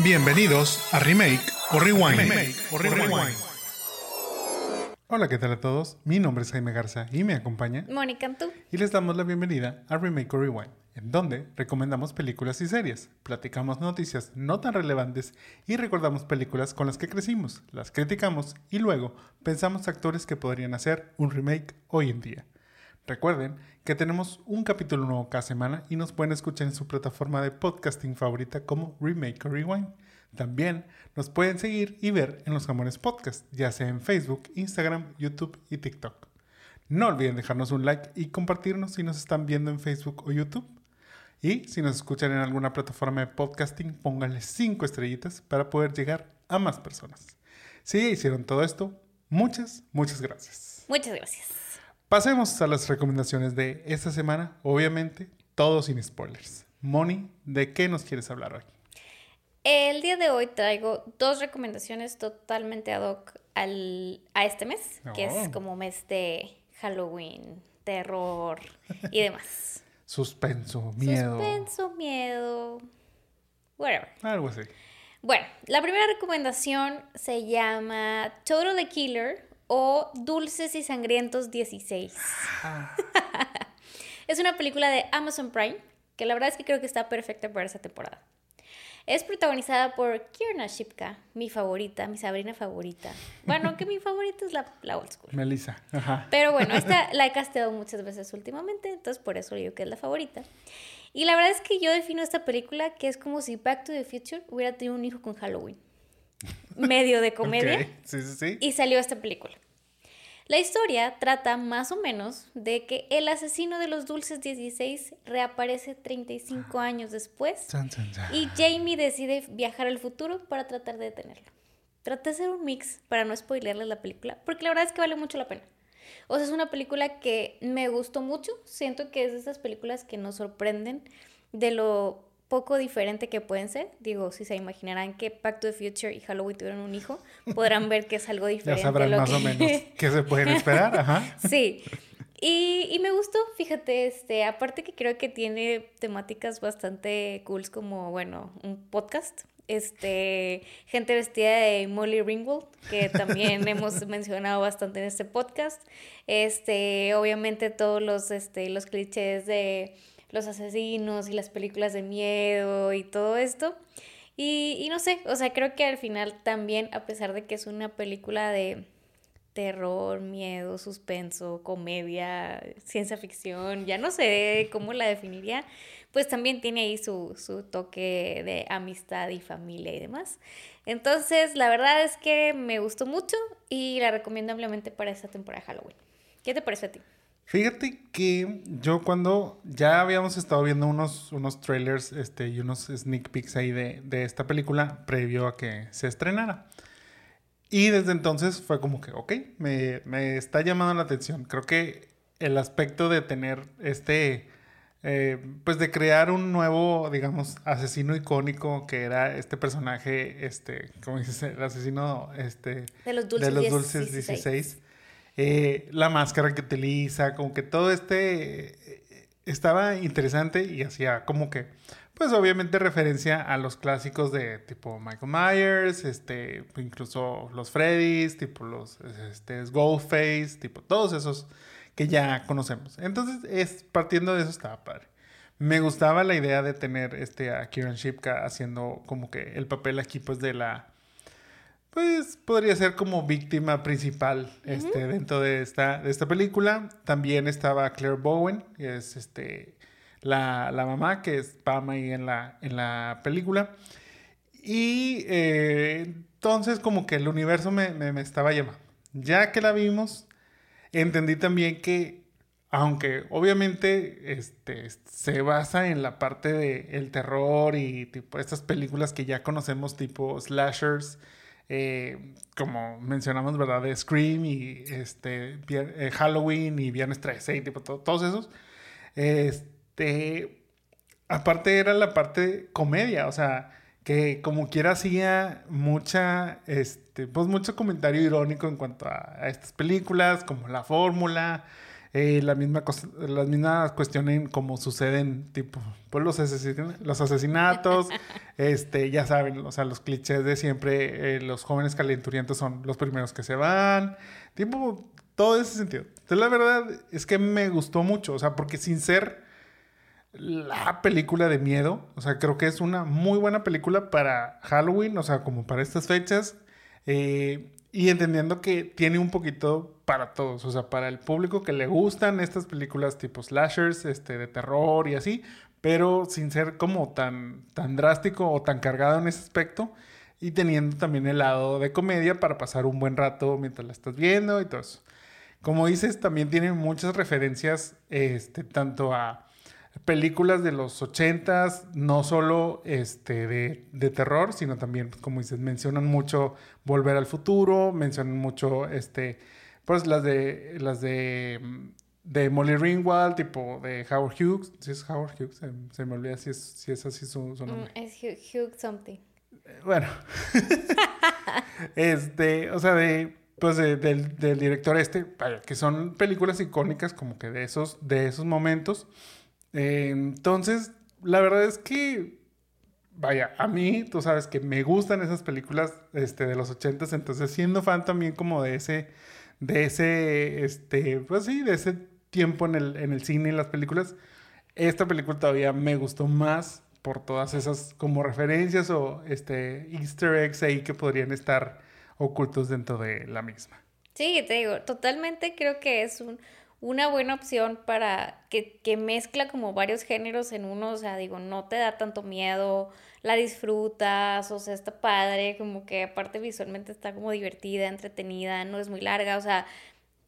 Bienvenidos a Remake o Rewind. o Rewind. Hola, ¿qué tal a todos? Mi nombre es Jaime Garza y me acompaña Mónica Antú. y les damos la bienvenida a Remake o Rewind, en donde recomendamos películas y series, platicamos noticias no tan relevantes y recordamos películas con las que crecimos, las criticamos y luego pensamos actores que podrían hacer un remake hoy en día. Recuerden que tenemos un capítulo nuevo cada semana y nos pueden escuchar en su plataforma de podcasting favorita como Remake o Rewind. También nos pueden seguir y ver en los Jamones Podcast, ya sea en Facebook, Instagram, YouTube y TikTok. No olviden dejarnos un like y compartirnos si nos están viendo en Facebook o YouTube. Y si nos escuchan en alguna plataforma de podcasting, pónganle 5 estrellitas para poder llegar a más personas. Si hicieron todo esto, muchas, muchas gracias. Muchas gracias. Pasemos a las recomendaciones de esta semana. Obviamente, todo sin spoilers. Moni, ¿de qué nos quieres hablar hoy? El día de hoy traigo dos recomendaciones totalmente ad hoc al, a este mes, que es Oh. como mes de Halloween, terror y demás. Suspenso, miedo. Suspenso, miedo, whatever. Algo así. Bueno, la primera recomendación se llama Total the Killer o Dulces y Sangrientos 16. es una película de Amazon Prime que la verdad es que creo que está perfecta para esa temporada. Es protagonizada por Kierna Shipka, mi favorita, mi sabrina favorita. Bueno, que mi favorita es la, la old school. Melissa. Ajá. Pero bueno, esta la he casteado muchas veces últimamente, entonces por eso digo que es la favorita. Y la verdad es que yo defino esta película que es como si Back to the Future hubiera tenido un hijo con Halloween. Medio de comedia. Sí, sí, sí. Y salió esta película. La historia trata más o menos de que el asesino de los dulces 16 reaparece 35 años después y Jamie decide viajar al futuro para tratar de detenerlo. Traté de hacer un mix para no spoilearles la película, porque la verdad es que vale mucho la pena. O sea, es una película que me gustó mucho. Siento que es de esas películas que nos sorprenden de lo poco diferente que pueden ser. Digo, si se imaginarán que Back to the Future y Halloween tuvieron un hijo, podrán ver que es algo Ya diferente. a sabrán lo más que- o menos qué se pueden esperar. Ajá. Sí. Y, y me gustó, fíjate, este, aparte que creo que tiene temáticas bastante cools como, bueno, un podcast. Este, gente vestida de Molly Ringwald, que también hemos mencionado bastante en este podcast. Este, obviamente todos los, este, los clichés de los asesinos y las películas de miedo y todo esto. Y, y no sé, o sea, creo que al final también, a pesar de que es una película de terror, miedo, suspenso, comedia, ciencia ficción, ya no sé cómo la definiría, pues también tiene ahí su, su toque de amistad y familia y demás. Entonces, la verdad es que me gustó mucho y la recomiendo ampliamente para esta temporada de Halloween. ¿Qué te parece a ti? Fíjate que yo cuando ya habíamos estado viendo unos, unos trailers este, y unos sneak peeks ahí de, de esta película previo a que se estrenara. Y desde entonces fue como que, ok, me, me está llamando la atención. Creo que el aspecto de tener este, eh, pues de crear un nuevo, digamos, asesino icónico que era este personaje, este, ¿cómo dices? El asesino, este, De los dulces, de los 10, dulces 16. Eh, la máscara que utiliza, como que todo este eh, estaba interesante y hacía como que, pues obviamente referencia a los clásicos de tipo Michael Myers, este, incluso los Freddys, tipo los este, Ghostface, tipo todos esos que ya conocemos. Entonces, es, partiendo de eso estaba padre. Me gustaba la idea de tener este, a Kieran Shipka haciendo como que el papel aquí pues de la pues podría ser como víctima principal este, dentro de esta, de esta película. También estaba Claire Bowen, que es este, la, la mamá, que es Pam ahí en la, en la película. Y eh, entonces como que el universo me, me, me estaba llamando. Ya que la vimos, entendí también que, aunque obviamente este, se basa en la parte del terror y tipo estas películas que ya conocemos, tipo slashers, eh, como mencionamos, ¿verdad? De Scream y este, eh, Halloween y Viernes 13 y tipo to- todos esos. Este, aparte era la parte comedia, o sea, que como quiera hacía mucha, este, pues mucho comentario irónico en cuanto a estas películas, como la fórmula, Eh, la misma las mismas cuestiones como suceden, tipo, pues los, los asesinatos, este, ya saben, o sea, los clichés de siempre, eh, los jóvenes calenturientos son los primeros que se van, tipo, todo ese sentido. Entonces, la verdad es que me gustó mucho, o sea, porque sin ser la película de miedo, o sea, creo que es una muy buena película para Halloween, o sea, como para estas fechas. Eh, y entendiendo que tiene un poquito para todos, o sea, para el público que le gustan estas películas tipo slashers, este, de terror y así, pero sin ser como tan, tan drástico o tan cargado en ese aspecto, y teniendo también el lado de comedia para pasar un buen rato mientras la estás viendo y todo eso. Como dices, también tiene muchas referencias, este, tanto a películas de los ochentas, no solo este, de, terror, sino también, como dices, mencionan mucho Volver al Futuro, mencionan mucho, este, pues las de, las de, de Molly Ringwald, tipo de Howard Hughes, si es Howard Hughes, se, me olvida si es, si es así su, su nombre. Mm, es Hughes something. Eh, bueno, este, o sea, de, pues del, del, director este, que son películas icónicas como que de esos, de esos momentos. Entonces, la verdad es que, vaya, a mí, tú sabes que me gustan esas películas este, de los ochentas, entonces siendo fan también como de ese, de ese, este, pues sí, de ese tiempo en el, en el cine y las películas, esta película todavía me gustó más por todas esas como referencias o este easter eggs ahí que podrían estar ocultos dentro de la misma. Sí, te digo, totalmente creo que es un, una buena opción para que, que, mezcla como varios géneros en uno, o sea, digo, no te da tanto miedo, la disfrutas, o sea, está padre, como que aparte visualmente está como divertida, entretenida, no es muy larga, o sea,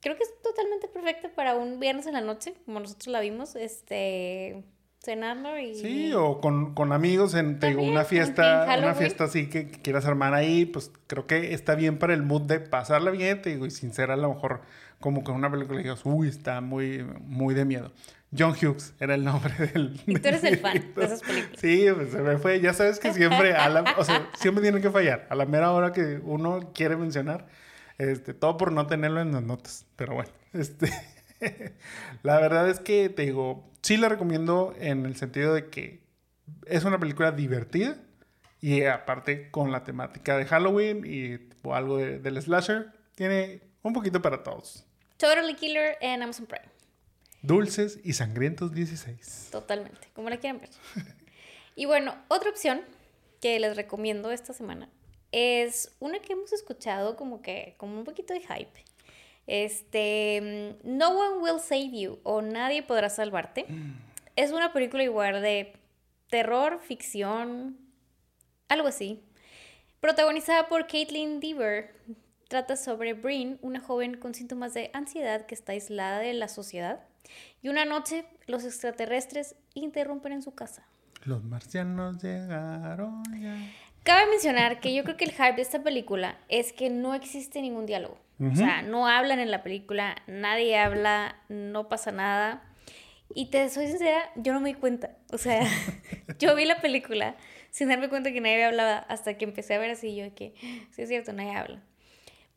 creo que es totalmente perfecta para un viernes en la noche, como nosotros la vimos, este, cenando y... Sí, o con, con amigos en una fiesta, una fiesta así que, quieras armar ahí, pues creo que está bien para el mood de pasarla bien, te digo, y sin ser a lo mejor como con una película y digas, uy, está muy, muy de miedo. John Hughes era el nombre del... Y tú eres el fan de esas películas. Sí, pues se me fue. Ya sabes que siempre, a la, o sea, siempre tiene que fallar. A la mera hora que uno quiere mencionar, este, todo por no tenerlo en las notas. Pero bueno, este, la verdad es que te digo, sí la recomiendo en el sentido de que es una película divertida y aparte con la temática de Halloween y algo del slasher, tiene un poquito para todos. Totally Killer en Amazon Prime. Dulces y sangrientos 16. Totalmente, como la quieran ver. y bueno, otra opción que les recomiendo esta semana es una que hemos escuchado como que, como un poquito de hype. Este, No One Will Save You o Nadie Podrá Salvarte. Mm. Es una película igual de terror, ficción, algo así. Protagonizada por Caitlin Deaver, Trata sobre Bryn, una joven con síntomas de ansiedad que está aislada de la sociedad. Y una noche los extraterrestres interrumpen en su casa. Los marcianos llegaron ya. Cabe mencionar que yo creo que el hype de esta película es que no existe ningún diálogo. O sea, no hablan en la película, nadie habla, no pasa nada. Y te soy sincera, yo no me di cuenta. O sea, yo vi la película sin darme cuenta que nadie hablaba hasta que empecé a ver así yo de que, sí es cierto, nadie habla.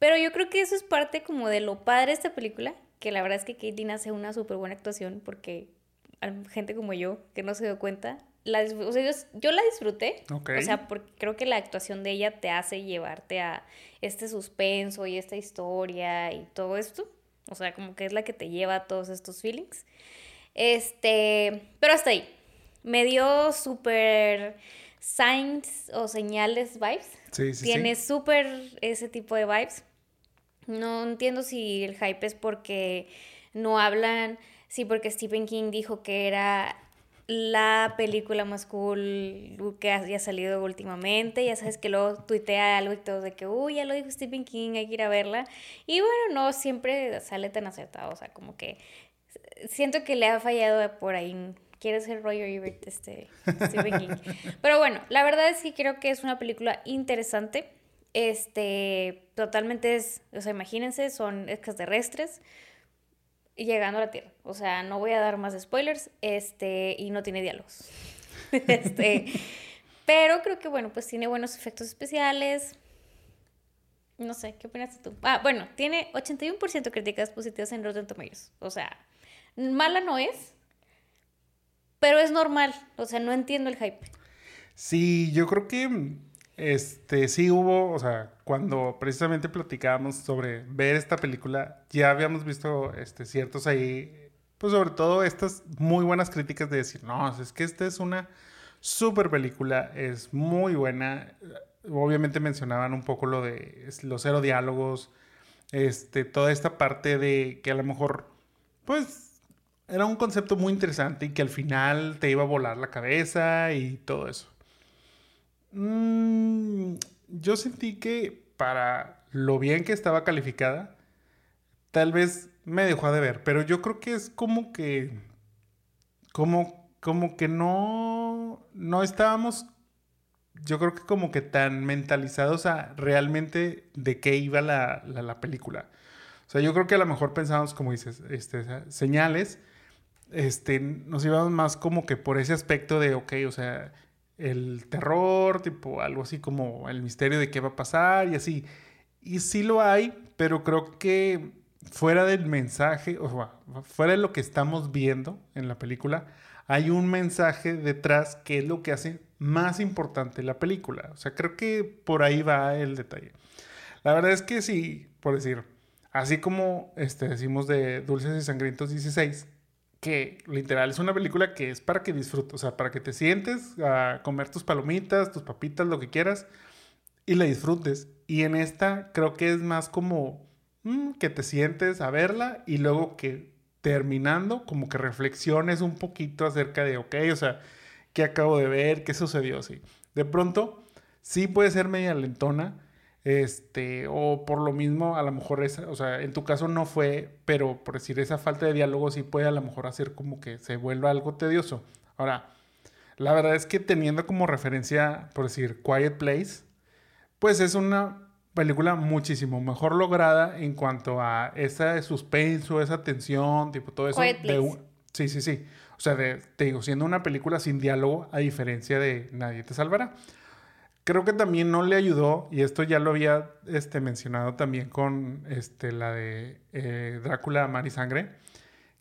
Pero yo creo que eso es parte como de lo padre de esta película, que la verdad es que Caitlyn hace una súper buena actuación porque gente como yo que no se dio cuenta, la, o sea, yo, la disfruté. O sea, porque creo que la actuación de ella te hace llevarte a este suspenso y esta historia y todo esto. O sea, como que es la que te lleva a todos estos feelings. Este, pero hasta ahí. Me dio súper signs o señales vibes. Sí, sí, Tiene súper ese tipo de vibes. No entiendo si el hype es porque no hablan, sí porque Stephen King dijo que era la película más cool que haya salido últimamente. Ya sabes que luego tuitea algo y todo de que, uy, ya lo dijo Stephen King, hay que ir a verla. Y bueno, no siempre sale tan acertado. O sea, como que siento que le ha fallado por ahí. Quiere ser Roger Ebert, este, Stephen King. Pero bueno, la verdad es que creo que es una película interesante. Este, totalmente es, o sea, imagínense, son extraterrestres llegando a la Tierra. O sea, no voy a dar más spoilers, este, y no tiene diálogos. este, pero creo que, bueno, pues tiene buenos efectos especiales. No sé, ¿qué opinas tú? Ah, bueno, tiene 81% críticas positivas en Rotten Tomatoes. O sea, Mala no es, pero es normal. O sea, no entiendo el hype. Sí, yo creo que este sí hubo, o sea, cuando precisamente platicábamos sobre ver esta película, ya habíamos visto este, ciertos ahí, pues sobre todo estas muy buenas críticas de decir, no, es que esta es una super película, es muy buena. Obviamente mencionaban un poco lo de los cero diálogos, este, toda esta parte de que a lo mejor, pues, era un concepto muy interesante y que al final te iba a volar la cabeza y todo eso. Mm, yo sentí que para lo bien que estaba calificada, tal vez me dejó de ver, pero yo creo que es como que, como, como que no, no estábamos, yo creo que como que tan mentalizados a realmente de qué iba la, la, película. O sea, yo creo que a lo mejor pensábamos, como dices, este, señales, este, nos íbamos más como que por ese aspecto de, ok, o sea, el terror, tipo algo así como el misterio de qué va a pasar y así. Y sí lo hay, pero creo que fuera del mensaje, o fuera de lo que estamos viendo en la película, hay un mensaje detrás que es lo que hace más importante la película. O sea, creo que por ahí va el detalle. La verdad es que sí, por decir, así como este, decimos de Dulces y Sangrientos 16, que literal es una película que es para que disfrutes, o sea, para que te sientes a comer tus palomitas, tus papitas, lo que quieras, y la disfrutes. Y en esta creo que es más como mm, que te sientes a verla y luego que terminando, como que reflexiones un poquito acerca de, ok, o sea, ¿qué acabo de ver? ¿Qué sucedió? Sí. De pronto, sí puede ser media lentona, este, o por lo mismo, a lo mejor esa, o sea, en tu caso no fue, pero por decir esa falta de diálogo sí puede a lo mejor hacer como que se vuelva algo tedioso. Ahora, la verdad es que teniendo como referencia, por decir, Quiet Place, pues es una película muchísimo mejor lograda en cuanto a ese suspenso, esa tensión, tipo todo eso. Quiet Place. sí, sí, sí. O sea, te digo, siendo una película sin diálogo, a diferencia de Nadie te salvará. Creo que también no le ayudó, y esto ya lo había este, mencionado también con este, la de eh, Drácula, Mar y Sangre,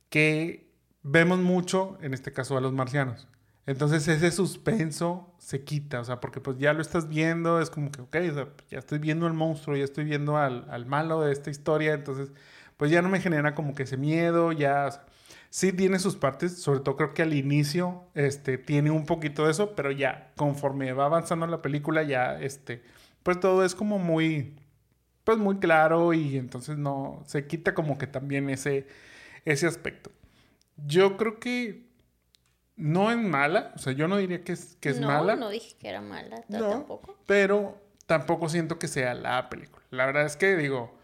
que vemos mucho, en este caso, a los marcianos. Entonces ese suspenso se quita, o sea, porque pues ya lo estás viendo, es como que, ok, ya estoy viendo al monstruo, ya estoy viendo al, al, malo de esta historia, entonces pues ya no me genera como que ese miedo, ya, sí tiene sus partes, sobre todo creo que al inicio este, tiene un poquito de eso, pero ya conforme va avanzando la película ya, este, pues todo es como muy, pues muy claro y entonces no, se quita como que también ese, ese aspecto. Yo creo que no es mala, o sea, yo no diría que es, que es mala. No, dije que era mala, tampoco. Pero tampoco siento que sea la película. La verdad es que digo,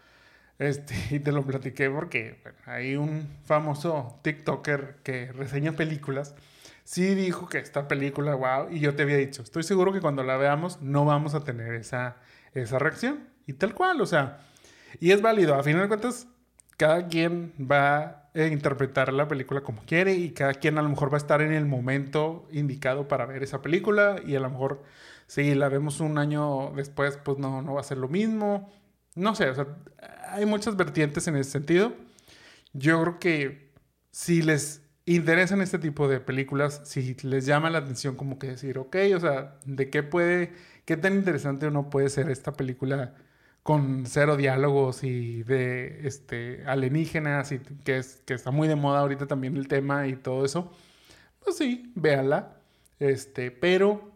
este, y te lo platiqué porque hay un famoso TikToker que reseña películas. Sí dijo que esta película, wow, y yo te había dicho, estoy seguro que cuando la veamos no vamos a tener esa, esa reacción. Y tal cual, o sea, y es válido. A final de cuentas, cada quien va a interpretar la película como quiere y cada quien a lo mejor va a estar en el momento indicado para ver esa película y a lo mejor si la vemos un año después, pues no, no va a ser lo mismo. No sé, o sea, hay muchas vertientes en ese sentido. Yo creo que si les interesan este tipo de películas, si les llama la atención como que decir, ok, o sea, ¿de qué puede, qué tan interesante o no puede ser esta película con cero diálogos y de este, alienígenas y que, es, que está muy de moda ahorita también el tema y todo eso? Pues sí, véanla. Este, pero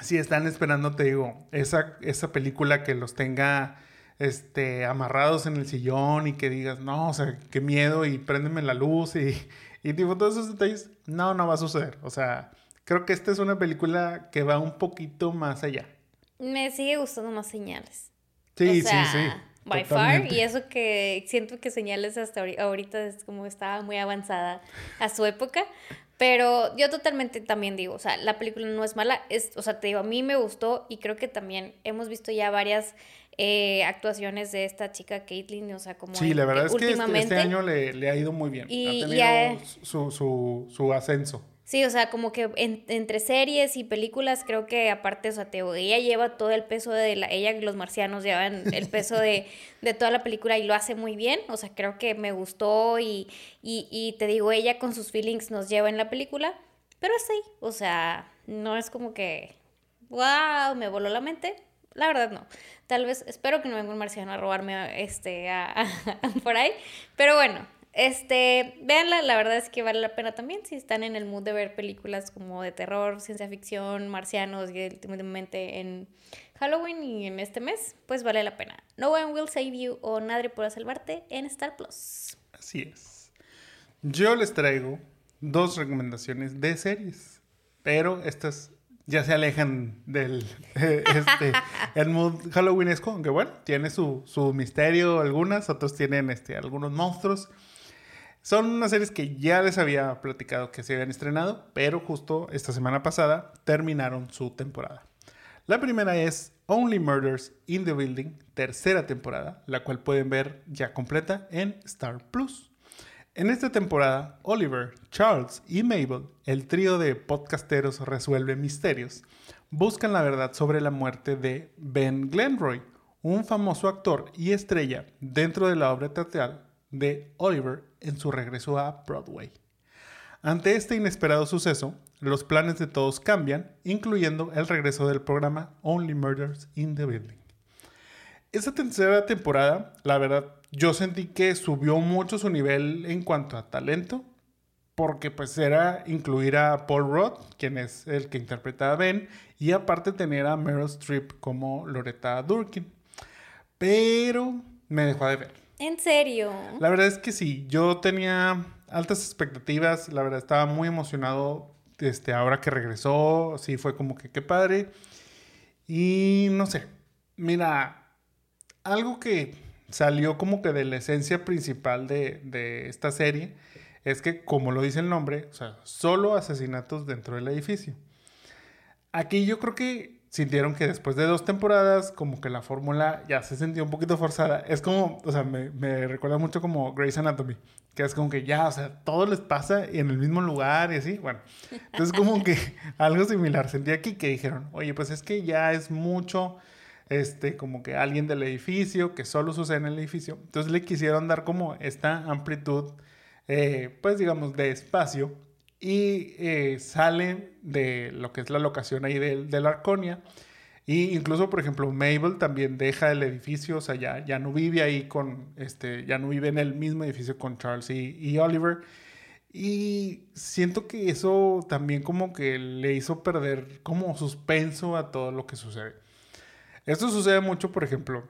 si están esperando, te digo, esa, esa película que los tenga este, amarrados en el sillón y que digas, no, o sea, qué miedo y préndeme la luz y, y tipo todos esos detalles, no, no va a suceder. O sea, creo que esta es una película que va un poquito más allá. Me sigue gustando más señales. Sí, sí, sí. By far, y eso que siento que señales hasta ahorita es como estaba muy avanzada a su época, pero yo totalmente también digo, o sea, la película no es mala, es, o sea, te digo, a mí me gustó y creo que también hemos visto ya varias eh, actuaciones de esta chica Caitlyn, o sea, como... Sí, la verdad es que este, este, año le, le, ha ido muy bien. Y, ha tenido su, su, su, ascenso. Sí, o sea, como que entre series y películas, creo que aparte, o sea, te, ella lleva todo el peso de la, ella y los marcianos llevan el peso de, de, toda la película y lo hace muy bien, o sea, creo que me gustó y, y, y te digo, ella con sus feelings nos lleva en la película, pero sí, o sea, no es como que, wow, me voló la mente, la verdad no. Tal vez, espero que no venga un marciano a robarme este, por ahí, pero bueno, este, véanla, la verdad es que vale la pena también si están en el mood de ver películas como de terror, ciencia ficción, marcianos y últimamente en Halloween y en este mes, pues vale la pena. No One Will Save You o Nadie podrá salvarte en Star Plus. Así es. Yo les traigo dos recomendaciones de series, pero estas ya se alejan del este, el mood halloweenesco, aunque bueno, tiene su, su misterio algunas, otros tienen este, algunos monstruos. Son unas series que ya les había platicado que se habían estrenado, pero justo esta semana pasada terminaron su temporada. La primera es Only Murders in the Building, tercera temporada, la cual pueden ver ya completa en Star Plus. En esta temporada, Oliver, Charles y Mabel, el trío de podcasteros resuelve misterios, buscan la verdad sobre la muerte de Ben Glenroy, un famoso actor y estrella dentro de la obra teatral de Oliver en su regreso a Broadway. Ante este inesperado suceso, los planes de todos cambian, incluyendo el regreso del programa Only Murders in the Building. Esta tercera temporada, la verdad, yo sentí que subió mucho su nivel en cuanto a talento, porque pues era incluir a Paul Rudd, quien es el que interpreta a Ben, y aparte tener a Meryl Streep como Loretta Durkin. Pero me dejó de ver. ¿En serio? La verdad es que sí, yo tenía altas expectativas, la verdad estaba muy emocionado este, ahora que regresó, sí fue como que qué padre. Y no sé, mira, algo que salió como que de la esencia principal de, de esta serie es que, como lo dice el nombre, o sea, solo asesinatos dentro del edificio. Aquí yo creo que sintieron que después de dos temporadas, como que la fórmula ya se sentía un poquito forzada. Es como, o sea, me, me, recuerda mucho como Grey's Anatomy, que es como que ya, o sea, todo les pasa en el mismo lugar y así. Bueno, entonces como que algo similar. Sentí aquí que dijeron, oye, pues es que ya es mucho, este, como que alguien del edificio, que solo sucede en el edificio. Entonces le quisieron dar como esta amplitud, eh, pues digamos, de espacio y eh, sale de lo que es la locación ahí de, la Arconia. Y incluso, por ejemplo, Mabel también deja el edificio, o sea, ya, ya no vive ahí con, este, ya no vive en el mismo edificio con Charles y, Oliver. Y siento que eso también como que le hizo perder como suspenso a todo lo que sucede. Esto sucede mucho, por ejemplo,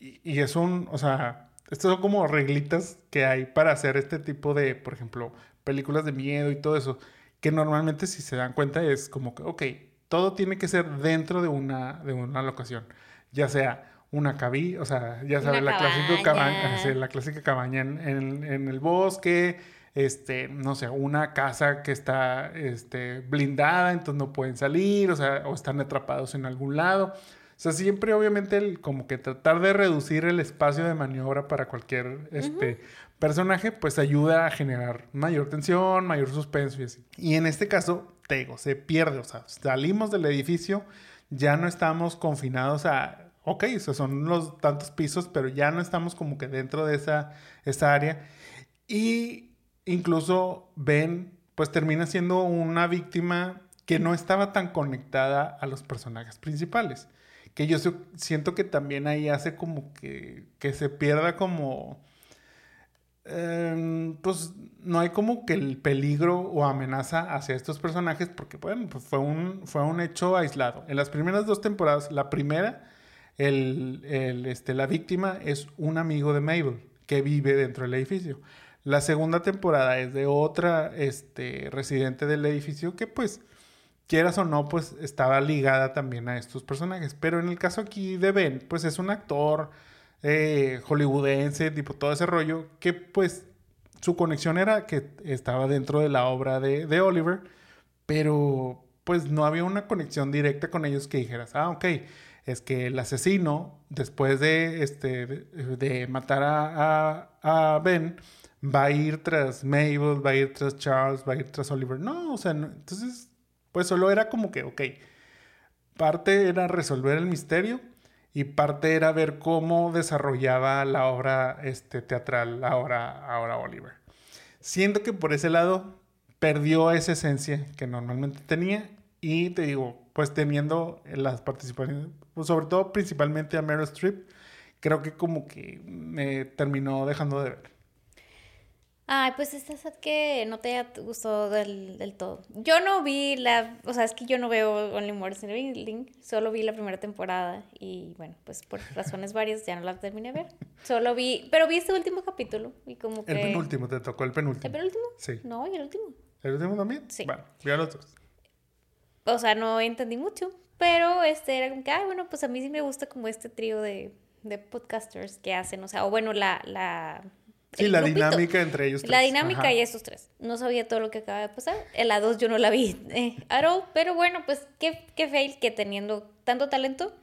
y, y es un, o sea, estas son como reglitas que hay para hacer este tipo de, por ejemplo, películas de miedo y todo eso, que normalmente si se dan cuenta es como que, ok, todo tiene que ser dentro de una, de una locación, ya sea una cabina, o sea, ya sabes, la clásica cabaña, la clásica cabaña en, en, el bosque, este, no sé, una casa que está este, blindada, entonces no pueden salir, o sea, o están atrapados en algún lado. O sea, siempre obviamente el, como que tratar de reducir el espacio de maniobra para cualquier este, personaje, pues ayuda a generar mayor tensión, mayor suspenso y así. Y en este caso, te digo, se pierde, o sea, salimos del edificio, ya no estamos confinados a, ok, o son los tantos pisos, pero ya no estamos como que dentro de esa, esa área. Y incluso Ben, pues termina siendo una víctima que no estaba tan conectada a los personajes principales. Que yo siento que también ahí hace como que, que se pierda como Em, pues no hay como que el peligro o amenaza hacia estos personajes porque bueno, pues fue un, fue un hecho aislado. En las primeras dos temporadas, la primera, el, el, este, la víctima es un amigo de Mabel que vive dentro del edificio. La segunda temporada es de otra este, residente del edificio que pues, quieras o no, pues estaba ligada también a estos personajes. Pero en el caso aquí de Ben, pues es un actor eh, hollywoodense, tipo todo ese rollo, que pues su conexión era que estaba dentro de la obra de, de Oliver, pero pues no había una conexión directa con ellos que dijeras, ah, ok, es que el asesino, después de, este, de, matar a, a, Ben, va a ir tras Mabel, va a ir tras Charles, va a ir tras Oliver. No, o sea, entonces, pues solo era como que, ok, parte era resolver el misterio y parte era ver cómo desarrollaba la obra este, teatral ahora, ahora Oliver. Siento que por ese lado perdió esa esencia que normalmente tenía y te digo, pues teniendo las participaciones, pues sobre todo principalmente a Meryl Streep, creo que como que me terminó dejando de ver. Ay, pues esta sad que no te gustado del, del, todo. Yo no vi la, o sea, es que yo no veo Only Murders in the Building, solo vi la primera temporada y bueno, pues por razones varias ya no la terminé de ver. Solo vi, pero vi este último capítulo y como que... El penúltimo, te tocó el penúltimo. ¿El penúltimo? Sí. No, y el último. ¿El último también? Sí. Bueno, vi a los dos. O sea, no entendí mucho, pero este era como que, ay, bueno, pues a mí sí me gusta como este trío de, de podcasters que hacen, o sea, o bueno, la... la Sí, la dinámica entre ellos. Tres. La dinámica y estos tres. No sabía todo lo que acaba de pasar. En la dos yo no la vi eh, at all, pero bueno, pues qué, qué fail que teniendo tanto talento,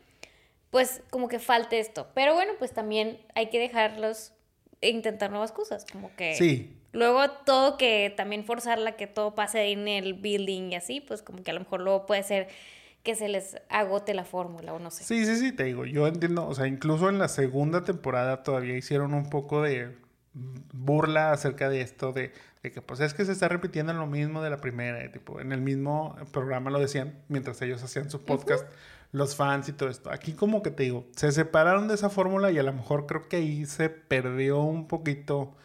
pues como que falte esto. Pero bueno, pues también hay que dejarlos e intentar nuevas cosas, como que... Sí. Luego todo que también forzarla que todo pase en el building y así, pues como que a lo mejor luego puede ser que se les agote la fórmula o no sé. Sí, sí, sí, te digo, yo entiendo, o sea, incluso en la segunda temporada todavía hicieron un poco de burla acerca de esto, de, que pues es que se está repitiendo lo mismo de la primera, tipo, en el mismo programa lo decían mientras ellos hacían su podcast, los fans y todo esto. Aquí como que te digo, se separaron de esa fórmula y a lo mejor creo que ahí se perdió un poquito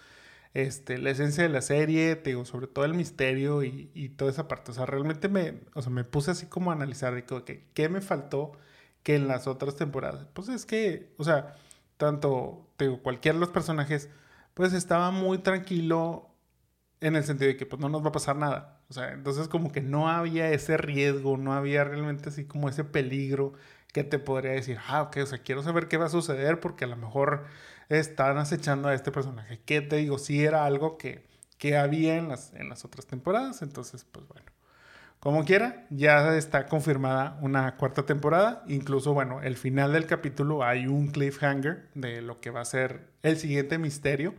este, la esencia de la serie, te digo, sobre todo el misterio y, toda esa parte. O sea, realmente me, o sea, me puse así como a analizar de que, ¿qué me faltó que en las otras temporadas? Pues es que, o sea, tanto, te digo, cualquiera de los personajes pues estaba muy tranquilo en el sentido de que pues no nos va a pasar nada. O sea, entonces como que no había ese riesgo, no había realmente así como ese peligro que te podría decir, ah, ok, o sea, quiero saber qué va a suceder porque a lo mejor están acechando a este personaje. ¿Qué te digo? Sí era algo que, que había en las, en las otras temporadas, entonces pues bueno. Como quiera, ya está confirmada una cuarta temporada. Incluso, bueno, el final del capítulo hay un cliffhanger de lo que va a ser el siguiente misterio.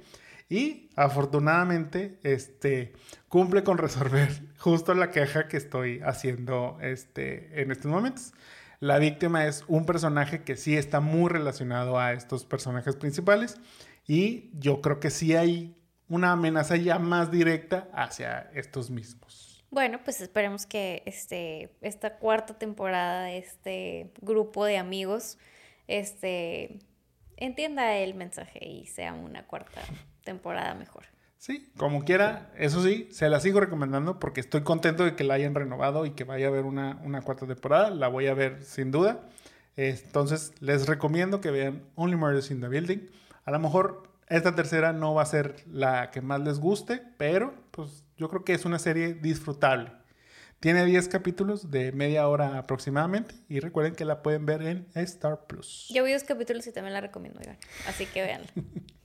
Y afortunadamente, este, cumple con resolver justo la queja que estoy haciendo este, en estos momentos. La víctima es un personaje que sí está muy relacionado a estos personajes principales. Y yo creo que sí hay una amenaza ya más directa hacia estos mismos. Bueno, pues esperemos que este, esta cuarta temporada de este grupo de amigos este, entienda el mensaje y sea una cuarta temporada mejor. Sí, como quiera, eso sí, se la sigo recomendando porque estoy contento de que la hayan renovado y que vaya a haber una, una cuarta temporada. La voy a ver sin duda. Entonces, les recomiendo que vean Only Murders in the Building. A lo mejor esta tercera no va a ser la que más les guste, pero pues yo creo que es una serie disfrutable. Tiene 10 capítulos de media hora aproximadamente y recuerden que la pueden ver en Star Plus. Yo vi dos capítulos y también la recomiendo, Iván. Así que véanla.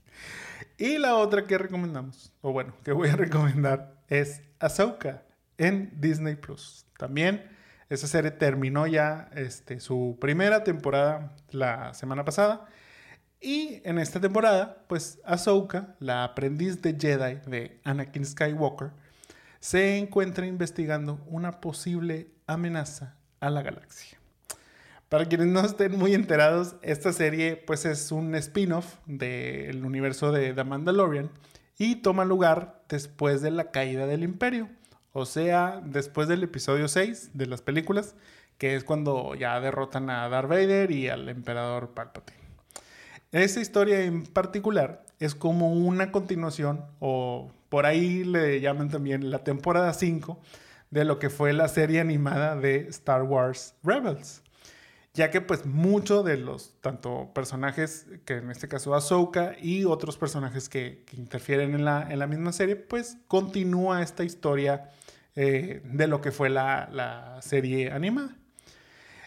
y la otra que recomendamos, o bueno, que voy a recomendar es Ahsoka en Disney Plus. También esa serie terminó ya este, su primera temporada la semana pasada y en esta temporada, pues Ahsoka, la aprendiz de Jedi de Anakin Skywalker, se encuentra investigando una posible amenaza a la galaxia. Para quienes no estén muy enterados, esta serie pues es un spin-off del universo de The Mandalorian y toma lugar después de la caída del imperio, o sea, después del episodio 6 de las películas, que es cuando ya derrotan a Darth Vader y al emperador Palpatine. Esta historia en particular es como una continuación, o por ahí le llaman también la temporada 5 de lo que fue la serie animada de Star Wars Rebels. Ya que pues muchos de los, tanto personajes, que en este caso Ahsoka, y otros personajes que, interfieren en la, en la, misma serie, pues continúa esta historia eh, de lo que fue la, la serie animada.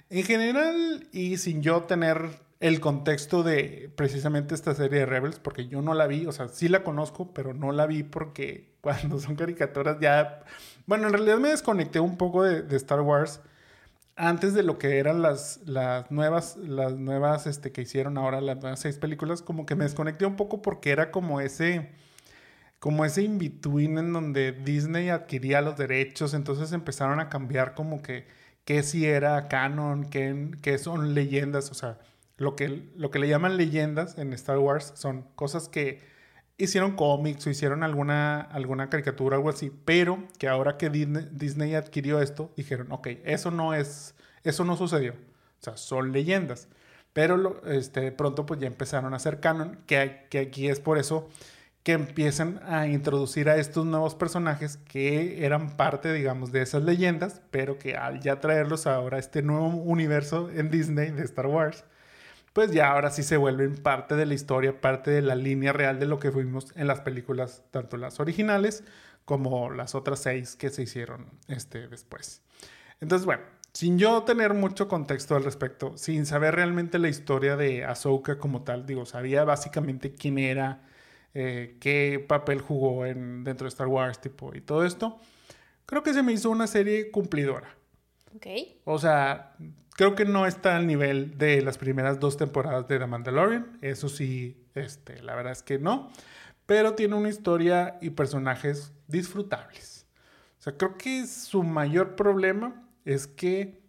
En general, y sin yo tener el contexto de precisamente esta serie de Rebels, porque yo no la vi, o sea, sí la conozco, pero no la vi porque cuando son caricaturas ya... Bueno, en realidad me desconecté un poco de, Star Wars antes de lo que eran las, las nuevas, las nuevas este, que hicieron ahora, las nuevas seis películas, como que me desconecté un poco porque era como ese, como ese in-between en donde Disney adquiría los derechos, entonces empezaron a cambiar como que qué si era canon, qué, qué son leyendas, o sea, lo que, lo que le llaman leyendas en Star Wars son cosas que hicieron cómics o hicieron alguna, alguna caricatura algo así, pero que ahora que Disney, adquirió esto, dijeron, ok, eso no es, eso no sucedió. O sea, son leyendas. Pero este, de pronto pues ya empezaron a hacer canon, que, que aquí es por eso que empiezan a introducir a estos nuevos personajes que eran parte, digamos, de esas leyendas, pero que al ya traerlos ahora a este nuevo universo en Disney de Star Wars, pues ya ahora sí se vuelven parte de la historia, parte de la línea real de lo que fuimos en las películas, tanto las originales como las otras seis que se hicieron este, después. Entonces, bueno, sin yo tener mucho contexto al respecto, sin saber realmente la historia de Ahsoka como tal, digo, sabía básicamente quién era, eh, qué papel jugó en, dentro de Star Wars, tipo, y todo esto, creo que se me hizo una serie cumplidora. Ok. O sea, creo que no está al nivel de las primeras dos temporadas de The Mandalorian. Eso sí, este, la verdad es que no. Pero tiene una historia y personajes disfrutables. O sea, creo que su mayor problema es que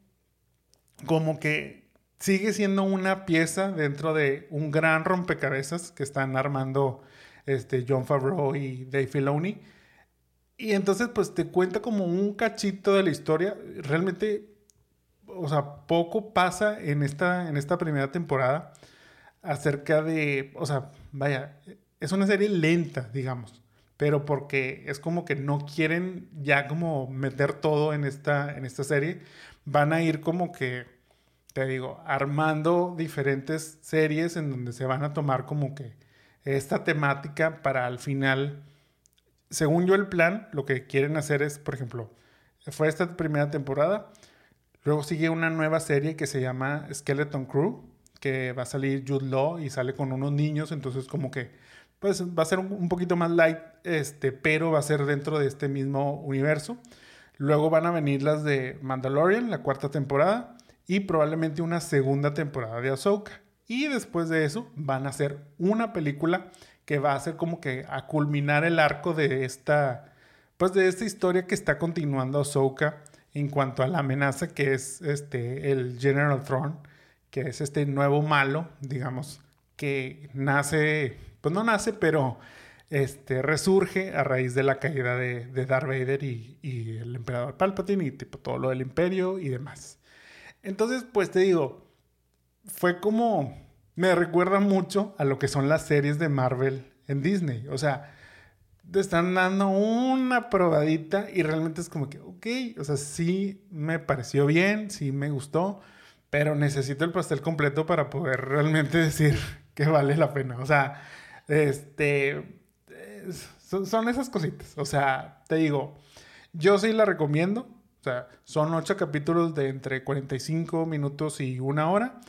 como que sigue siendo una pieza dentro de un gran rompecabezas que están armando este, John Favreau y Dave Filoni. Y entonces pues te cuenta como un cachito de la historia. Realmente o sea, poco pasa en esta, en esta primera temporada acerca de, o sea, vaya, es una serie lenta, digamos, pero porque es como que no quieren ya como meter todo en esta, en esta serie, van a ir como que, te digo, armando diferentes series en donde se van a tomar como que esta temática para al final, según yo el plan, lo que quieren hacer es, por ejemplo, fue esta primera temporada, Luego sigue una nueva serie que se llama Skeleton Crew, que va a salir Jude Law y sale con unos niños, entonces como que pues va a ser un, poquito más light, este, pero va a ser dentro de este mismo universo. Luego van a venir las de Mandalorian, la cuarta temporada, y probablemente una segunda temporada de Ahsoka. Y después de eso van a hacer una película que va a ser como que a culminar el arco de esta, pues de esta historia que está continuando Ahsoka en cuanto a la amenaza que es este, el General Throne, que es este nuevo malo, digamos, que nace, pues no nace, pero este, resurge a raíz de la caída de, Darth Vader y, el emperador Palpatine y todo lo del imperio y demás. Entonces, pues te digo, fue como, me recuerda mucho a lo que son las series de Marvel en Disney. O sea, te están dando una probadita y realmente es como que, ok, o sea, sí me pareció bien, sí me gustó, pero necesito el pastel completo para poder realmente decir que vale la pena. O sea, este, son, esas cositas. O sea, te digo, yo sí la recomiendo. O sea, son ocho capítulos de entre 45 minutos y una hora.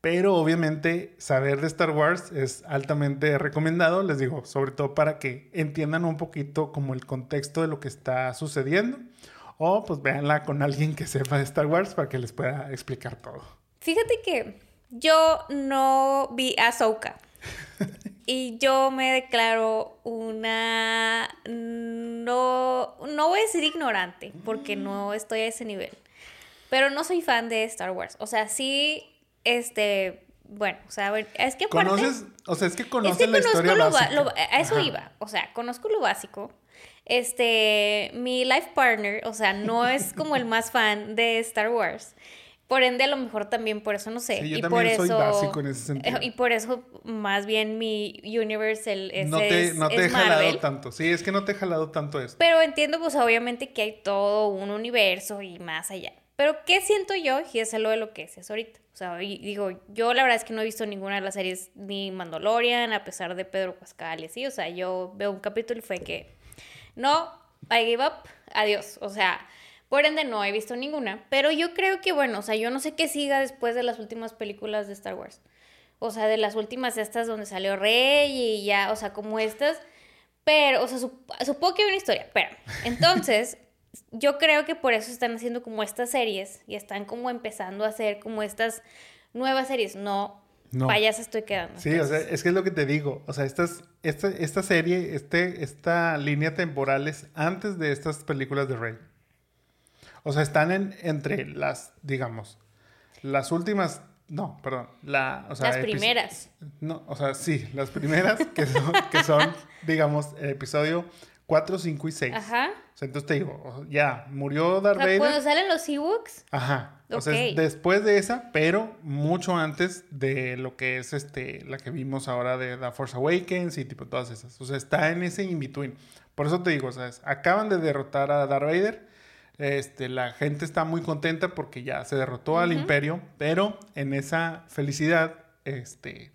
Pero obviamente saber de Star Wars es altamente recomendado, les digo, sobre todo para que entiendan un poquito como el contexto de lo que está sucediendo. O pues véanla con alguien que sepa de Star Wars para que les pueda explicar todo. Fíjate que yo no vi Ahsoka. y yo me declaro una... No, no voy a decir ignorante, porque no estoy a ese nivel. Pero no soy fan de Star Wars. O sea, sí este, bueno, o sea, es que ¿Conoces? O sea, es que conoces la historia básica. a eso iba. O sea, conozco lo básico. Este, mi life partner, o sea, no es como el más fan de Star Wars. Por ende, a lo mejor también por eso no sé. Sí, yo y también por soy básico en ese sentido. Y por eso, más bien, mi universe ese no te, es, no te he jalado tanto. Sí, es que no te he jalado tanto esto. Pero entiendo, pues, obviamente que hay todo un universo y más allá. Pero, ¿qué siento yo? Y es lo de lo que es ahorita. O sea, digo, yo la verdad es que no he visto ninguna de las series ni Mandalorian, a pesar de Pedro Pascal y así. O sea, yo veo un capítulo y fue que, no, I give up, adiós. O sea, por ende no he visto ninguna. Pero yo creo que, bueno, o sea, yo no sé qué siga después de las últimas películas de Star Wars. O sea, de las últimas estas donde salió Rey y ya, o sea, como estas. Pero, o sea, supongo que hay una historia. Pero, entonces, yo creo que por eso están haciendo como estas series y están como empezando a hacer como estas nuevas series. No, no. Payas estoy quedando. Sí, o sea, es que es lo que te digo. O sea, estas, esta, esta serie, este, esta línea temporal es antes de estas películas de Rey. O sea, están en, entre las, digamos, las últimas. No, perdón. La, las primeras. No, o sea, sí, las primeras que son, que son digamos, el episodio 4, 5 y 6. Ajá. O sea, entonces te digo, ya, murió Darth Vader. ¿Cuando salen los Ewoks? Ajá. O sea, después de esa, pero mucho antes de lo que es este, la que vimos ahora de The Force Awakens y tipo todas esas. O sea, está en ese in-between. Por eso te digo, ¿sabes? Acaban de derrotar a Darth Vader. Este, la gente está muy contenta porque ya se derrotó al imperio, pero en esa felicidad, este,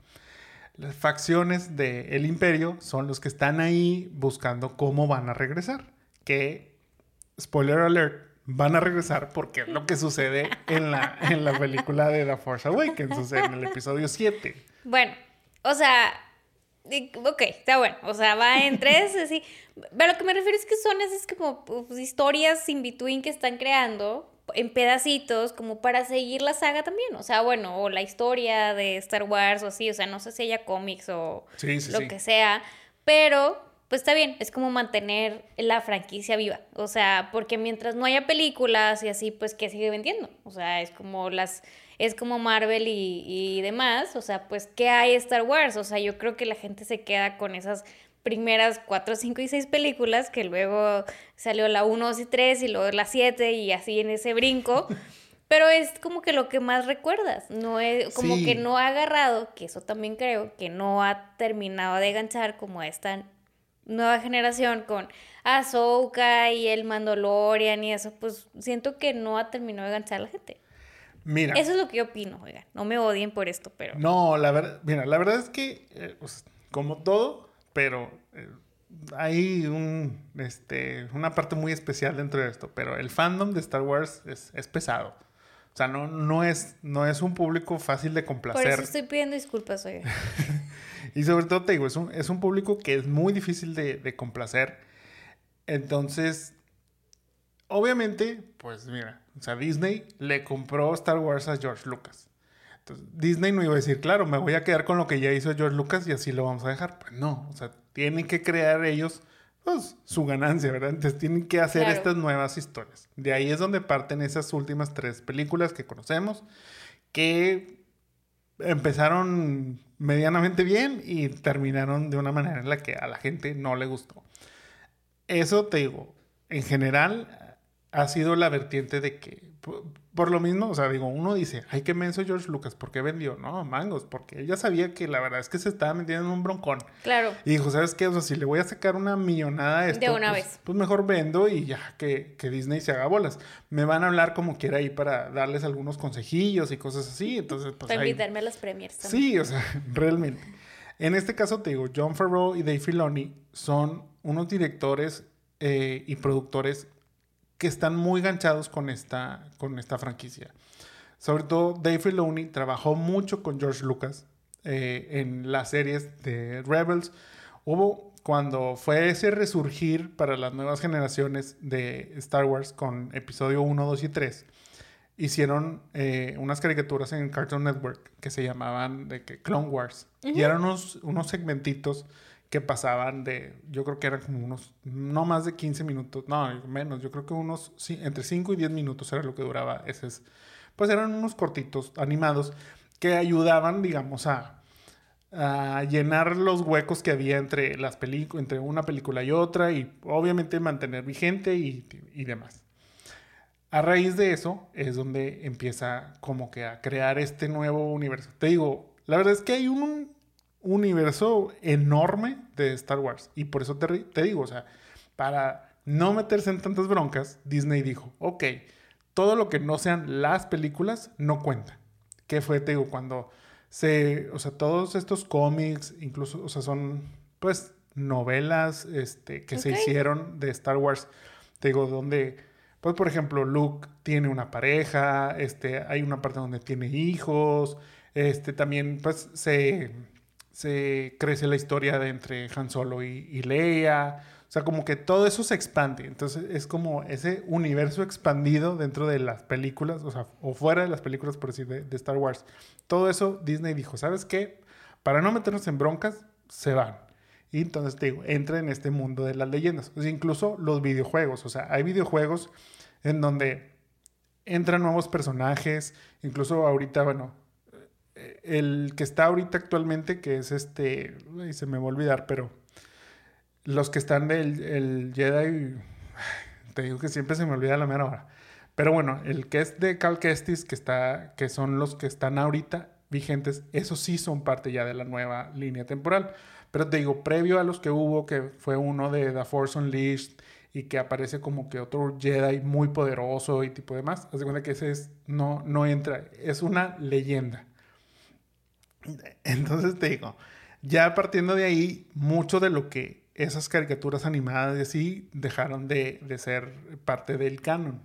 las facciones del imperio son los que están ahí buscando cómo van a regresar. Que, spoiler alert, van a regresar porque es lo que sucede en la, en la película de The Force Awakens, o sea, en el episodio 7. Bueno, o sea, ok, está bueno, o sea, va en tres, así. Pero lo que me refiero es que son esas como pues, historias in between que están creando en pedacitos como para seguir la saga también, o sea, bueno, o la historia de Star Wars o así, o sea, no sé si haya cómics o lo que sea, pero pues está bien, es como mantener la franquicia viva. O sea, porque mientras no haya películas y así, pues que sigue vendiendo. O sea, es como las, es como Marvel y, y demás. O sea, pues, ¿qué hay Star Wars? O sea, yo creo que la gente se queda con esas primeras 4, 5 y 6 películas, que luego salió la 1, 2 y 3 y luego la 7 y así en ese brinco. Pero es como que lo que más recuerdas, no es como que no ha agarrado, que eso también creo, que no ha terminado de ganchar como esta nueva generación con Ahsoka y el Mandalorian y eso, pues siento que no ha terminado de ganchar a la gente. Mira. Eso es lo que yo opino, oigan. No me odien por esto, pero. No, la verdad, mira, la verdad es que, eh, pues, como todo, pero eh, hay un, este, una parte muy especial dentro de esto. Pero el fandom de Star Wars es, es pesado. O sea, no, no, es, no es un público fácil de complacer. Por eso estoy pidiendo disculpas, oigan. Y sobre todo te digo, es un, es un público que es muy difícil de, complacer. Entonces, obviamente, pues mira, o sea, Disney le compró Star Wars a George Lucas. Entonces, Disney no iba a decir, claro, me voy a quedar con lo que ya hizo George Lucas y así lo vamos a dejar. Pues no, o sea, tienen que crear ellos pues, su ganancia, ¿verdad? Entonces tienen que hacer estas nuevas historias. De ahí es donde parten esas últimas tres películas que conocemos, que empezaron medianamente bien y terminaron de una manera en la que a la gente no le gustó. Eso te digo, en general ha sido la vertiente de que por lo mismo, o sea, digo, uno dice, ay, qué menso George Lucas, ¿por qué vendió? No, mangos, porque ella sabía que la verdad es que se estaba metiendo en un broncón. Claro. Y dijo, ¿sabes qué? O sea, si le voy a sacar una millonada a esto, de una pues, vez. pues mejor vendo y ya que, que, Disney se haga bolas. Me van a hablar como quiera ahí para darles algunos consejillos y cosas así. Entonces, pues. Para invitarme a las premiers también. Sí, o sea, realmente. En este caso te digo, John Favreau y Dave Filoni son unos directores eh, y productores que están muy ganchados con esta, con esta franquicia. Sobre todo Dave Filoni trabajó mucho con George Lucas eh, en las series de Rebels. Hubo cuando fue ese resurgir para las nuevas generaciones de Star Wars con episodio 1, 2 y 3. Hicieron eh, unas caricaturas en Cartoon Network que se llamaban de que Clone Wars. Y eran unos, unos segmentitos que pasaban de, yo creo que eran como unos, no más de 15 minutos, no, menos, yo creo que unos, entre 5 y 10 minutos era lo que duraba ese, pues eran unos cortitos animados que ayudaban, digamos, a, a llenar los huecos que había entre las entre una película y otra y obviamente mantener vigente y, y demás. A raíz de eso es donde empieza como que a crear este nuevo universo. Te digo, la verdad es que hay un universo enorme de Star Wars. Y por eso te, te digo, o sea, para no meterse en tantas broncas, Disney dijo, ok, todo lo que no sean las películas no cuenta. ¿Qué fue, te digo, cuando se, o sea, todos estos cómics, incluso, o sea, son, pues, novelas, este, que se hicieron de Star Wars, te digo, donde, pues, por ejemplo, Luke tiene una pareja, este, hay una parte donde tiene hijos, este, también, pues, se se crece la historia de entre Han Solo y, Leia. O sea, como que todo eso se expande. Entonces es como ese universo expandido dentro de las películas, o sea, o fuera de las películas, por decir, de, Star Wars. Todo eso Disney dijo, ¿sabes qué? Para no meternos en broncas, se van. Y entonces te digo, entra en este mundo de las leyendas. O sea, incluso los videojuegos. O sea, hay videojuegos en donde entran nuevos personajes. Incluso ahorita, bueno, el que está ahorita actualmente, que es este, se me va a olvidar, pero los que están del el Jedi, te digo que siempre se me olvida la mera hora. Pero bueno, el que es de Cal Kestis, que, está, que son los que están ahorita vigentes, esos sí son parte ya de la nueva línea temporal. Pero te digo, previo a los que hubo, que fue uno de The Force Unleashed y que aparece como que otro Jedi muy poderoso y tipo de más, haz de cuenta que ese es, no, no entra, es una leyenda. Entonces te digo, ya partiendo de ahí, mucho de lo que esas caricaturas animadas y así dejaron de, ser parte del canon.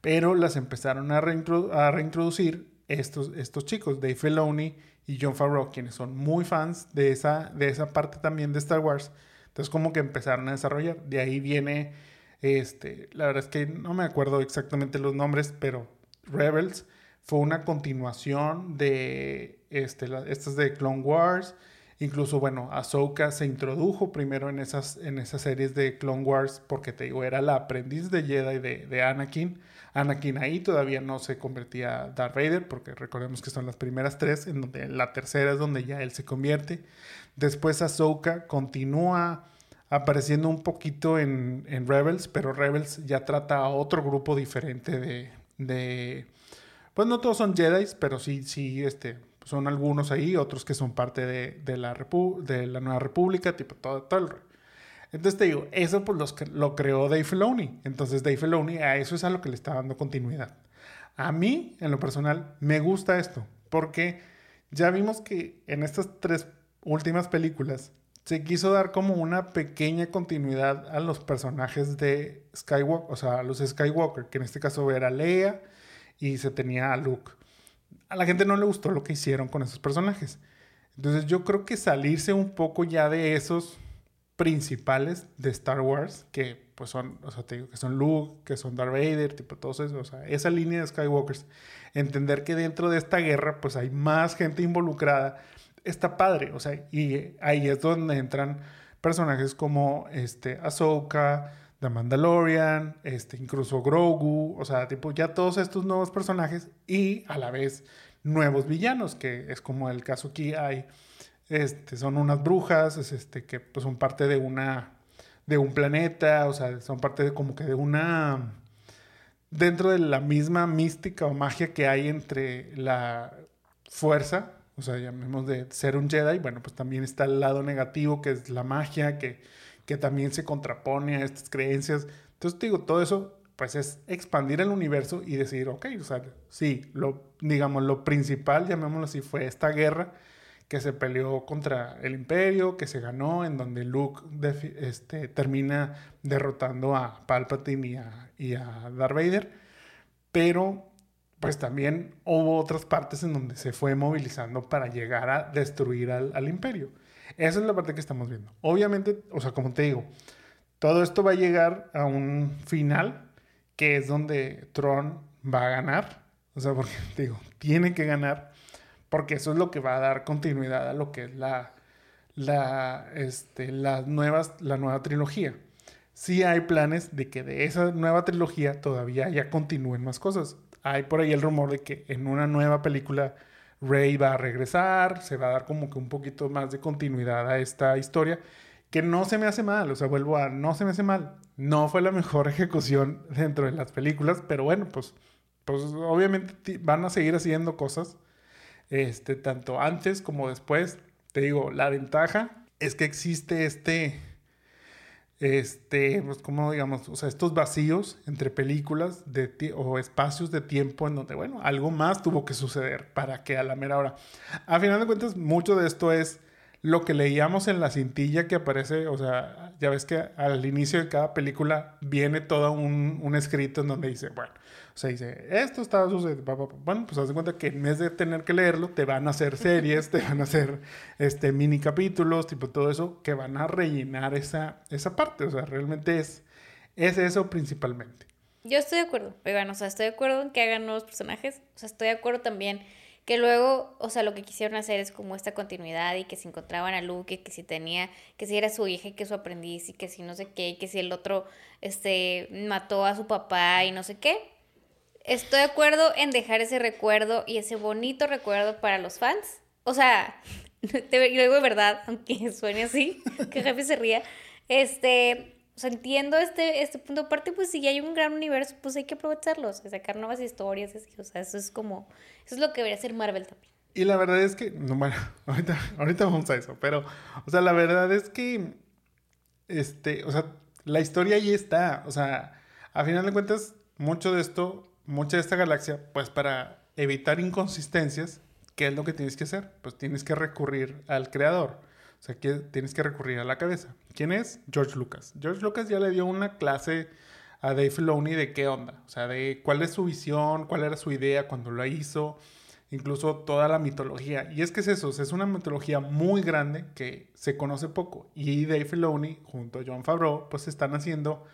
Pero las empezaron a, reintroducir estos, estos chicos, Dave Filoni y John Favreau, quienes son muy fans de esa, de esa parte también de Star Wars. Entonces como que empezaron a desarrollar. De ahí viene, este, la verdad es que no me acuerdo exactamente los nombres, pero Rebels fue una continuación de este, estas de Clone Wars. Incluso, bueno, Ahsoka se introdujo primero en esas, en esas series de Clone Wars porque te digo, era la aprendiz de Jedi de, de Anakin. Anakin ahí todavía no se convertía Darth Vader porque recordemos que son las primeras tres, en donde la tercera es donde ya él se convierte. Después Ahsoka continúa apareciendo un poquito en, Rebels, pero Rebels ya trata a otro grupo diferente de, de pues no todos son Jedi, pero sí, sí, este, son algunos ahí, otros que son parte de, la, de la Nueva República, tipo todo, todo el... Entonces te digo, eso pues los, lo creó Dave Filoni. Entonces Dave Filoni a eso es a lo que le está dando continuidad. A mí, en lo personal, me gusta esto, porque ya vimos que en estas tres últimas películas se quiso dar como una pequeña continuidad a los personajes de Skywalker, o sea, a los Skywalker, que en este caso era Leia, y se tenía a Luke. A la gente no le gustó lo que hicieron con esos personajes. Entonces yo creo que salirse un poco ya de esos principales de Star Wars, que pues son, o sea, que son Luke, que son Darth Vader, tipo todos esos, o sea, esa línea de Skywalkers, entender que dentro de esta guerra pues hay más gente involucrada, está padre, o sea, y ahí es donde entran personajes como este Ahsoka, The Mandalorian, este, incluso Grogu, o sea, tipo ya todos estos nuevos personajes y a la vez nuevos villanos, que es como el caso aquí hay, este, son unas brujas, es este, que pues, son parte de una, de un planeta, o sea, son parte de como que de una, dentro de la misma mística o magia que hay entre la fuerza, o sea, llamemos de ser un Jedi, bueno, pues también está el lado negativo, que es la magia, que que también se contrapone a estas creencias. Entonces, digo, todo eso, pues es expandir el universo y decir, ok, o sea, sí, lo, digamos, lo principal, llamémoslo así, fue esta guerra que se peleó contra el imperio, que se ganó, en donde Luke este, termina derrotando a Palpatine y a, y a Darth Vader, pero pues también hubo otras partes en donde se fue movilizando para llegar a destruir al, al imperio. Esa es la parte que estamos viendo. Obviamente, o sea, como te digo, todo esto va a llegar a un final que es donde Tron va a ganar. O sea, porque te digo, tiene que ganar porque eso es lo que va a dar continuidad a lo que es la, la, este, nuevas, la nueva trilogía. Sí hay planes de que de esa nueva trilogía todavía ya continúen más cosas. Hay por ahí el rumor de que en una nueva película Rey va a regresar, se va a dar como que un poquito más de continuidad a esta historia, que no se me hace mal, o sea, vuelvo a, no se me hace mal. No fue la mejor ejecución dentro de las películas, pero bueno, pues, pues obviamente van a seguir haciendo cosas, este, tanto antes como después. Te digo, la ventaja es que existe este este, pues como digamos, o sea, estos vacíos entre películas de o espacios de tiempo en donde, bueno, algo más tuvo que suceder para que a la mera hora. A final de cuentas, mucho de esto es lo que leíamos en la cintilla que aparece, o sea, ya ves que al inicio de cada película viene todo un, un escrito en donde dice, bueno, o sea, dice, esto está sucediendo. Bueno, pues haz de cuenta que en vez de tener que leerlo, te van a hacer series, te van a hacer este, mini capítulos, tipo todo eso, que van a rellenar esa, esa parte. O sea, realmente es, es eso principalmente. Yo estoy de acuerdo, oigan, o sea, estoy de acuerdo en que hagan nuevos personajes. O sea, estoy de acuerdo también que luego, o sea, lo que quisieron hacer es como esta continuidad y que se encontraban a Luke, que si tenía, que si era su hija y que su aprendiz y que si no sé qué, y que si el otro, este, mató a su papá y no sé qué estoy de acuerdo en dejar ese recuerdo y ese bonito recuerdo para los fans. O sea, te digo de verdad, aunque suene así, que jefe se ría. Este, o sea, entiendo este, este punto. Aparte, pues si hay un gran universo, pues hay que aprovecharlos, sacar nuevas historias. o sea, eso es como, eso es lo que debería hacer Marvel también. Y la verdad es que, no, bueno, ahorita, ahorita vamos a eso, pero, o sea, la verdad es que, este, o sea, la historia ahí está. O sea, a final de cuentas, mucho de esto mucha de esta galaxia, pues para evitar inconsistencias, ¿qué es lo que tienes que hacer? Pues tienes que recurrir al creador. O sea, tienes que recurrir a la cabeza. ¿Quién es? George Lucas. George Lucas ya le dio una clase a Dave Filoni de qué onda. O sea, de cuál es su visión, cuál era su idea cuando lo hizo. Incluso toda la mitología. Y es que es eso, es una mitología muy grande que se conoce poco. Y Dave Filoni, junto a John Favreau, pues están haciendo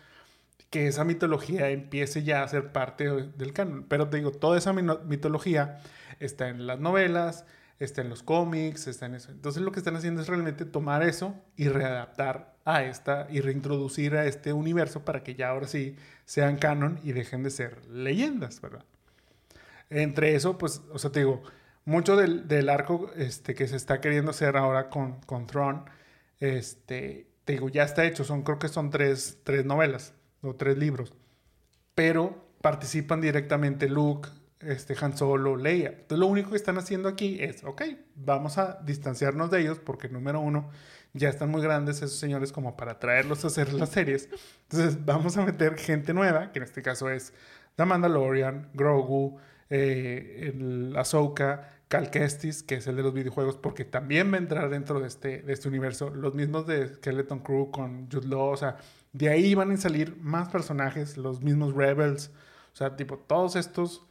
que esa mitología empiece ya a ser parte del canon. Pero te digo, toda esa mitología está en las novelas, está en los cómics, está en eso. Entonces lo que están haciendo es realmente tomar eso y readaptar a esta y reintroducir a este universo para que ya ahora sí sean canon y dejen de ser leyendas, ¿verdad? Entre eso, pues, o sea, te digo, mucho del, del arco este, que se está queriendo hacer ahora con, con Tron, este, te digo, ya está hecho, son, creo que son tres, tres novelas o tres libros, pero participan directamente Luke, este Han Solo, Leia. Entonces lo único que están haciendo aquí es, ok, vamos a distanciarnos de ellos porque número uno, ya están muy grandes esos señores como para traerlos a hacer las series. Entonces vamos a meter gente nueva, que en este caso es The Mandalorian, Grogu, eh, el Ahsoka, Cal Kestis, que es el de los videojuegos, porque también va a entrar dentro de este, de este universo. Los mismos de Skeleton Crew con Jude Law, o sea, de ahí van a salir más personajes, los mismos Rebels, o sea, tipo, todos estos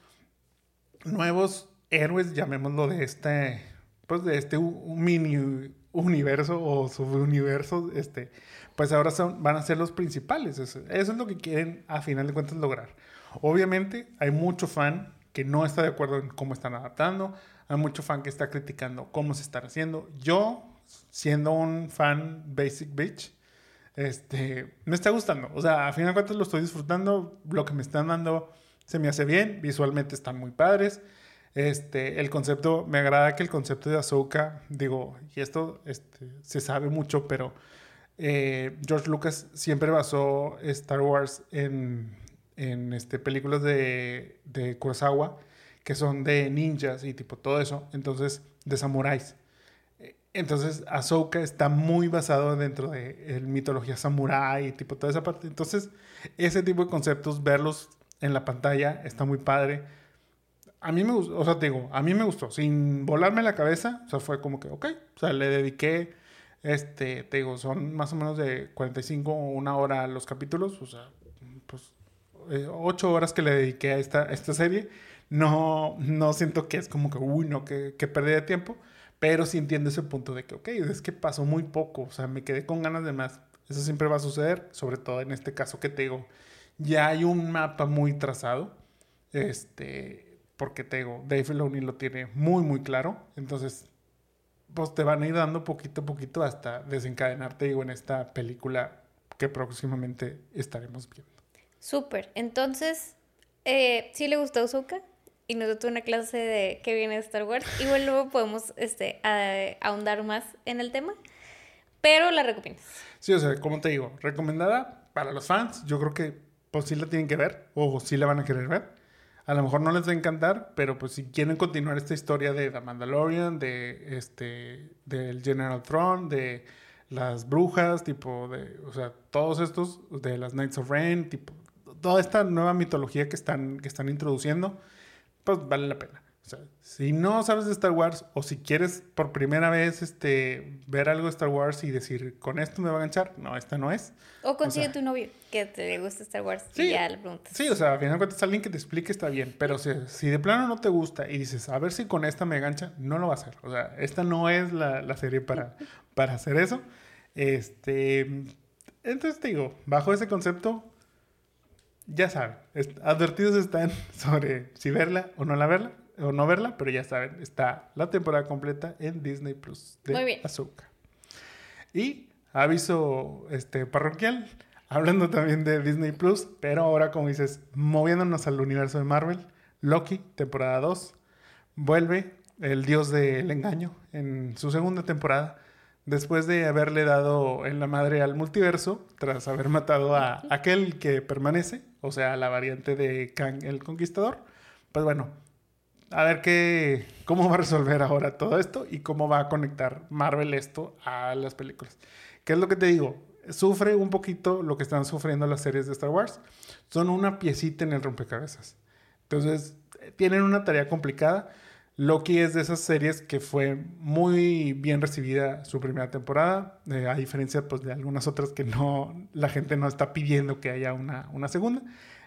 nuevos héroes, llamémoslo de este, pues de este mini universo o subuniverso, este, pues ahora son, van a ser los principales. Eso, eso es lo que quieren a final de cuentas lograr. Obviamente hay mucho fan que no está de acuerdo en cómo están adaptando, hay mucho fan que está criticando cómo se están haciendo. Yo, siendo un fan Basic Bitch, este, me está gustando. O sea, a fin de cuentas lo estoy disfrutando. Lo que me están dando se me hace bien. Visualmente están muy padres. Este, el concepto, me agrada que el concepto de Ahsoka, digo, y esto este, se sabe mucho, pero eh, George Lucas siempre basó Star Wars en, en este, películas de, de Kurosawa, que son de ninjas y tipo todo eso, entonces de samuráis. Entonces, Ahsoka está muy basado dentro de la mitología samurái, tipo toda esa parte. Entonces, ese tipo de conceptos, verlos en la pantalla, está muy padre. A mí me gustó, o sea, te digo, a mí me gustó, sin volarme la cabeza, o sea, fue como que, ok, o sea, le dediqué, este, te digo, son más o menos de 45 o una hora los capítulos, o sea, pues, eh, ocho horas que le dediqué a esta, esta serie. No, no siento que es como que, uy, no, que, que perdí de tiempo pero sí entiendo ese punto de que, ok, es que pasó muy poco, o sea, me quedé con ganas de más. Eso siempre va a suceder, sobre todo en este caso que te digo, ya hay un mapa muy trazado, este, porque te digo, Dave Filoni lo tiene muy, muy claro, entonces, pues te van a ir dando poquito a poquito hasta desencadenarte, digo, en esta película que próximamente estaremos viendo. Súper, entonces, eh, ¿sí le gustó Zuka? Y nos dio una clase de qué viene de Star Wars. Igual luego podemos este, ahondar más en el tema, pero la recomiendas. Sí, o sea, como te digo, recomendada para los fans. Yo creo que pues sí la tienen que ver o sí la van a querer ver. A lo mejor no les va a encantar, pero pues si quieren continuar esta historia de The Mandalorian, de este, del General Throne, de las brujas, tipo de, o sea, todos estos, de las Knights of Rain, tipo, toda esta nueva mitología que están, que están introduciendo, pues vale la pena. O sea, si no sabes de Star Wars o si quieres por primera vez este, ver algo de Star Wars y decir, con esto me va a enganchar, no, esta no es. O consigue tu novio que te gusta Star Wars sí, y ya le preguntas. Sí, o sea, al final de cuentas alguien que te explique está bien, pero si, si, de plano no te gusta y dices, a ver si con esta me engancha, no lo va a hacer. O sea, esta no es la, la serie para, para hacer eso. Este, entonces te digo, bajo ese concepto, ya saben, advertidos están sobre si verla o no la verla o no verla, pero ya saben, está la temporada completa en Disney Plus de Azúcar. Y aviso este parroquial, hablando también de Disney Plus, pero ahora como dices, moviéndonos al universo de Marvel, Loki, temporada 2, vuelve el dios del engaño en su segunda temporada, después de haberle dado en la madre al multiverso, tras haber matado a aquel que permanece, o sea, la variante de Kang el Conquistador. Pues bueno, a ver qué, cómo va a resolver ahora todo esto y cómo va a conectar Marvel esto a las películas. ¿Qué es lo que te digo? Sufre un poquito lo que están sufriendo las series de Star Wars. Son una piecita en el rompecabezas. Entonces, tienen una tarea complicada. Loki es de esas series que fue muy bien recibida su primera temporada, eh, a diferencia pues, de algunas otras que no, la gente no está pidiendo que haya una, una segunda.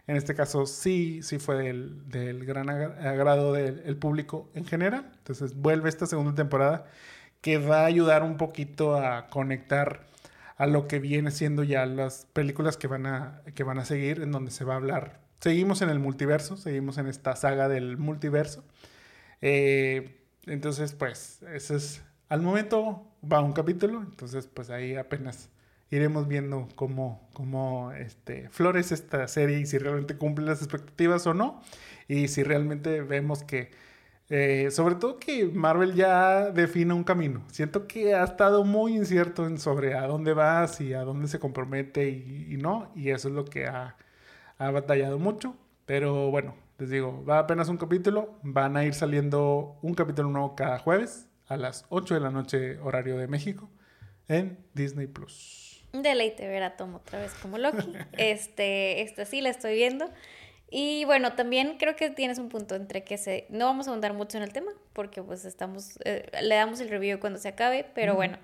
En este caso sí, sí fue del, del gran agrado del público en general. Entonces vuelve esta segunda temporada que va a ayudar un poquito a conectar a lo que viene siendo ya las películas que van a, que van a seguir, en donde se va a hablar. Seguimos en el multiverso, seguimos en esta saga del multiverso. Eh, entonces, pues, ese es, al momento va un capítulo, entonces, pues ahí apenas iremos viendo cómo, cómo este, florece esta serie y si realmente cumple las expectativas o no. Y si realmente vemos que, eh, sobre todo que Marvel ya define un camino. Siento que ha estado muy incierto en sobre a dónde vas y a dónde se compromete y, no. Y eso es lo que ha, ha batallado mucho. Pero bueno, les digo, va apenas un capítulo. Van a ir saliendo un capítulo nuevo cada jueves a las 8 de la noche horario de México en Disney Plus. Deleite ver a Tom otra vez como Loki. Este, esta sí la estoy viendo. Y bueno, también creo que tienes un punto entre que se... No vamos a ahondar mucho en el tema, porque pues estamos... Eh, le damos el review cuando se acabe, pero bueno,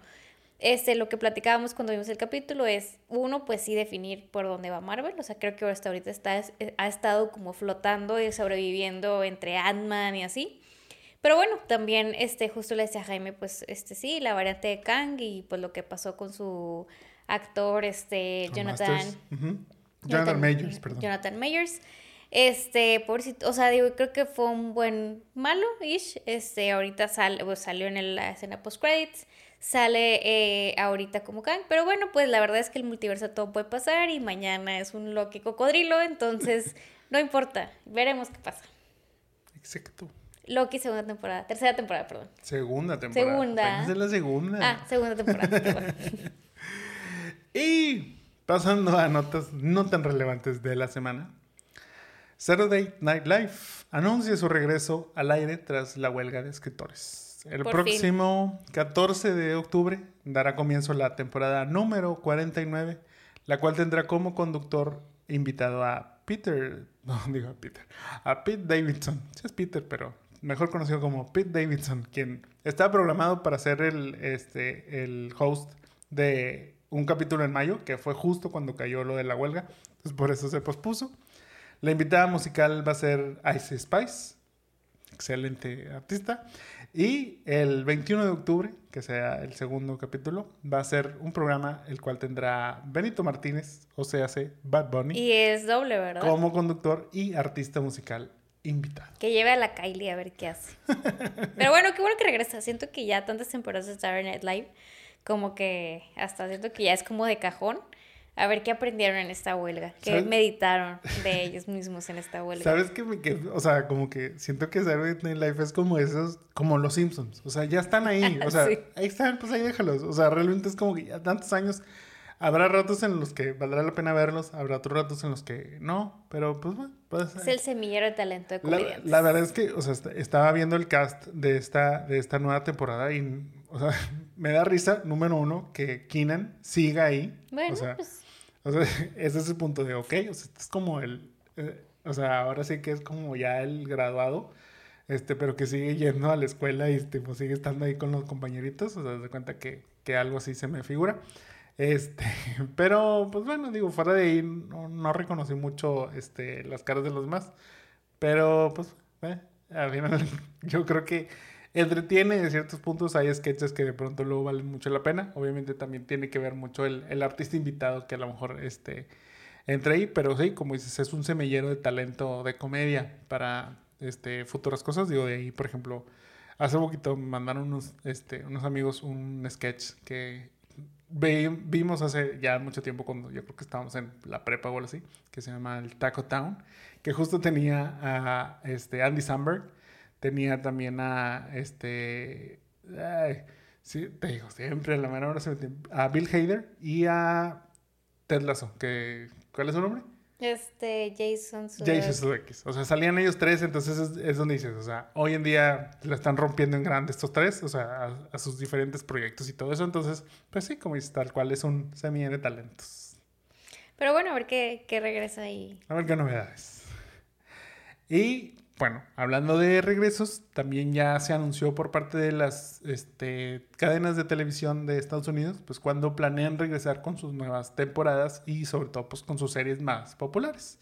este, lo que platicábamos cuando vimos el capítulo es, uno, pues sí definir por dónde va Marvel. O sea, creo que hasta ahorita está, ha estado como flotando y sobreviviendo entre Ant-Man y así. Pero bueno, también, este, justo le decía a Jaime, pues, este sí, la variante de Kang y pues lo que pasó con su actor, este, Jonathan. Jonathan, Mayers, perdón. Jonathan Mayers. Este, pobrecito, o sea, digo, creo que fue un buen malo-ish. Este, ahorita pues, salió en la escena post-credits. Sale eh, ahorita como Kang. Pero bueno, pues la verdad es que el multiverso todo puede pasar y mañana es un Loki cocodrilo. Entonces, no importa. Veremos qué pasa. Exacto. Loki, segunda temporada. Tercera temporada, perdón. Segunda temporada. Segunda. Es la segunda. Ah, segunda temporada. Y pasando a notas no tan relevantes de la semana. Saturday Night Live anuncia su regreso al aire tras la huelga de escritores. El próximo 14 de octubre dará comienzo la temporada número 49, la cual tendrá como conductor invitado a Peter, no digo a Peter, a Pete Davidson. Sí es Peter, pero mejor conocido como Pete Davidson, quien está programado para ser el, este, el host de un capítulo en mayo, que fue justo cuando cayó lo de la huelga, entonces por eso se pospuso. La invitada musical va a ser Ice Spice, excelente artista. Y el 21 de octubre, que sea el segundo capítulo, va a ser un programa el cual tendrá Benito Martínez, o sea, Bad Bunny. Y es doble, ¿verdad? Como conductor y artista musical invitado. Que lleve a la Kylie a ver qué hace. Pero bueno, qué bueno que regresa. Siento que ya tantas temporadas de Saturday Night Live como que hasta siento que ya es como de cajón. A ver qué aprendieron en esta huelga, qué meditaron de ellos mismos en esta huelga. ¿Sabes que, o sea, como que siento que Saturday Night Life es como esos, como los Simpsons, o sea, ya están ahí, o sea, ahí están, pues ahí déjalos, o sea, realmente es como que ya tantos años, habrá ratos en los que valdrá la pena verlos, habrá otros ratos en los que no, pero pues bueno. Pues, es el semillero de talento de comediantes. La, la, verdad es que, o sea, estaba viendo el cast de esta, de esta nueva temporada y o sea, me da risa, número uno, que Keenan siga ahí. Bueno, o sea, pues... o sea, ese es el punto de, ok, o sea, es como el, eh, o sea, ahora sí que es como ya el graduado. este, pero que sigue yendo a la escuela y tipo, sigue estando ahí con los compañeritos, o sea, se cuenta que, que algo así se me figura. Este, pero pues bueno, digo, fuera de ahí no, no reconocí mucho este, las caras de los demás. Pero pues, eh, al final yo creo que entretiene en ciertos puntos. Hay sketches que de pronto luego valen mucho la pena. Obviamente también tiene que ver mucho el, el artista invitado que a lo mejor este, entre ahí. Pero sí, como dices, es un semillero de talento de comedia para este, futuras cosas. Digo, de ahí, por ejemplo, hace poquito mandaron unos, este, unos amigos un sketch que vimos hace ya mucho tiempo cuando yo creo que estábamos en la prepa o algo así, que se llama el Taco Town, que justo tenía a este, Andy Samberg, tenía también a este... sí, te digo, siempre a la mera hora se a Bill Hader y a Ted Lasso, que, ¿cuál es su nombre? Este, Jason Sudeikis. Jason Sudeikis. O sea, salían ellos tres, entonces es, donde dices, o sea, hoy en día la están rompiendo en grande estos tres, o sea, a, sus diferentes proyectos y todo eso. Entonces, pues sí, como dices, tal cual es un semi de talentos. Pero bueno, a ver qué, qué regresa ahí. A ver qué novedades. Y bueno, hablando de regresos, también ya se anunció por parte de las este, cadenas de televisión de Estados Unidos, pues cuando planean regresar con sus nuevas temporadas y sobre todo pues con sus series más populares.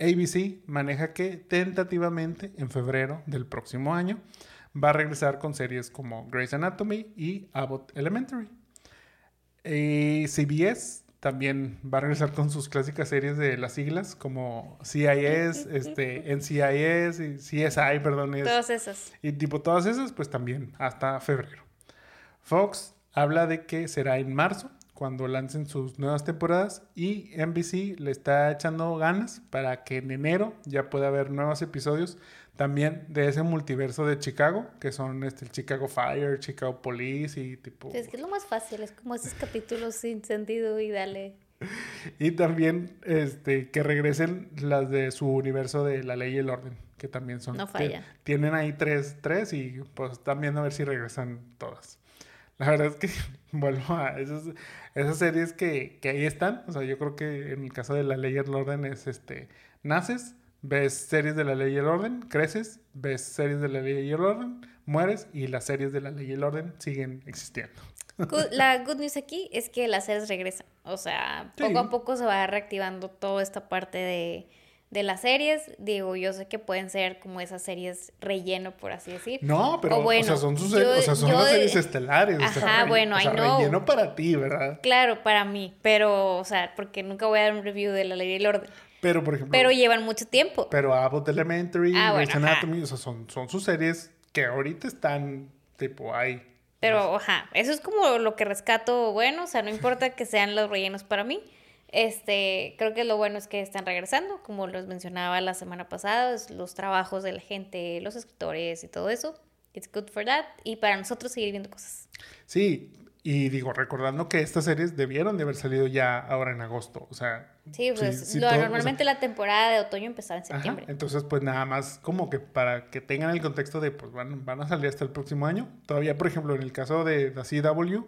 ABC maneja que tentativamente en febrero del próximo año va a regresar con series como Grey's Anatomy y Abbott Elementary. Y CBS también va a regresar con sus clásicas series de las siglas como CIS, este, NCIS y CSI, perdón. todas esas. Y tipo todas esas, pues también hasta febrero. Fox habla de que será en marzo cuando lancen sus nuevas temporadas y NBC le está echando ganas para que en enero ya pueda haber nuevos episodios también de ese multiverso de Chicago, que son este, el Chicago Fire, Chicago Police y tipo... Es que es lo más fácil, es como esos capítulos sin sentido y dale. Y también este, que regresen las de su universo de la ley y el orden, que también son... No falla. tienen ahí tres, tres y pues están viendo a ver si regresan todas. La verdad es que vuelvo a esas, esas series que, que ahí están. O sea, yo creo que en el caso de la ley y el orden es este... Naces, ves series de la ley y el orden, creces, ves series de la ley y el orden, mueres y las series de la ley y el orden siguen existiendo. la good news aquí es que las series regresan. O sea, poco a poco se va reactivando toda esta parte de, de las series. Digo, yo sé que pueden ser como esas series relleno, por así decir. No, pero o, sea, son, sus, o sea, son las series estelares. Ajá, bueno, o sea, relleno para ti, ¿verdad? Claro, para mí. Pero, o sea, porque nunca voy a dar un review de la ley y el orden. Pero, por ejemplo. Pero llevan mucho tiempo. Pero Abbott Elementary, ah, Grey's Anatomy, o sea, son, son sus series que ahorita están, tipo, ahí. Pero, ajá, eso es como lo que rescato bueno, o sea, no importa que sean los rellenos para mí. Este, creo que lo bueno es que están regresando, como los mencionaba la semana pasada, los trabajos de la gente, los escritores y todo eso. It's good for that. Y para nosotros seguir viendo cosas. Sí, y digo, recordando que estas series debieron de haber salido ya ahora en agosto, o sea... Sí, pues normalmente la temporada de otoño empezaba en septiembre. entonces, pues nada más como que para que tengan el contexto de, pues van, van a salir hasta el próximo año. Todavía, por ejemplo, en el caso de la CW,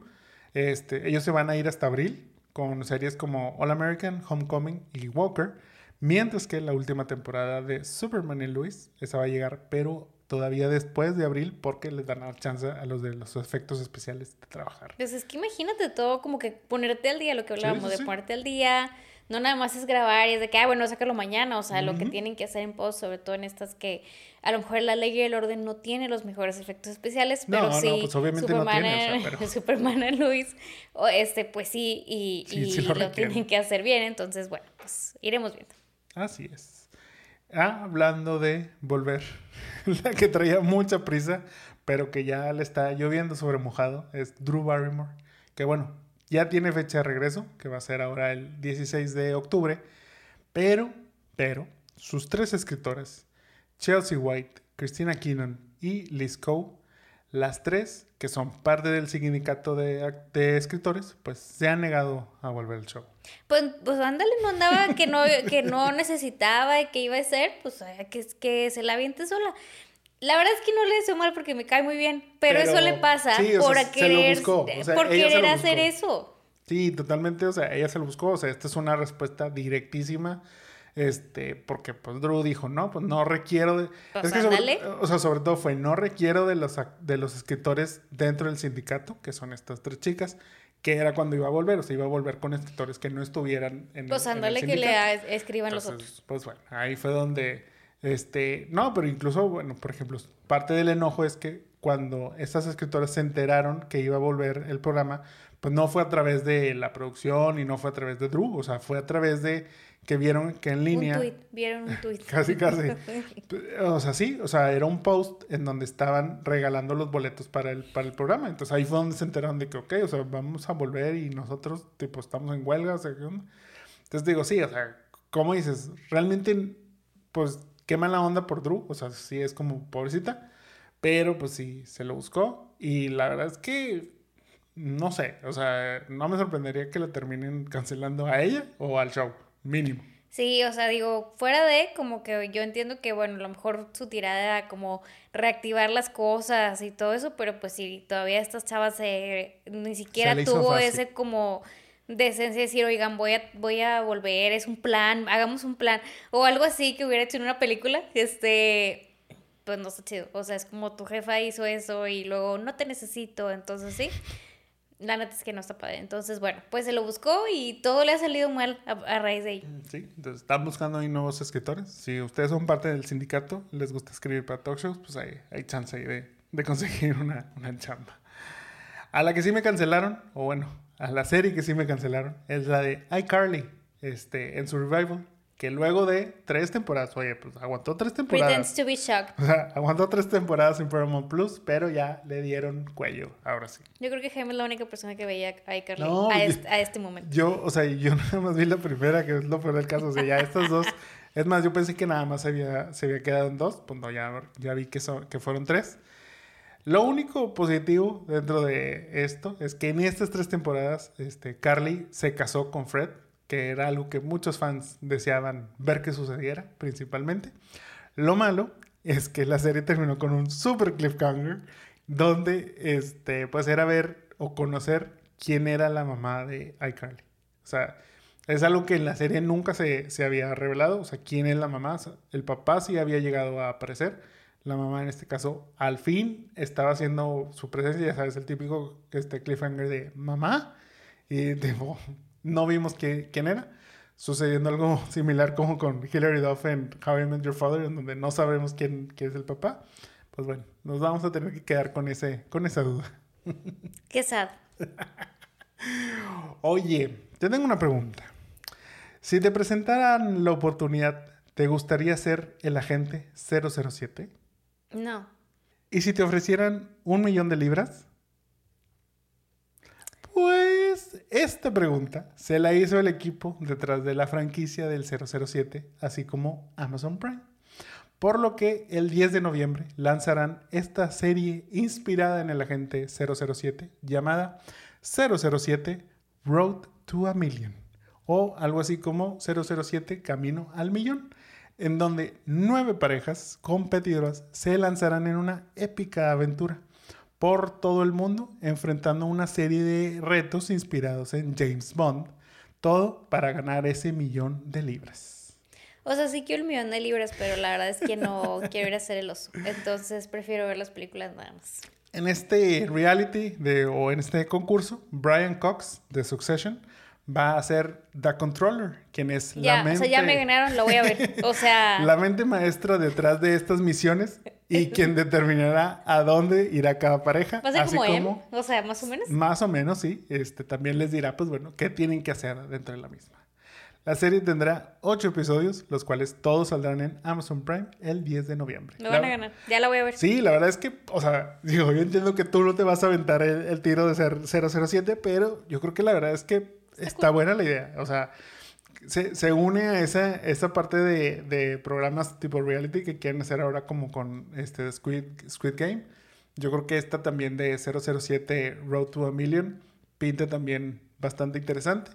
este, ellos se van a ir hasta abril con series como All American, Homecoming y Walker, mientras que la última temporada de Superman y Luis, esa va a llegar, pero todavía después de abril porque les dan la chance a los de los efectos especiales de trabajar. Pues es que imagínate todo como que ponerte al día, lo que hablábamos, de ponerte al día, no nada más es grabar y es de que, ah, bueno, sácalo mañana, o sea, lo que tienen que hacer en post, sobre todo en estas que a lo mejor la ley y el orden no tiene los mejores efectos especiales, pero sí, pues obviamente Superman, no tiene, Superman Luis, o este, pues sí, y, lo, lo tienen que hacer bien, entonces, bueno, pues iremos viendo. Así es. Hablando de volver, la que traía mucha prisa, pero que ya le está lloviendo sobre mojado, es Drew Barrymore, que bueno, ya tiene fecha de regreso, que va a ser ahora el 16 de octubre, pero, pero, sus tres escritoras, Chelsea White, Christina Keenan y Liz Coe, las tres, que son parte del sindicato de, de, escritores, pues se han negado a volver al show. Pues, pues ándale, no andaba, que no, que no necesitaba y que iba a ser, pues que, que se la aviente sola. La verdad es que no le deseo mal porque me cae muy bien, pero, eso le pasa por querer, por querer hacer eso. Sí, totalmente, o sea, ella se lo buscó, o sea, esta es una respuesta directísima Este, porque pues Drew dijo, no, pues no requiero de... Pues o sea, sobre todo fue, no requiero de los, de los escritores dentro del sindicato, que son estas tres chicas, que era cuando iba a volver, o sea, iba a volver con escritores que no estuvieran en, pues ándale que le escriban los otros. Pues bueno, ahí fue donde, este, no, pero incluso, bueno, por ejemplo, parte del enojo es que cuando estas escritoras se enteraron que iba a volver el programa, pues no fue a través de la producción y no fue a través de Drew, o sea, fue a través de que vieron que en línea... Un tweet, vieron un tweet. casi, casi. o sea, sí, o sea, era un post en donde estaban regalando los boletos para el, para el programa. Entonces ahí fue donde se enteraron de que, ok, o sea, vamos a volver y nosotros, tipo, estamos en huelga, o sea, ¿qué onda? Entonces digo, sí, o sea, ¿cómo dices? Realmente, pues, qué mala onda por Drew, o sea, sí es como pobrecita, pero pues sí, se lo buscó y la verdad es que no sé, o sea, no me sorprendería que la terminen cancelando a ella o al show. Mínimo. Sí, o sea, digo, fuera de como que yo entiendo que, bueno, a lo mejor su tirada era como reactivar las cosas y todo eso, pero pues sí, todavía estas chavas ni siquiera tuvo ese como decencia de decir, oigan, voy a, voy a volver, es un plan, hagamos un plan, o algo así que hubiera hecho en una película, este, pues no está chido, o sea, es como tu jefa hizo eso y luego no te necesito, entonces sí la neta es que no está padre. Entonces, bueno, pues se lo buscó y todo le ha salido mal a, raíz de ahí. Mm, sí, entonces están buscando ahí nuevos escritores. Si ustedes son parte del sindicato, les gusta escribir para talk shows, pues hay, hay chance ahí de, de conseguir una, una chamba. A la que sí me cancelaron, o bueno, a la serie que sí me cancelaron, es la de iCarly, este, en su revival que luego de tres temporadas, oye, pues aguantó tres temporadas. Pretends to be shocked. O sea, aguantó tres temporadas en Paramount Plus, pero ya le dieron cuello, ahora sí. Yo creo que Jaime es la única persona que veía a iCarly a, este, a, este, momento. Yo, o sea, yo nada más vi la primera, que es lo peor del caso. O sea, ya estas dos. es más, yo pensé que nada más se había, se había quedado en dos. Pues no, ya, ya vi que, son, que fueron tres. Lo único positivo dentro de esto es que en estas tres temporadas, este, Carly se casó con Fred que era algo que muchos fans deseaban ver que sucediera, principalmente. Lo malo es que la serie terminó con un super cliffhanger, donde este, pues era ver o conocer quién era la mamá de iCarly. O sea, es algo que en la serie nunca se, se había revelado, o sea, quién es la mamá. El papá sí había llegado a aparecer, la mamá en este caso al fin estaba haciendo su presencia, ya sabes, el típico este cliffhanger de mamá. Y tipo, no vimos quién era. Sucediendo algo similar como con Hilary Duff en How I Met Your Father, en donde no sabemos quién, quién es el papá. Pues bueno, nos vamos a tener que quedar con, ese, con esa duda. Qué sad. Oye, te tengo una pregunta. Si te presentaran la oportunidad, ¿te gustaría ser el agente 007? No. ¿Y si te ofrecieran un millón de libras? Pues esta pregunta se la hizo el equipo detrás de la franquicia del 007, así como Amazon Prime. Por lo que el 10 de noviembre lanzarán esta serie inspirada en el agente 007 llamada 007 Road to a Million o algo así como 007 Camino al Millón, en donde nueve parejas competidoras se lanzarán en una épica aventura por todo el mundo enfrentando una serie de retos inspirados en James Bond, todo para ganar ese millón de libras. O sea, sí quiero el millón de libras, pero la verdad es que no quiero ir a hacer el oso. Entonces prefiero ver las películas nada más. En este reality de, o en este concurso, Brian Cox de Succession va a ser The Controller, quien es la mente... O sea, ya me ganaron, lo voy a ver. O sea... la mente maestra detrás de estas misiones y quien determinará a dónde irá cada pareja. Va a ser así como, o sea, más o menos. Más o menos, sí. Este, también les dirá, pues bueno, qué tienen que hacer dentro de la misma. La serie tendrá ocho episodios, los cuales todos saldrán en Amazon Prime el 10 de noviembre. Me van a ganar, ya la voy a ver. Sí, la verdad es que, o sea, digo, yo entiendo que tú no te vas a aventar el, tiro de ser 007, pero yo creo que la verdad es que está, buena la idea. O sea, se, se une a esa, esa parte de, de, programas tipo reality que quieren hacer ahora como con este Squid, Squid Game. Yo creo que esta también de 007 Road to a Million pinta también bastante interesante.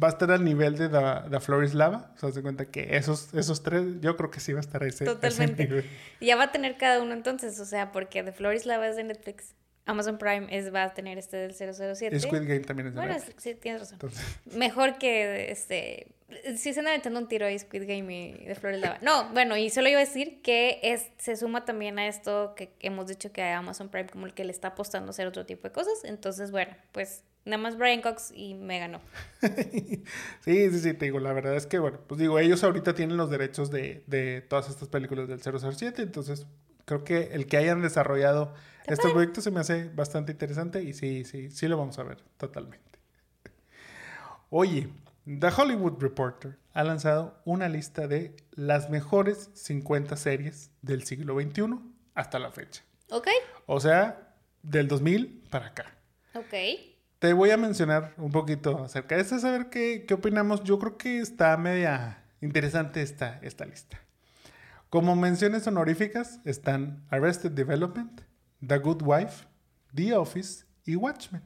Va a estar al nivel de The, Floris Lava. O sea, se cuenta que esos, esos tres, yo creo que sí va a estar a ese, Totalmente. Ya va a tener cada uno entonces, o sea, porque The Floris Lava es de Netflix Amazon Prime es, va a tener este del 007. Squid Game también es de Bueno, Netflix. sí, tienes razón. Entonces, Mejor que este. Sí, se andan aventando un tiro ahí Squid Game y de Flores Lava. No, bueno, y solo iba a decir que es, se suma también a esto que hemos dicho que a Amazon Prime como el que le está apostando a hacer otro tipo de cosas. Entonces, bueno, pues nada más Brian Cox y me ganó. sí, sí, sí, te digo, la verdad es que, bueno, pues digo, ellos ahorita tienen los derechos de, de todas estas películas del 007, entonces creo que el que hayan desarrollado este proyecto se me hace bastante interesante y sí, sí, sí lo vamos a ver totalmente. Oye, The Hollywood Reporter ha lanzado una lista de las mejores 50 series del siglo XXI hasta la fecha. ¿Ok? O sea, del 2000 para acá. Ok. Te voy a mencionar un poquito acerca de esto, a ver qué, qué opinamos. Yo creo que está media interesante esta, esta lista. Como menciones honoríficas están Arrested Development, The Good Wife, The Office y Watchmen.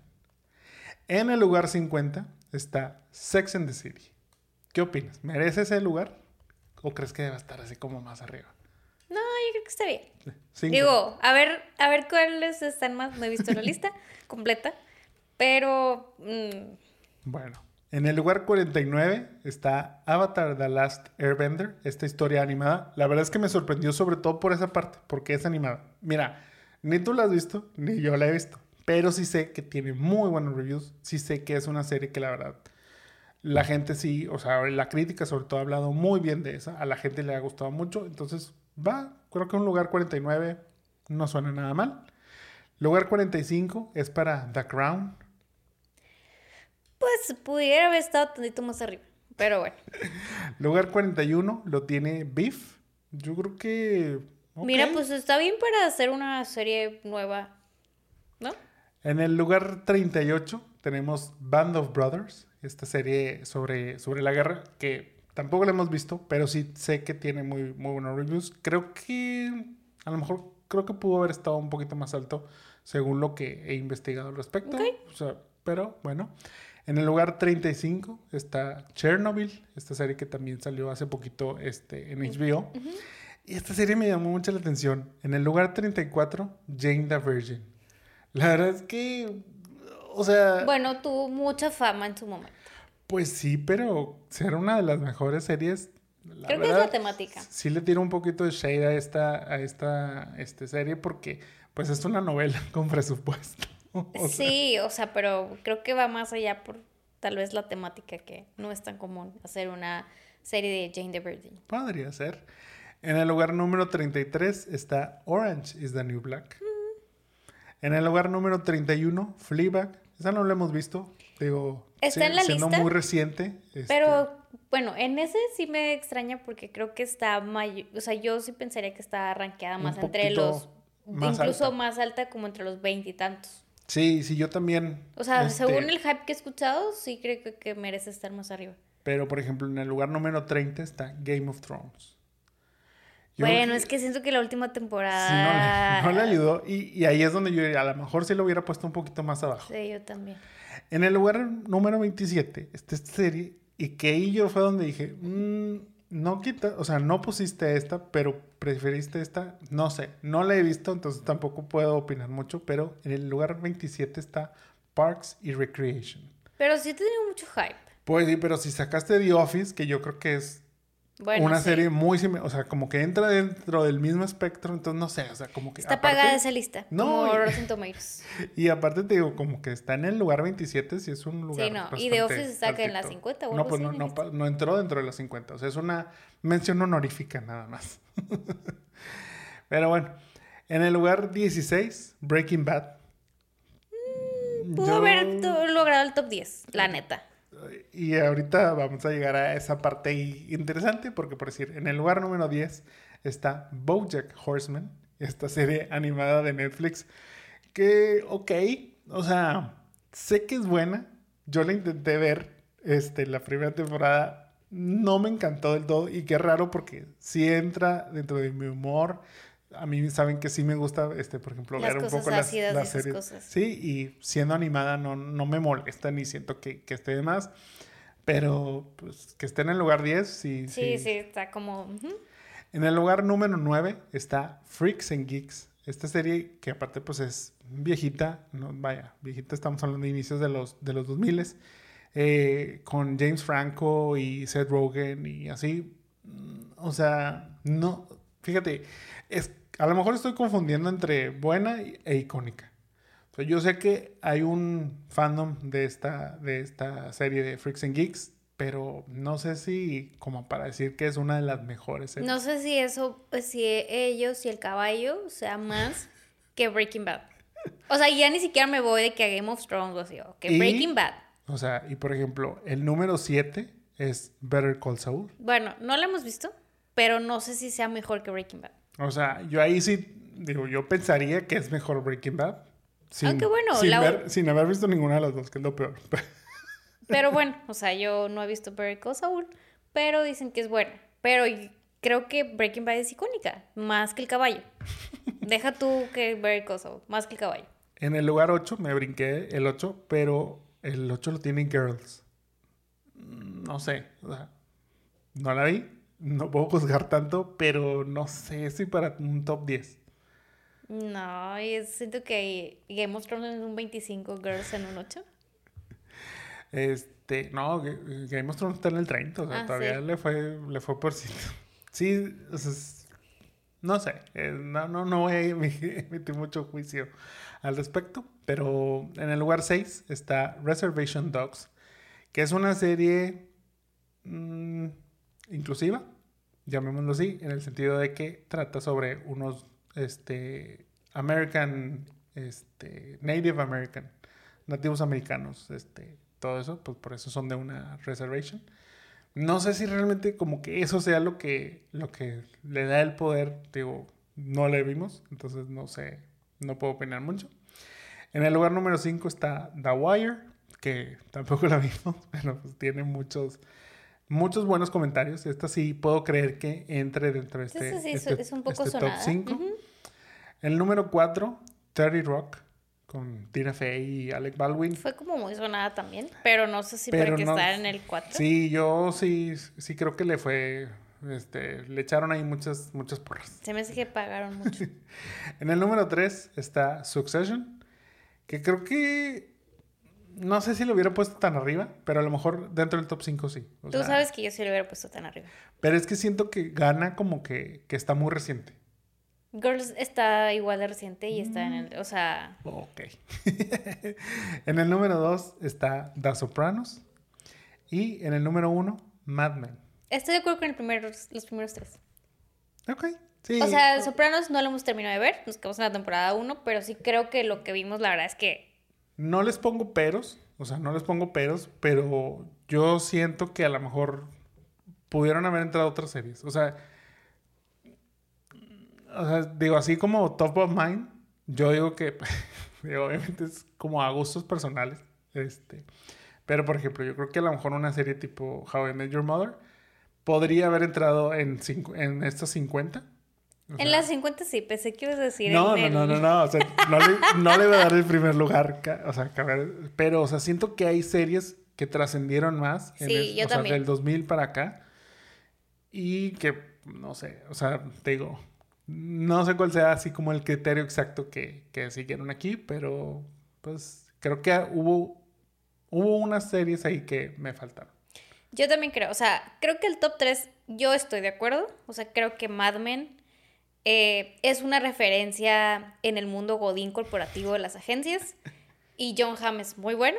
En el lugar 50 está Sex and the City. ¿Qué opinas? ¿Merece ese lugar? ¿O crees que debe estar así como más arriba? No, yo creo que está bien. Cinco. Digo, a ver, a ver cuáles están más. No he visto la lista completa. Pero. mm, Bueno, en el lugar 49 está Avatar The Last Airbender, esta historia animada. La verdad es que me sorprendió sobre todo por esa parte, porque es animada. Mira, ni tú la has visto, ni yo la he visto, pero sí sé que tiene muy buenos reviews, sí sé que es una serie que la verdad, la gente sí, o sea, la crítica sobre todo ha hablado muy bien de esa, a la gente le ha gustado mucho, entonces va, creo que un lugar 49 no suena nada mal. Lugar 45 es para The Crown, pues pudiera haber estado tantito más arriba. Pero bueno. Lugar 41 lo tiene Beef. Yo creo que. Mira, pues está bien para hacer una serie nueva. ¿No? En el lugar 38 tenemos Band of Brothers, esta serie sobre, sobre la guerra, que tampoco la hemos visto, pero sí sé que tiene muy, muy buenos reviews. Creo que. A lo mejor creo que pudo haber estado un poquito más alto según lo que he investigado al respecto. Ok. O sea, pero bueno. En el lugar 35 está Chernobyl, esta serie que también salió hace poquito este, en HBO. Y esta serie me llamó mucho la atención. En el lugar 34, Jane the Virgin. La verdad es que, o sea, Bueno, tuvo mucha fama en su momento. pues sí, pero será una de las mejores series. La Creo que es la temática. Sí le tiro un poquito de shade a esta, a esta este, serie porque pues es una novela con presupuesto. O sea, Sí, o sea, pero creo que va más allá por tal vez la temática que no es tan común hacer una serie de Jane the Virgin. Podría ser. En el lugar número 33 está Orange is the New Black. En el lugar número 31, Fleabag. Esa no la hemos visto. Digo, Está en la siendo lista, muy reciente. este, Pero bueno, en ese sí me extraña porque creo que está mayor, o sea, yo sí pensaría que está rankeada más entre los, más incluso alta. más alta como entre los veintitantos. Sí, sí, yo también. O sea, este, según el hype que he escuchado, sí creo que, que merece estar más arriba. Pero, por ejemplo, en el lugar número 30 está Game of Thrones. Yo bueno, es que siento que la última sí, temporada... no, le, no le ayudó. Y, y ahí es donde yo a lo mejor sí lo hubiera puesto un poquito más abajo. Sí, yo también. En el lugar número 27 está esta serie y que ahí yo fue donde dije, "Mm, no quita, o sea, no pusiste esta, pero preferiste esta, no sé, no la he visto, entonces tampoco puedo opinar mucho, pero en el lugar 27 está Parks y Recreation. Pero sí he tenido mucho hype. Pues sí, pero si sacaste The Office, que yo creo que es Bueno, una sí. serie muy similar, o sea, como que entra dentro del mismo espectro, entonces no sé, o sea, como que... Está aparte- pagada esa lista. No, como Rotten Tomatoes. Y aparte te digo, como que está en el lugar 27, si es un lugar. Sí, no, y The Office está que en la altito. 50 o No, pues así no, la entró dentro de las 50. O sea, es una mención honorífica nada más. Pero bueno, en el lugar 16, Breaking Bad. Pudo Yo- haber logrado el top 10, la neta. Y ahorita vamos a llegar a esa parte interesante, porque por decir, en el lugar número 10 está Bojack Horseman, esta serie animada de Netflix, que, ok, o sea, sé que es buena, yo la intenté ver, este, la primera temporada, no me encantó del todo, y qué raro porque sí entra dentro de mi humor, a mí saben que sí me gusta, este, por ejemplo, Las ver un poco las, las series. cosas. Sí, y siendo animada no, no me molesta ni siento que, que esté de más. Pero pues que esté en el lugar 10, sí, Sí, sí, está como... ujú. En el lugar número 9 está Freaks and Geeks. Esta serie que aparte pues es viejita, no, vaya, viejita, estamos hablando de inicios de los, de los 2000 eh, con James Franco y Seth Rogen y así. O sea, no, fíjate, es, a lo mejor estoy confundiendo entre buena e icónica. yo sé que hay un fandom de esta, de esta serie de Freaks and Geeks, pero no sé si como para decir que es una de las mejores series. No sé si eso, pues, si ellos y el caballo sea más que Breaking Bad. O sea, ya ni siquiera me voy de que a Game of Thrones o así, que Breaking Bad. O sea, y por ejemplo, el número 7 es Better Call Saul. Bueno, no lo hemos visto, pero no sé si sea mejor que Breaking Bad. O sea, yo ahí sí, digo, yo pensaría que es mejor Breaking Bad. Sin, Aunque bueno, sin, haber visto ninguna de las dos, que es lo peor. pero bueno, o sea, yo no he visto Call Saul, pero dicen que es buena. Pero creo que Breaking Bad es icónica, más que el caballo. Deja tú que Saul, más que el caballo. En el lugar 8 me brinqué el 8, pero el 8 lo tiene Girls. No sé, o sea, no la vi, no puedo juzgar tanto, pero no sé si para un top 10. No, siento que Game of Thrones es un 25, Girls en un 8. Este, no, Game of Thrones está en el 30, o sea, ah, todavía le fue le fue por sí. Sí, o sea, no sé, eh, no, no, no voy a emitir mucho juicio al respecto, pero en el lugar 6 está Reservation Dogs, que es una serie mm, inclusiva, llamémoslo así, en el sentido de que trata sobre unos este, American, este, Native American, nativos americanos, este, todo eso, pues por eso son de una reservation. No sé si realmente como que eso sea lo que, lo que le da el poder, digo, no le vimos, entonces no sé, no puedo opinar mucho. En el lugar número 5 está The Wire, que tampoco la vimos, pero pues tiene muchos, muchos buenos comentarios. Esta sí puedo creer que entre dentro de este, sí, este, es un poco este top 5. El número 4, Terry Rock, con Tina Fey y Alec Baldwin. Fue como muy sonada también, pero no sé si para que estar en el 4. Sí, yo sí, sí creo que le fue, este, le echaron ahí muchas, muchas porras. Se me hace que pagaron mucho. en el número 3 está Succession, que creo que no sé si lo hubiera puesto tan arriba, pero a lo mejor dentro del top 5 sí. Tú sabes que yo sí lo hubiera puesto tan arriba. Pero es que siento que gana como que, que está muy reciente. Girls está igual de reciente y está en el, o sea... Ok. en el número 2 está The Sopranos y en el número 1, Mad Men. Estoy de acuerdo con el primer, los primeros tres. Ok, sí. O sea, Sopranos no lo hemos terminado de ver, nos quedamos en la temporada 1, pero sí creo que lo que vimos, la verdad es que... No les pongo peros, o sea, no les pongo peros, pero yo siento que a lo mejor pudieron haber entrado otras series. O sea o sea, digo, así como top of mind, yo digo que, obviamente es como a gustos personales, este, pero por ejemplo, yo creo que a lo mejor una serie tipo How I Met Your Mother podría haber entrado en, en estos 50. En las 50 sí, pensé que ibas a decir. No, no, no, no, no, o sea, no le, no le voy a dar el primer lugar, o sea, pero, o sea, siento que hay series que trascendieron más en sí, yo o también. sea, del 2000 para acá y que, no sé, o sea, te digo, no sé cuál sea así como el criterio exacto que, que siguieron aquí, pero pues creo que hubo, hubo unas series ahí que me faltaron. Yo también creo, o sea, creo que el top 3 yo estoy de acuerdo, o sea, creo que Mad Men eh, es una referencia en el mundo godín corporativo de las agencias y John Hamm es muy bueno.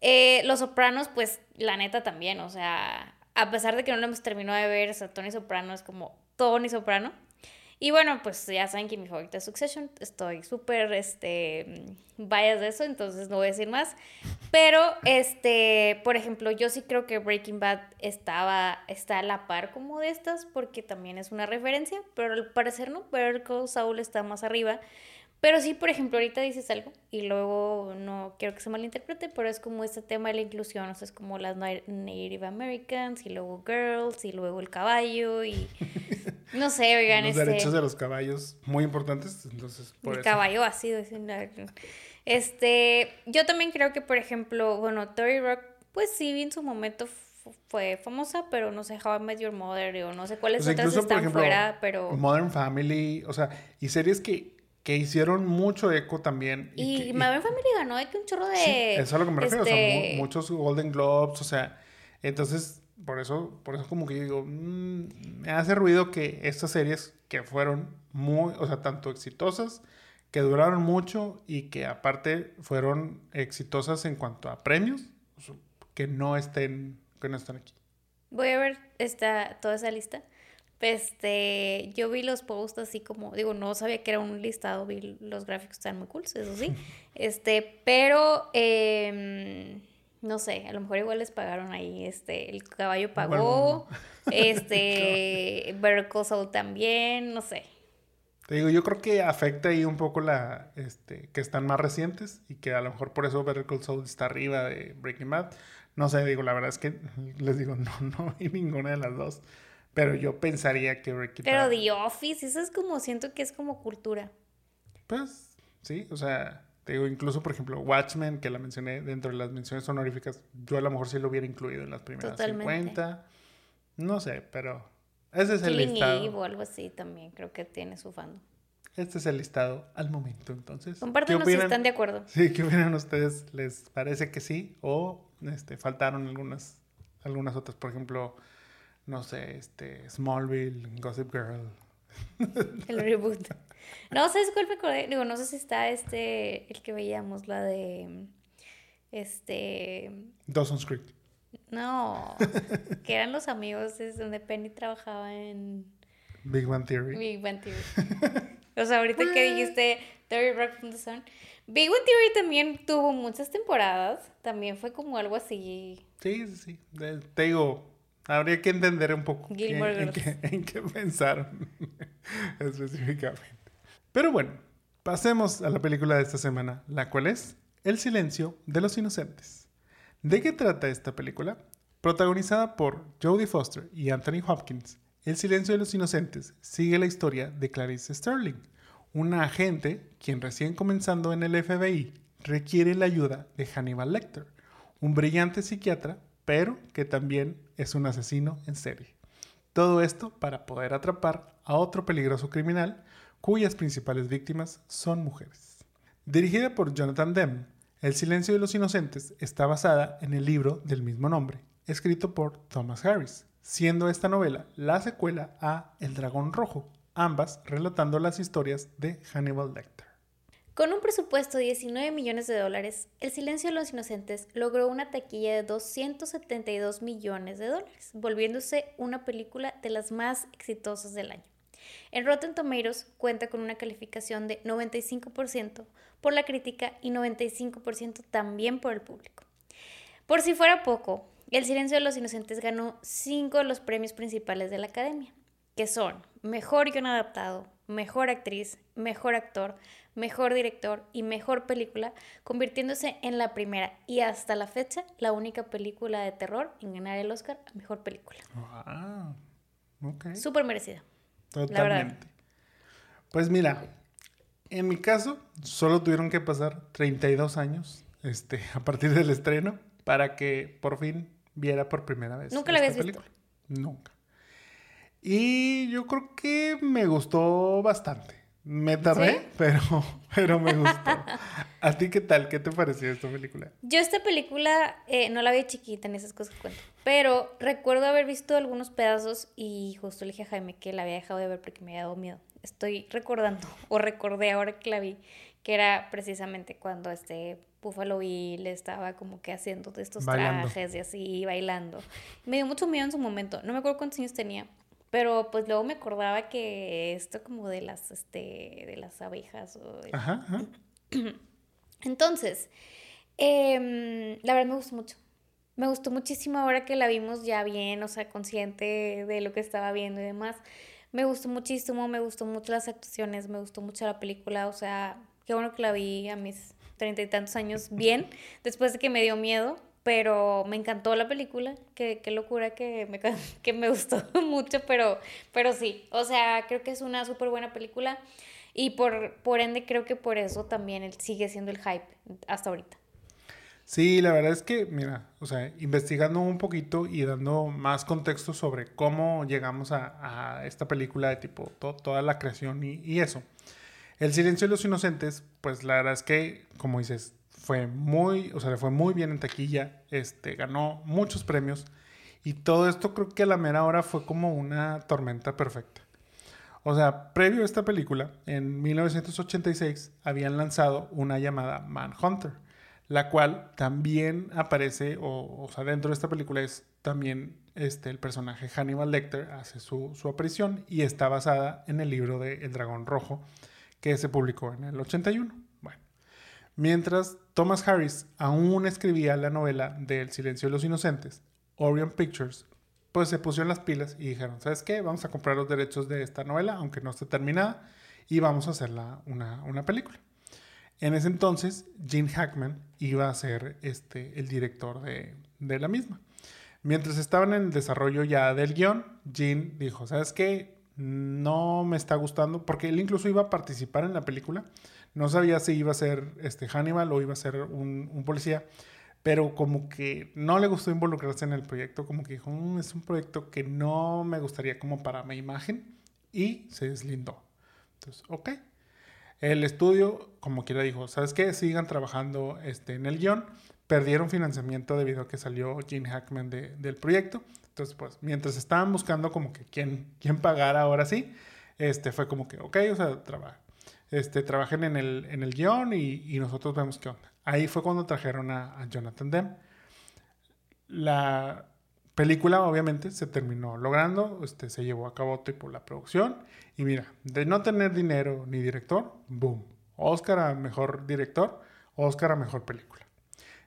Eh, Los Sopranos, pues la neta también, o sea, a pesar de que no lo hemos terminado de ver, o sea, Tony Soprano es como Tony Soprano. Y bueno, pues ya saben que mi favorita es Succession. Estoy súper, este, bias de eso, entonces no voy a decir más. Pero, este, por ejemplo, yo sí creo que Breaking Bad estaba, está a la par como de estas, porque también es una referencia, pero al parecer no, Better Call Saul está más arriba. Pero sí, por ejemplo, ahorita dices algo y luego no quiero que se malinterprete, pero es como este tema de la inclusión, o sea, es como las Native Americans y luego girls y luego el caballo y no sé, oigan, los derechos de los caballos muy importantes, entonces por el caballo ha sido este, yo también creo que por ejemplo, bueno, Tori Rock pues sí en su momento fue famosa, pero no sé How I Met Your Mother o no sé cuáles otras están fuera, pero Modern Family, o sea, y series que que hicieron mucho eco también. Y, que- Modern Family ganó de que un chorro de... Sí, eso es a lo que me refiero. O sea, este, mu- muchos Golden Globes, o sea, entonces, por eso, por eso como que yo digo, mm, me hace ruido que estas series que fueron muy, o sea, tanto exitosas, que duraron mucho y que aparte fueron exitosas en cuanto a premios, que no estén, que no están aquí. Voy a ver esta, toda esa lista. Este, yo vi los posts así como, digo, no sabía que era un listado, vi los gráficos están muy cool, eso sí. Este, pero em, no sé, a lo mejor igual les pagaron ahí, este, el caballo pagó, este, Better también, no sé. Te digo, yo creo que afecta ahí un poco la, este, que están más recientes y que a lo mejor por eso Better Call Saul está arriba de Breaking Bad. No sé, digo, la verdad es que les digo, no, no vi ninguna de las dos. Pero yo pensaría que Breaking Pero Bad, The Office, eso es como, siento que es como cultura. pues, sí, o sea, te digo, incluso, por ejemplo, Watchmen, que la mencioné dentro de las menciones honoríficas, yo a lo mejor sí lo hubiera incluido en las primeras Totalmente. 50. No sé, pero ese es el Killing listado. Eve o algo así también, creo que tiene su fandom. Este es el listado al momento, entonces. ¿qué Compártenos si están de acuerdo. Sí, ¿qué opinan ustedes? ¿Les parece que sí? ¿O este, faltaron algunas, algunas otras? Por ejemplo, no sé, este, Smallville, Gossip Girl. El reboot. No, ¿sabes cuál me acordé? Digo, no sé si está este, el que veíamos, la de, este, Dawson's Creek. no, que eran los amigos es donde Penny trabajaba en Big Bang Theory. Big Bang Theory. O sea, ahorita que dijiste Terry Rock from the Sun. Big Bang Theory también tuvo muchas temporadas. También fue como algo así. Sí, sí, sí. Te digo, habría que entender un poco Gilmore en, Girls. qué, en qué pensaron específicamente. Pero bueno, pasemos a la película de esta semana, la cual es El silencio de los inocentes. ¿De qué trata esta película? Protagonizada por Jodie Foster y Anthony Hopkins, El silencio de los inocentes sigue la historia de Clarice Sterling, una agente quien recién comenzando en el FBI requiere la ayuda de Hannibal Lecter, un brillante psiquiatra, pero que también es un asesino en serie. Todo esto para poder atrapar a otro peligroso criminal cuyas principales víctimas son mujeres. Dirigida por Jonathan Demme, El silencio de los inocentes está basada en el libro del mismo nombre, escrito por Thomas Harris, siendo esta novela la secuela a El dragón rojo, ambas relatando las historias de Hannibal Lecter. Con un presupuesto de 19 millones de dólares, El Silencio de los Inocentes logró una taquilla de 272 millones de dólares, volviéndose una película de las más exitosas del año. En Rotten Tomatoes cuenta con una calificación de 95% por la crítica y 95% también por el público. Por si fuera poco, El Silencio de los Inocentes ganó cinco de los premios principales de la Academia, que son Mejor Guión Adaptado, Mejor Actriz, Mejor Actor, Mejor Director y Mejor Película, convirtiéndose en la primera y hasta la fecha la única película de terror en ganar el Oscar a Mejor Película. Ok. Súper merecida. Totalmente. Pues mira, en mi caso, solo tuvieron que pasar 32 años este, a partir del estreno para que por fin viera por primera vez. ¿Nunca la habías visto? Nunca. Y yo creo que me gustó bastante. Me tardé, ¿Sí? pero, pero me gustó. ¿A ti qué tal? ¿Qué te pareció esta película? Yo esta película eh, no la vi chiquita en esas cosas que cuento, pero recuerdo haber visto algunos pedazos y justo le dije a Jaime que la había dejado de ver porque me había dado miedo. Estoy recordando, o recordé ahora que la vi, que era precisamente cuando este Buffalo Bill estaba como que haciendo de estos Bailando. trajes y así, bailando. Me dio mucho miedo en su momento, no me acuerdo cuántos años tenía, pero pues luego me acordaba que esto como de las, este, de las abejas o de- Ajá, ajá. entonces, em, la verdad me gustó mucho. Me gustó muchísimo ahora que la vimos ya bien, o sea, consciente de lo que estaba viendo y demás. Me gustó muchísimo, me gustó mucho las actuaciones, me gustó mucho la película, o sea, qué bueno que la vi a mis treinta y tantos años bien, después de que me dio miedo, pero me encantó la película, qué, qué locura que me, que me gustó mucho, pero, pero sí, o sea, creo que es una súper buena película y por, por ende creo que por eso también sigue siendo el hype hasta ahorita. Sí, la verdad es que, mira, o sea, investigando un poquito y dando más contexto sobre cómo llegamos a, a esta película de tipo to- toda la creación y, y eso. El silencio de los inocentes, pues la verdad es que, como dices, fue muy, o sea, le fue muy bien en taquilla, este, ganó muchos premios y todo esto creo que a la mera hora fue como una tormenta perfecta. O sea, previo a esta película, en 1986 habían lanzado una llamada Manhunter, la cual también aparece, o, sea, dentro de esta película es también este, el personaje Hannibal Lecter hace su, su aparición y está basada en el libro de El Dragón Rojo que se publicó en el 81. Mientras Thomas Harris aún escribía la novela de El silencio de los inocentes, Orion Pictures pues se pusieron las pilas y dijeron, ¿sabes qué? Vamos a comprar los derechos de esta novela, aunque no esté terminada, y vamos a hacerla una, una película. En ese entonces, Gene Hackman iba a ser este, el director de, de la misma. Mientras estaban en el desarrollo ya del guion, Gene dijo, ¿sabes qué? no me está gustando, porque él incluso iba a participar en la película. No sabía si iba a ser este Hannibal o iba a ser un, policía, pero como que no le gustó involucrarse en el proyecto, como que dijo, mm, es un proyecto que no me gustaría como para mi imagen, y se deslindó. Entonces, ok. El estudio, como quiera, dijo, ¿sabes qué? Sigan trabajando este, en el guion. Perdieron financiamiento debido a que salió Gene Hackman del proyecto. Entonces, pues, mientras estaban buscando como que quién, quién pagara ahora sí, este, fue como que, ok, o sea, trabaja. Este, trabajen en el, en el guion y, nosotros vemos qué onda. Ahí fue cuando trajeron a, a Jonathan Demme. La película, obviamente, se terminó logrando, este, se llevó a cabo tipo la producción. Y mira, de no tener dinero ni director, boom. Oscar a mejor director, Oscar a mejor película.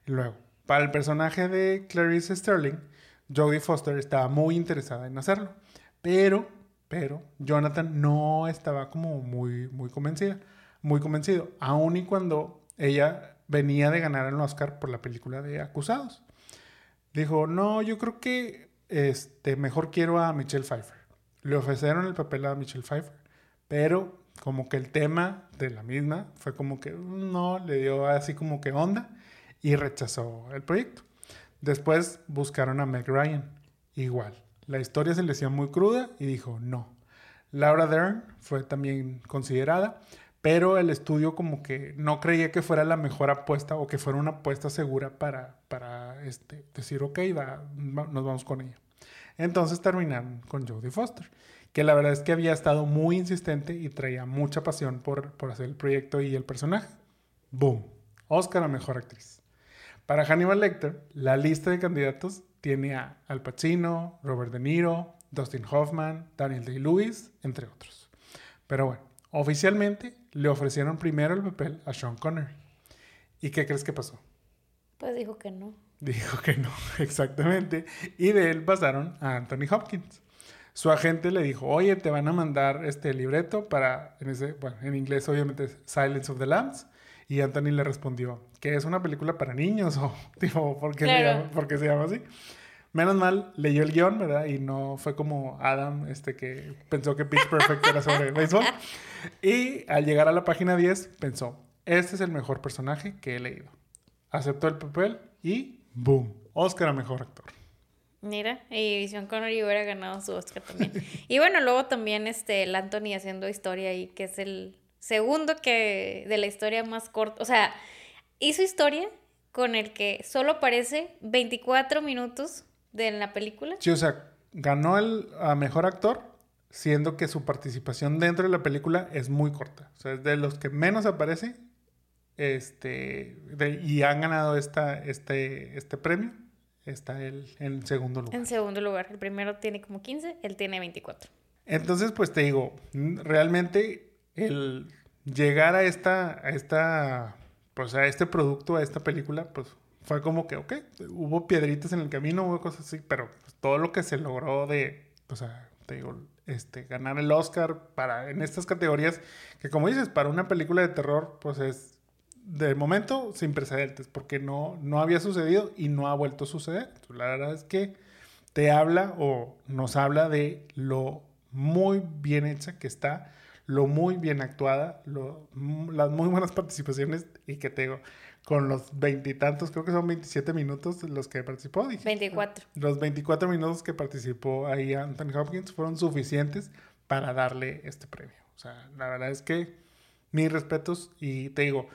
Y luego, para el personaje de Clarice Sterling, Jodie Foster estaba muy interesada en hacerlo, pero, pero Jonathan no estaba como muy, muy convencida, muy convencido, aun y cuando ella venía de ganar el Oscar por la película de Acusados. Dijo, no, yo creo que este, mejor quiero a Michelle Pfeiffer. Le ofrecieron el papel a Michelle Pfeiffer, pero como que el tema de la misma fue como que no, le dio así como que onda y rechazó el proyecto. Después buscaron a Meg Ryan. Igual. La historia se le hacía muy cruda y dijo no. Laura Dern fue también considerada, pero el estudio como que no creía que fuera la mejor apuesta o que fuera una apuesta segura para, para este, decir, ok, va, nos vamos con ella. Entonces terminaron con Jodie Foster, que la verdad es que había estado muy insistente y traía mucha pasión por, por hacer el proyecto y el personaje. ¡Boom! Oscar a Mejor Actriz. Para Hannibal Lecter, la lista de candidatos tiene a Al Pacino, Robert De Niro, Dustin Hoffman, Daniel Day-Lewis, entre otros. Pero bueno, oficialmente le ofrecieron primero el papel a Sean Connery. ¿Y qué crees que pasó? Pues dijo que no. Dijo que no, exactamente. Y de él pasaron a Anthony Hopkins. Su agente le dijo, oye, te van a mandar este libreto para, en, ese, bueno, en inglés obviamente Silence of the Lambs, y Anthony le respondió, que es una película para niños o tipo, ¿por qué, se, llama, se llama así? Menos mal, leyó el guion, ¿verdad? Y no fue como Adam, este que pensó que Pitch Perfect era sobre béisbol. Y al llegar a la página 10, pensó, este es el mejor personaje que he leído. Aceptó el papel y ¡boom! Oscar a Mejor Actor. Mira, y Sean Connery hubiera ganado su Oscar también. y bueno, luego también este, el Anthony haciendo historia ahí, que es el segundo que de la historia más corta, o sea, hizo historia con el que solo aparece 24 minutos de la película. Sí, o sea, ganó el a mejor actor, siendo que su participación dentro de la película es muy corta. O sea, es de los que menos aparece este, y han ganado esta, este, este premio. Está él en segundo lugar. En segundo lugar. El primero tiene como 15, él tiene 24. Entonces, pues te digo, realmente el llegar a esta, a esta, pues a este producto, a esta película, pues fue como que, ok, hubo piedritas en el camino, hubo cosas así, pero pues, todo lo que se logró de, o sea, te digo, este, ganar el Oscar para, en estas categorías, que como dices, para una película de terror, pues es de momento sin precedentes, porque no, no había sucedido y no ha vuelto a suceder. La verdad es que te habla o nos habla de lo muy bien hecha que está lo muy bien actuada, lo, las muy buenas participaciones y que tengo con los veintitantos, creo que son 27 minutos los que participó. 24. Los 24 minutos que participó ahí Anthony Hopkins fueron suficientes para darle este premio. O sea, la verdad es que mis respetos y te digo,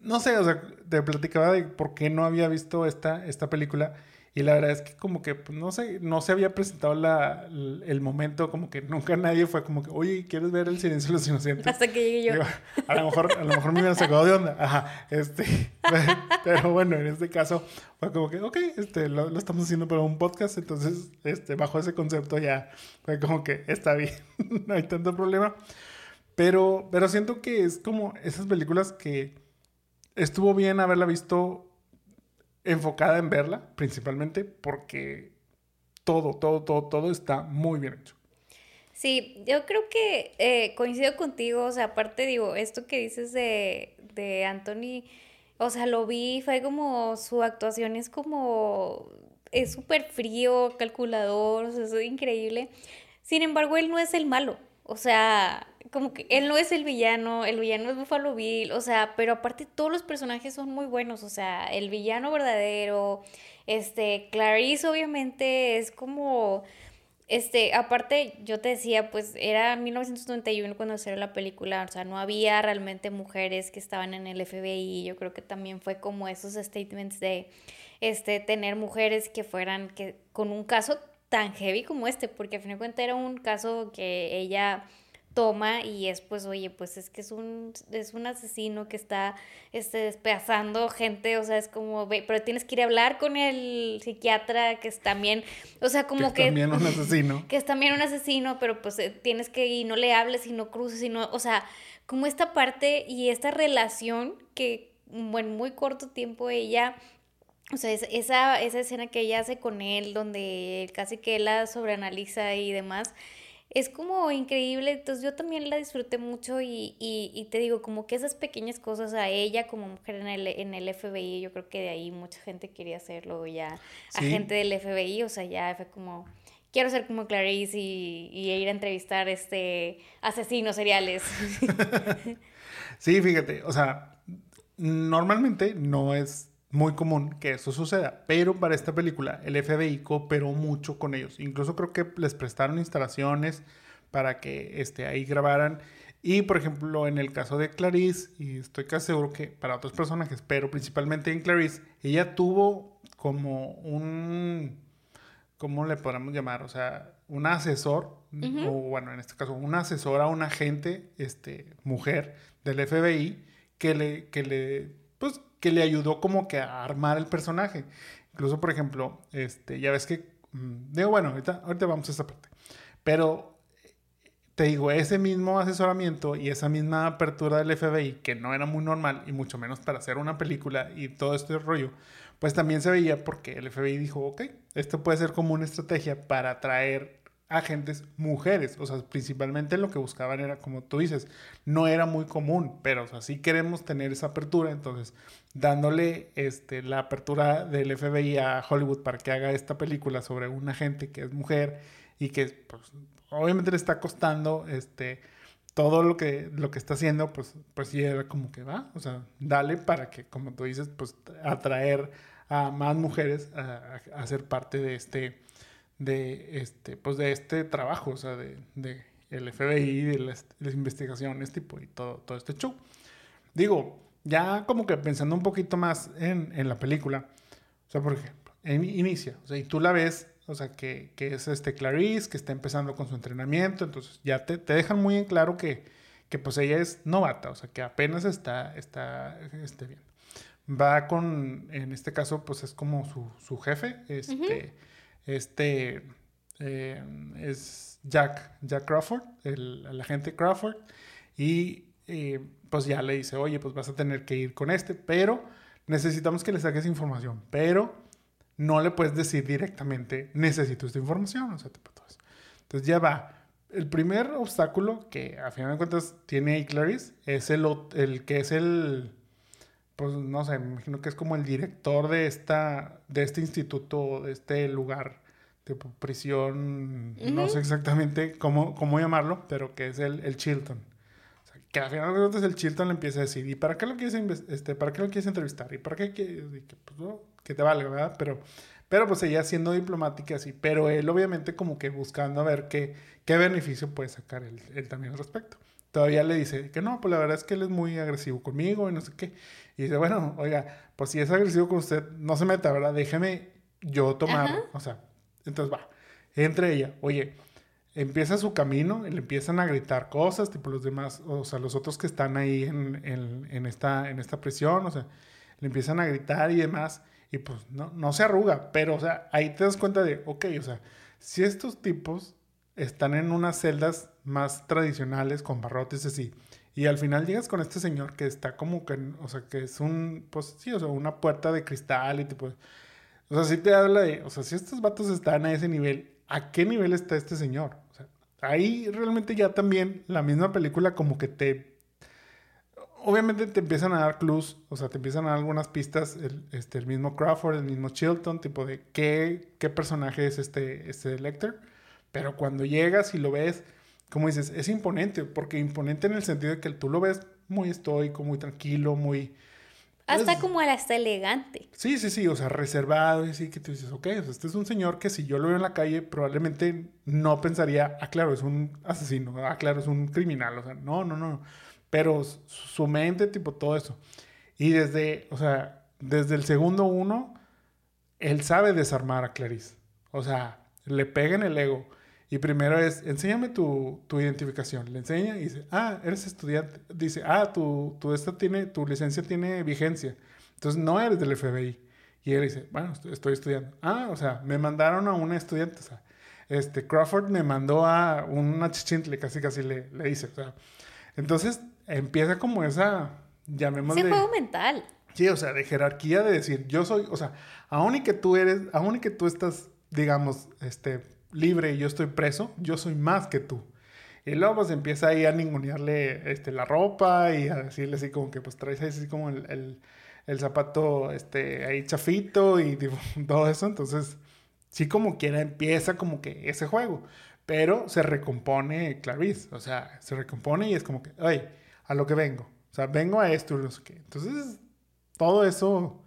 no sé, o sea, te platicaba de por qué no había visto esta, esta película y la verdad es que como que, pues, no sé, no se había presentado la, el momento, como que nunca nadie fue como que, oye, ¿quieres ver el silencio de los inocentes? Hasta que llegué yo. a lo mejor, a lo mejor me hubiera sacado de onda. Ajá, este, pero bueno, en este caso fue como que, ok, este, lo, lo, estamos haciendo para un podcast, entonces, este, bajo ese concepto ya fue como que está bien, no hay tanto problema. Pero, pero siento que es como esas películas que estuvo bien haberla visto enfocada en verla, principalmente porque todo, todo, todo, todo está muy bien hecho. Sí, yo creo que eh, coincido contigo, o sea, aparte digo, esto que dices de, de Anthony, o sea, lo vi, fue como su actuación es como, es súper frío, calculador, o sea, es increíble. Sin embargo, él no es el malo, o sea, como que él no es el villano, el villano es Buffalo Bill, o sea, pero aparte todos los personajes son muy buenos, o sea, el villano verdadero, este, Clarice obviamente es como, este, aparte yo te decía, pues era 1991 cuando salió la película, o sea, no había realmente mujeres que estaban en el FBI, yo creo que también fue como esos statements de, este, tener mujeres que fueran, que con un caso tan heavy como este, porque a fin de cuentas era un caso que ella toma y es pues, oye, pues es que es un, es un asesino que está este, despedazando gente, o sea, es como, pero tienes que ir a hablar con el psiquiatra que es también, o sea, como que... Es también un asesino. Que es también un asesino, pero pues eh, tienes que y no le hables y no cruces y no, o sea, como esta parte y esta relación que, en muy corto tiempo ella... O sea, esa, esa escena que ella hace con él, donde casi que él la sobreanaliza y demás, es como increíble, entonces yo también la disfruté mucho y, y, te digo, como que esas pequeñas cosas a ella como mujer en el, en el FBI, yo creo que de ahí mucha gente quería hacerlo ya, a gente del FBI, o sea, ya fue como, quiero ser como Clarice y, y ir a entrevistar este asesinos seriales. sí, fíjate, o sea, normalmente no es muy común que eso suceda, pero para esta película el FBI cooperó mucho con ellos. Incluso creo que les prestaron instalaciones para que este, ahí grabaran. Y por ejemplo, en el caso de Clarice, y estoy casi seguro que para otros personajes, pero principalmente en Clarice, ella tuvo como un, ¿cómo le podemos llamar? O sea, un asesor, o bueno, en este caso, una asesora, un agente, este, mujer del FBI, que le, que le, que le ayudó como que a armar el personaje. Incluso, por ejemplo, este, ya ves que, mm, digo, bueno, ahorita, vamos a esa parte. Pero te digo, ese mismo asesoramiento y esa misma apertura del FBI, que no era muy normal, y mucho menos para hacer una película y todo este rollo, pues también se veía porque el FBI dijo, ok, esto puede ser como una estrategia para atraer agentes mujeres. O sea, principalmente lo que buscaban era, como tú dices, no era muy común, pero o sea, sí queremos tener esa apertura. Entonces, dándole este, la apertura del FBI a Hollywood para que haga esta película sobre un agente que es mujer y que pues, obviamente le está costando este, todo lo que, lo que está haciendo, pues, pues sí era como que va, o sea, dale para que, como tú dices, pues atraer a más mujeres a, a ser parte de este de este, pues de este trabajo, o sea, de, de el FBI, de las, investigaciones, tipo, y todo, todo este show. Digo, ya como que pensando un poquito más en, en la película, o sea, por ejemplo, en, inicia, o sea, y tú la ves, o sea, que, que, es este Clarice, que está empezando con su entrenamiento, entonces ya te, te dejan muy en claro que, que, pues ella es novata, o sea, que apenas está, está, este, bien. Va con, en este caso, pues es como su, su jefe, este... Este eh, es Jack, Jack Crawford, el, agente Crawford, y eh, pues ya le dice, oye, pues vas a tener que ir con este, pero necesitamos que le saques información, pero no le puedes decir directamente, necesito esta información, o sea, Entonces ya va. El primer obstáculo que a final de cuentas tiene Clarice es el, el que es el, pues no sé, me imagino que es como el director de, esta, de este instituto, de este lugar, de prisión, no sé exactamente cómo, cómo llamarlo, pero que es el, el Chilton. O sea, que al final de cuentas el Chilton le empieza a decir, ¿y para qué lo quieres, este, para qué lo quieres entrevistar? ¿Y para qué quieres? que, pues, que te valga, ¿verdad? Pero, pero pues ella siendo diplomática así, pero él obviamente como que buscando a ver qué, qué beneficio puede sacar él, él también al respecto. Todavía le dice que no, pues la verdad es que él es muy agresivo conmigo y no sé qué. Y dice, bueno, oiga, pues si es agresivo con usted, no se meta, ¿verdad? Déjeme yo tomarlo. O sea, entonces va, entre ella, oye, empieza su camino, le empiezan a gritar cosas, tipo los demás, o sea, los otros que están ahí en, en, esta, en esta prisión, o sea, le empiezan a gritar y demás, y pues no, no se arruga, pero, o sea, ahí te das cuenta de, ok, o sea, si estos tipos están en unas celdas más tradicionales con barrotes así. Y al final llegas con este señor que está como que, o sea, que es un, pues sí, o sea, una puerta de cristal y tipo, o sea, sí te habla de, o sea, si estos vatos están a ese nivel, ¿a qué nivel está este señor? O sea, ahí realmente ya también la misma película como que te, obviamente te empiezan a dar clues, o sea, te empiezan a dar algunas pistas, el, este, el mismo Crawford, el mismo Chilton, tipo de qué, qué personaje es este, este Lecter. Pero cuando llegas y lo ves, como dices, es imponente, porque imponente en el sentido de que tú lo ves muy estoico, muy tranquilo, muy... Hasta como hasta elegante. Sí, sí, sí, o sea, reservado y así que tú dices, ok, este es un señor que si yo lo veo en la calle probablemente no pensaría, ah, claro, es un asesino, ah, claro, es un criminal, o sea, no, no, no, pero su mente, tipo, todo eso. Y desde, o sea, desde el segundo uno, él sabe desarmar a Clarice, o sea, le pega en el ego y primero es, enséñame tu, tu, identificación. Le enseña y dice, ah, eres estudiante. Dice, ah, tu, tu, esta tiene, tu licencia tiene vigencia. Entonces no eres del FBI. Y él dice, bueno, estoy estudiando. Ah, o sea, me mandaron a una estudiante. O sea, este, Crawford me mandó a una chichintle, casi casi le, le dice. O sea, entonces empieza como esa, llamémosle... Ese juego mental. Sí, o sea, de jerarquía de decir, yo soy, o sea, aún y que tú eres, aún y que tú estás, digamos, este, libre y yo estoy preso, yo soy más que tú. Y luego pues empieza ahí a ningunearle este, la ropa y a decirle así como que pues traes así como el, el, zapato este, ahí chafito y todo eso. Entonces, sí como quiera empieza como que ese juego. Pero se recompone Clarice. O sea, se recompone y es como que, ay, a lo que vengo. O sea, vengo a esto no sé qué. Entonces, todo eso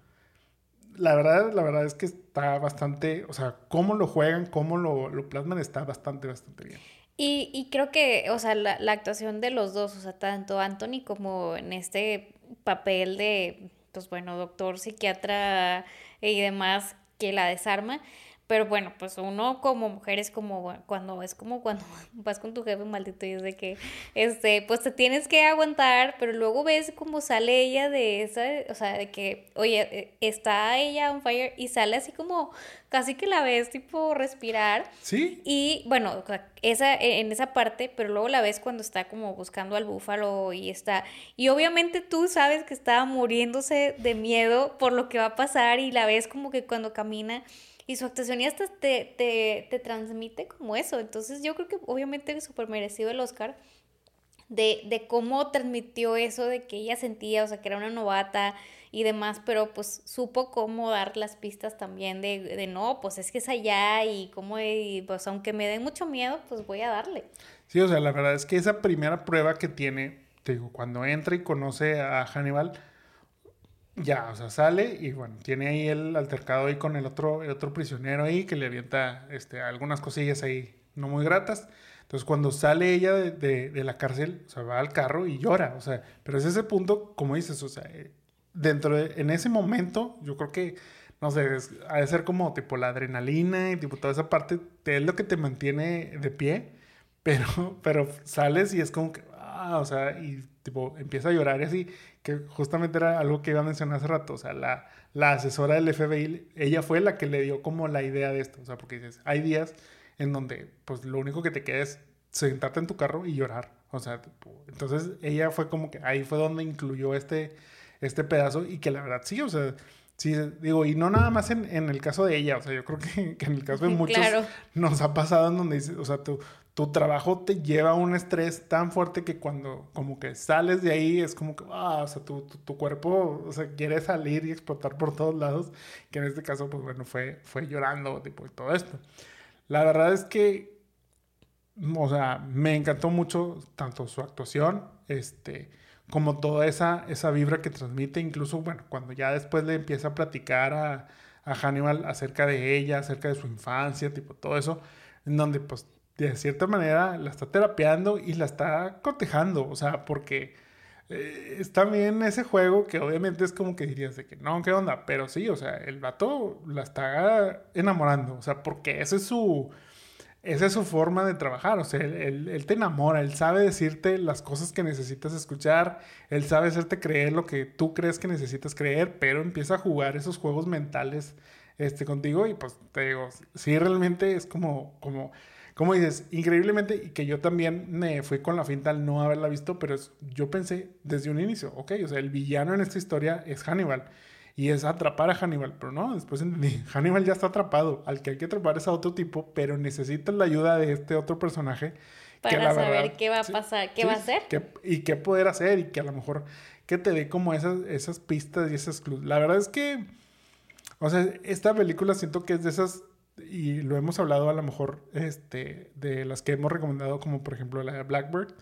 la verdad, la verdad es que está bastante, o sea, cómo lo juegan, cómo lo, lo plasman, está bastante, bastante bien. Y, y creo que, o sea, la, la, actuación de los dos, o sea, tanto Anthony como en este papel de, pues bueno, doctor, psiquiatra y demás, que la desarma, pero bueno, pues uno como mujer es como cuando es como cuando vas con tu jefe maldito y es de que, este, pues te tienes que aguantar, pero luego ves cómo sale ella de esa, o sea, de que, oye, eh, está ella on fire y sale así como, casi que la ves tipo respirar. Sí. Y bueno, esa, e, en esa parte, pero luego la ves cuando está como buscando al búfalo y está, y obviamente tú sabes que estaba muriéndose de miedo por lo que va a pasar y la ves como que cuando camina y su actuación y hasta te, te, te transmite como eso. Entonces yo creo que obviamente es súper merecido el Oscar. De, de, cómo transmitió eso de que ella sentía, o sea, que era una novata y demás, pero pues supo cómo dar las pistas también de, de no, pues es que es allá y cómo, y, pues aunque me dé mucho miedo, pues voy a darle. Sí, o sea, la verdad es que esa primera prueba que tiene, te digo, cuando entra y conoce a Hannibal, ya, o sea, sale y bueno, tiene ahí el altercado ahí con el otro, el otro prisionero ahí que le avienta este, algunas cosillas ahí no muy gratas. Entonces cuando sale ella de, de, la cárcel, o sea, va al carro y llora, o sea, pero es ese punto, como dices, o sea, eh, dentro de, en ese momento, yo creo que, no sé, ha de ser como tipo la adrenalina y tipo toda esa parte, es lo que te mantiene de pie, pero, pero sales y es como que, ah, o sea, y tipo empieza a llorar así, que justamente era algo que iba a mencionar hace rato, o sea, la, la asesora del FBI, ella fue la que le dio como la idea de esto, o sea, porque dices, hay días en donde pues lo único que te queda es sentarte en tu carro y llorar, o sea, entonces ella fue como que ahí fue donde incluyó este, este pedazo y que la verdad sí, o sea, Sí, digo, y no nada más en, en, el caso de ella, o sea, yo creo que, que en el caso de muchos nos ha pasado en donde dices, o sea, tu, tu trabajo te lleva a un estrés tan fuerte que cuando como que sales de ahí es como que, ah, o sea, tu, tu, cuerpo, o sea, quiere salir y explotar por todos lados, que en este caso, pues bueno, fue, fue llorando, tipo, y todo esto. La verdad es que, o sea, me encantó mucho tanto su actuación, este como toda esa, esa vibra que transmite, incluso, bueno, cuando ya después le empieza a platicar a, a Hannibal acerca de ella, acerca de su infancia, tipo todo eso, en donde pues de cierta manera la está terapeando y la está cotejando, o sea, porque eh, está bien ese juego que obviamente es como que dirías de que no, ¿qué onda? Pero sí, o sea, el vato la está enamorando, o sea, porque es su, esa es su forma de trabajar, o sea, él, él, te enamora, él sabe decirte las cosas que necesitas escuchar, él sabe hacerte creer lo que tú crees que necesitas creer, pero empieza a jugar esos juegos mentales este, contigo y pues te digo, sí realmente es como, como como dices, increíblemente, y que yo también me fui con la finta al no haberla visto, pero yo pensé desde un inicio, ok, o sea, el villano en esta historia es Hannibal. Y es atrapar a Hannibal, pero no, después entendí, Hannibal ya está atrapado, al que hay que atrapar es a otro tipo, pero necesitas la ayuda de este otro personaje. Para saber qué va a pasar, qué va a hacer. y qué poder hacer, y que a lo mejor que te dé como esas, esas pistas y esas clues. La verdad es que, o sea, esta película siento que es de esas y lo hemos hablado a lo mejor este, de las que hemos recomendado, como por ejemplo la de Blackbird,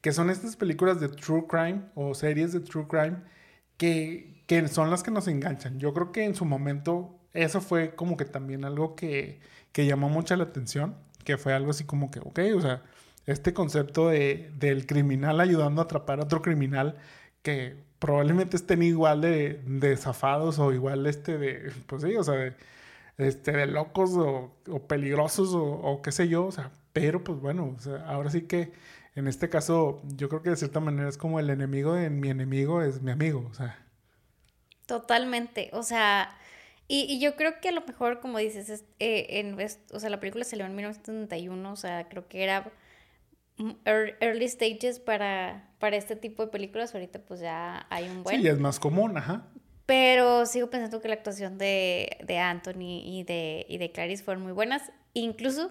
que son estas películas de true crime o series de true crime que, que son las que nos enganchan. Yo creo que en su momento eso fue como que también algo que, que llamó mucha la atención, que fue algo así como que, ok, o sea, este concepto de, del criminal ayudando a atrapar a otro criminal que probablemente estén igual de, de zafados o igual este de, pues sí, o sea, de, este, de locos o, peligrosos o, qué sé yo, o sea, pero pues bueno, o sea, ahora sí que en este caso yo creo que de cierta manera es como el enemigo de mi enemigo es mi amigo, o sea. Totalmente, o sea, y, yo creo que a lo mejor, como dices, eh, en, o sea, la película salió en 1971, o sea, creo que era early stages para, para este tipo de películas, ahorita pues ya hay un buen... Sí, es más común, ajá. Pero sigo pensando que la actuación de, de Anthony y de, y de Clarice fueron muy buenas. Incluso,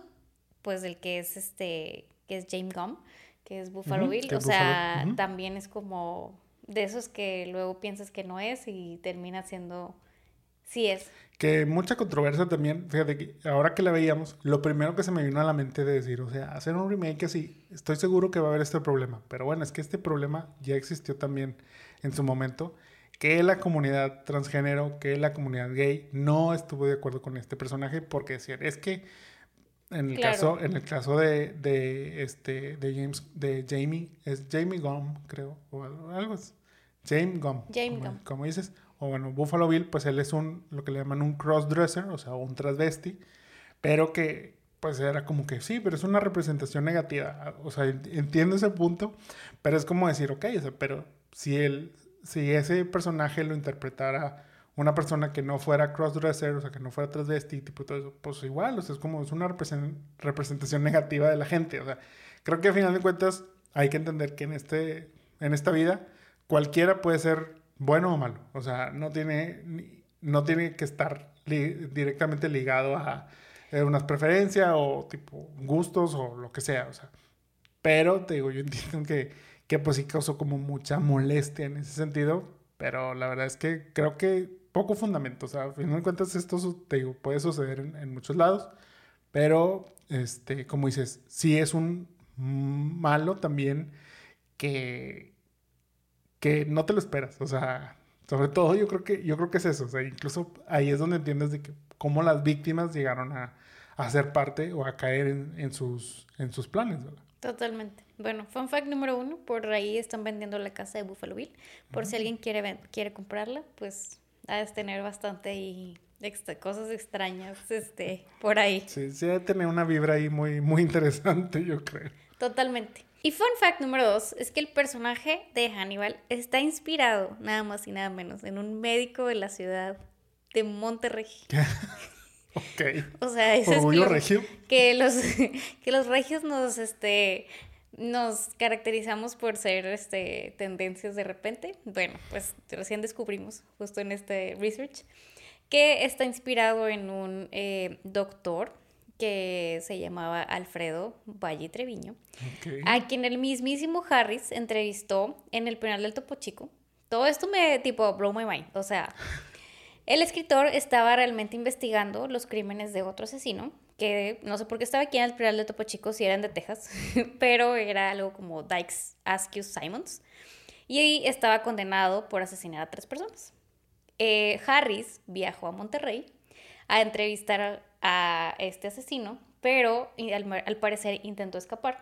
pues, el que es este, que es James Gum, que es Buffalo Bill. o sea, también es como de esos que luego piensas que no es y termina siendo, sí es. Que mucha controversia también, fíjate que ahora que la veíamos, lo primero que se me vino a la mente de decir, o sea, hacer un remake así, estoy seguro que va a haber este problema. Pero bueno, es que este problema ya existió también en su momento que la comunidad transgénero, que la comunidad gay no estuvo de acuerdo con este personaje porque decían, es que en el caso, en el caso de, de, este, de James, de Jamie, es Jamie Gum, creo, o algo así. James Gum. James como, como, dices. O bueno, Buffalo Bill, pues él es un, lo que le llaman un crossdresser, o sea, un transvesti, pero que pues era como que sí, pero es una representación negativa. O sea, entiendo ese punto, pero es como decir, ok, o sea, pero si él, si ese personaje lo interpretara una persona que no fuera crossdresser, o sea, que no fuera transvesti, tipo todo eso, pues igual, o sea, es como es una representación negativa de la gente, o sea, creo que al final de cuentas hay que entender que en este en esta vida cualquiera puede ser bueno o malo, o sea, no tiene no tiene que estar directamente ligado a eh, unas preferencias o tipo gustos o lo que sea, o sea, pero te digo, yo entiendo que que pues sí causó como mucha molestia en ese sentido, pero la verdad es que creo que poco fundamento, o sea, a fin de cuentas esto te digo, puede suceder en, muchos lados, pero este, como dices, sí es un malo también que, que no te lo esperas, o sea, sobre todo yo creo que, yo creo que es eso, o sea, incluso ahí es donde entiendes de que cómo las víctimas llegaron a, a ser parte o a caer en, en, sus, en sus planes, ¿verdad? Totalmente. Bueno, fun fact número uno, por ahí están vendiendo la casa de Buffalo Bill. Por si alguien quiere, quiere comprarla, pues ha de tener bastante y cosas extrañas este, por ahí. Sí, sí, de tener una vibra ahí muy, muy interesante, yo creo. Totalmente. Y fun fact número dos es que el personaje de Hannibal está inspirado, nada más y nada menos, en un médico de la ciudad de Monterrey. Ok. O sea, eso es que, regio? que los que los regios nos este nos caracterizamos por ser este tendencias de repente. Bueno, pues recién descubrimos justo en este research que está inspirado en un eh, doctor que se llamaba Alfredo Valle Treviño, a quien el mismísimo Harris entrevistó en el penal del Topo Chico. Todo esto me tipo blow my mind, o sea, el escritor estaba realmente investigando los crímenes de otro asesino, que no sé por qué estaba aquí en el Piral de Topo Chico, si eran de Texas, pero era algo como Dykes Askew Simons, y estaba condenado por asesinar a tres personas. Eh, Harris viajó a Monterrey a entrevistar a este asesino pero al, al parecer intentó escapar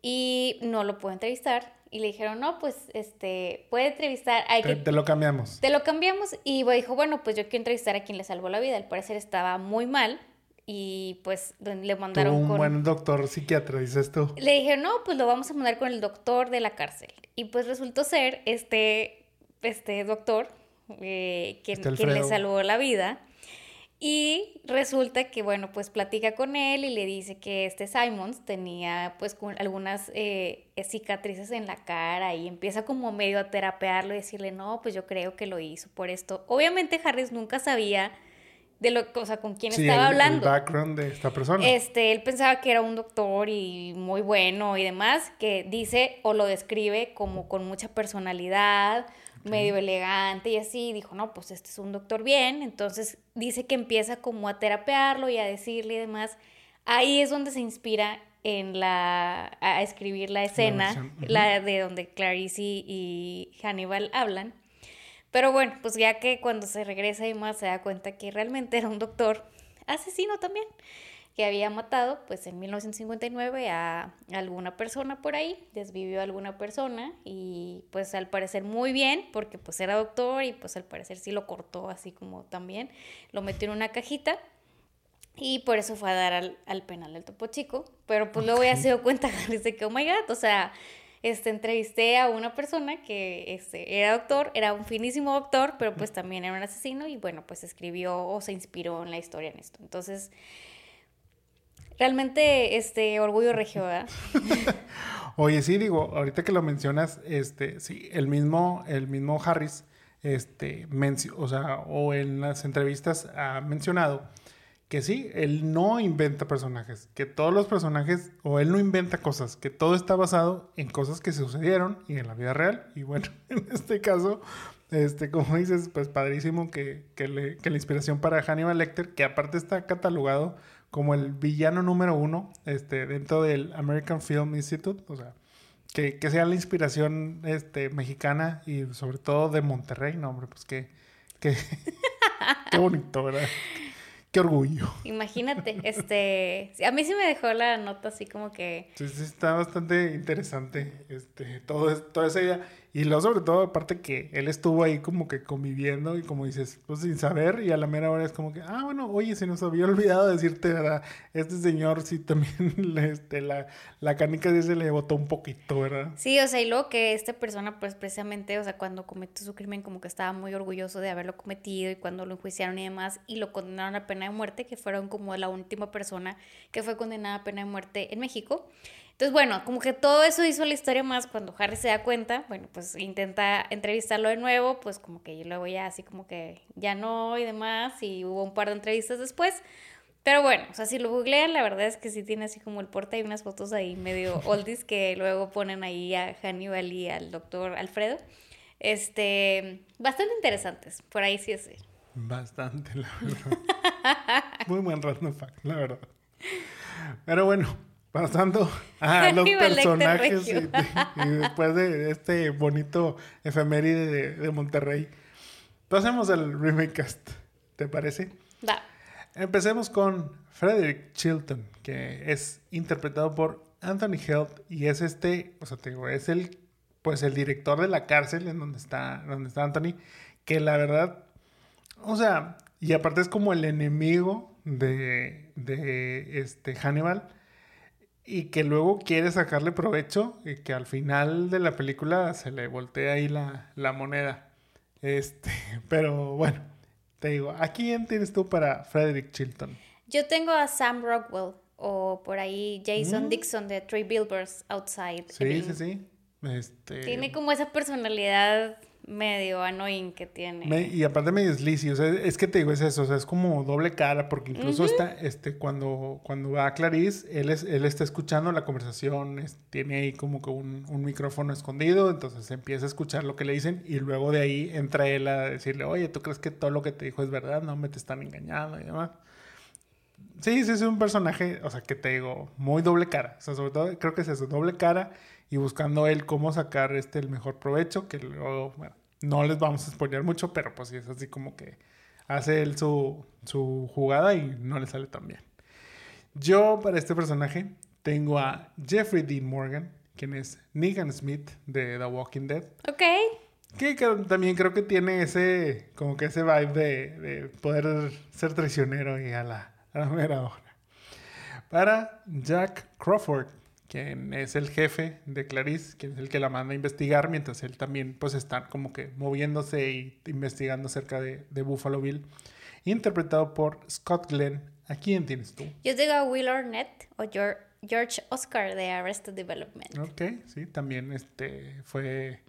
y no lo pudo entrevistar. Y le dijeron, no, pues, este, puede entrevistar. Hay te, que... te lo cambiamos. Te lo cambiamos. Y dijo, bueno, pues yo quiero entrevistar a quien le salvó la vida. Al parecer estaba muy mal. Y pues le mandaron un buen doctor psiquiatra, dices tú. Le dijeron, no, pues lo vamos a mandar con el doctor de la cárcel. Y pues resultó ser este, este doctor, eh, quien, este quien le salvó la vida. Y resulta que, bueno, pues platica con él y le dice que este Simons tenía pues algunas eh, cicatrices en la cara y empieza como medio a terapearlo y decirle, no, pues yo creo que lo hizo por esto. Obviamente Harris nunca sabía de lo, o sea, con quién estaba hablando. El background de esta persona. Este, él pensaba que era un doctor y muy bueno y demás, que dice o lo describe como con mucha personalidad, medio elegante y así, dijo, no, pues este es un doctor bien, entonces dice que empieza como a terapearlo y a decirle y demás. Ahí es donde se inspira en la, a escribir la escena, la, de donde Clarice y, Hannibal hablan. Pero bueno, pues ya que cuando se regresa y más se da cuenta que realmente era un doctor asesino también que había matado pues en 1959 a alguna persona por ahí, desvivió a alguna persona y pues al parecer muy bien porque pues era doctor y pues al parecer sí lo cortó así como también, lo metió en una cajita y por eso fue a dar al, penal del Topo Chico, pero pues luego ya se dio cuenta de que oh my god, o sea, este, entrevisté a una persona que este, era doctor, era un finísimo doctor, pero pues también era un asesino y bueno, pues escribió o se inspiró en la historia en esto. Entonces, realmente este orgullo regio, ¿verdad? Oye, sí, digo, ahorita que lo mencionas, este, sí, el mismo, el mismo Harris, este, o sea, o en las entrevistas ha mencionado que sí, él no inventa personajes, que todos los personajes, o él no inventa cosas, que todo está basado en cosas que sucedieron y en la vida real. Y bueno, en este caso, este, como dices, pues padrísimo que, que, le, que la inspiración para Hannibal Lecter, que aparte está catalogado como el villano número uno este, dentro del American Film Institute. O sea, que, sea la inspiración este, mexicana y sobre todo de Monterrey, no, hombre, pues que, que qué bonito, ¿verdad? Qué orgullo. Imagínate, este, a mí sí me dejó la nota así como que... Sí, sí, está bastante interesante, este, todo, toda esa idea. Y luego, sobre todo, aparte que él estuvo ahí como que conviviendo y como dices, pues sin saber, y a la mera hora es como que, ah, bueno, oye, se nos había olvidado decirte, ¿verdad? Este señor sí también, este, la, la canica sí se le botó un poquito, ¿verdad? Sí, o sea, y luego que esta persona, pues precisamente, o sea, cuando cometió su crimen, como que estaba muy orgulloso de haberlo cometido y cuando lo enjuiciaron y demás, y lo condenaron a pena de muerte, que fueron como la última persona que fue condenada a pena de muerte en México. Entonces, bueno, como que todo eso hizo la historia más cuando Harry se da cuenta, bueno, pues intenta entrevistarlo de nuevo, pues como que luego ya así como que ya no y demás, y hubo un par de entrevistas después. Pero bueno, o sea, si lo googlean, la verdad es que sí tiene así como el porte y unas fotos ahí medio oldies que luego ponen ahí a Hannibal y al doctor Alfredo. Este, bastante interesantes, por ahí sí es. Bastante, la verdad. Muy buen random fact, la verdad. Pero bueno, pasando a los personajes y, después de este bonito efeméride de, Monterrey, pasemos al remake cast, ¿te parece? Va. Empecemos con Frederick Chilton, que es interpretado por Anthony Health y es este, o sea, te digo, es el, pues el director de la cárcel en donde está, donde está Anthony, que la verdad, o sea, y aparte es como el enemigo de, de este Hannibal y que luego quiere sacarle provecho y que al final de la película se le voltea ahí la, la moneda. Este, pero bueno, te digo, ¿a quién tienes tú para Frederick Chilton? Yo tengo a Sam Rockwell o por ahí Jason mm. Dixon de Three Billboards Outside. Sí, sí, sí. Este... Tiene como esa personalidad medio annoying que tiene. y aparte medio sleazy, o sea, es que te digo, es eso, o sea, es como doble cara, porque incluso está, este, cuando, cuando va a Clarice, él, es, él está escuchando la conversación, tiene ahí como que un, un, micrófono escondido, entonces empieza a escuchar lo que le dicen y luego de ahí entra él a decirle, oye, ¿tú crees que todo lo que te dijo es verdad? No me te están engañando y demás. Sí, sí, es un personaje, o sea, que te digo, muy doble cara. O sea, sobre todo creo que es eso, doble cara y buscando él cómo sacar este el mejor provecho, que luego, bueno, no les vamos a spoilear mucho, pero pues sí es así como que hace él su, su jugada y no le sale tan bien. Yo, para este personaje, tengo a Jeffrey Dean Morgan, quien es Negan Smith de The Walking Dead. Ok. Que también creo que tiene ese, como que ese vibe de, poder ser traicionero y a la, a la mera hora. Para Jack Crawford, quien es el jefe de Clarice, quien es el que la manda a investigar, mientras él también pues está como que moviéndose y investigando cerca de, de Buffalo Bill, interpretado por Scott Glenn. ¿A quién tienes tú? Yo digo a Will Arnett o George Oscar de Arrested Development. Ok, sí, también este fue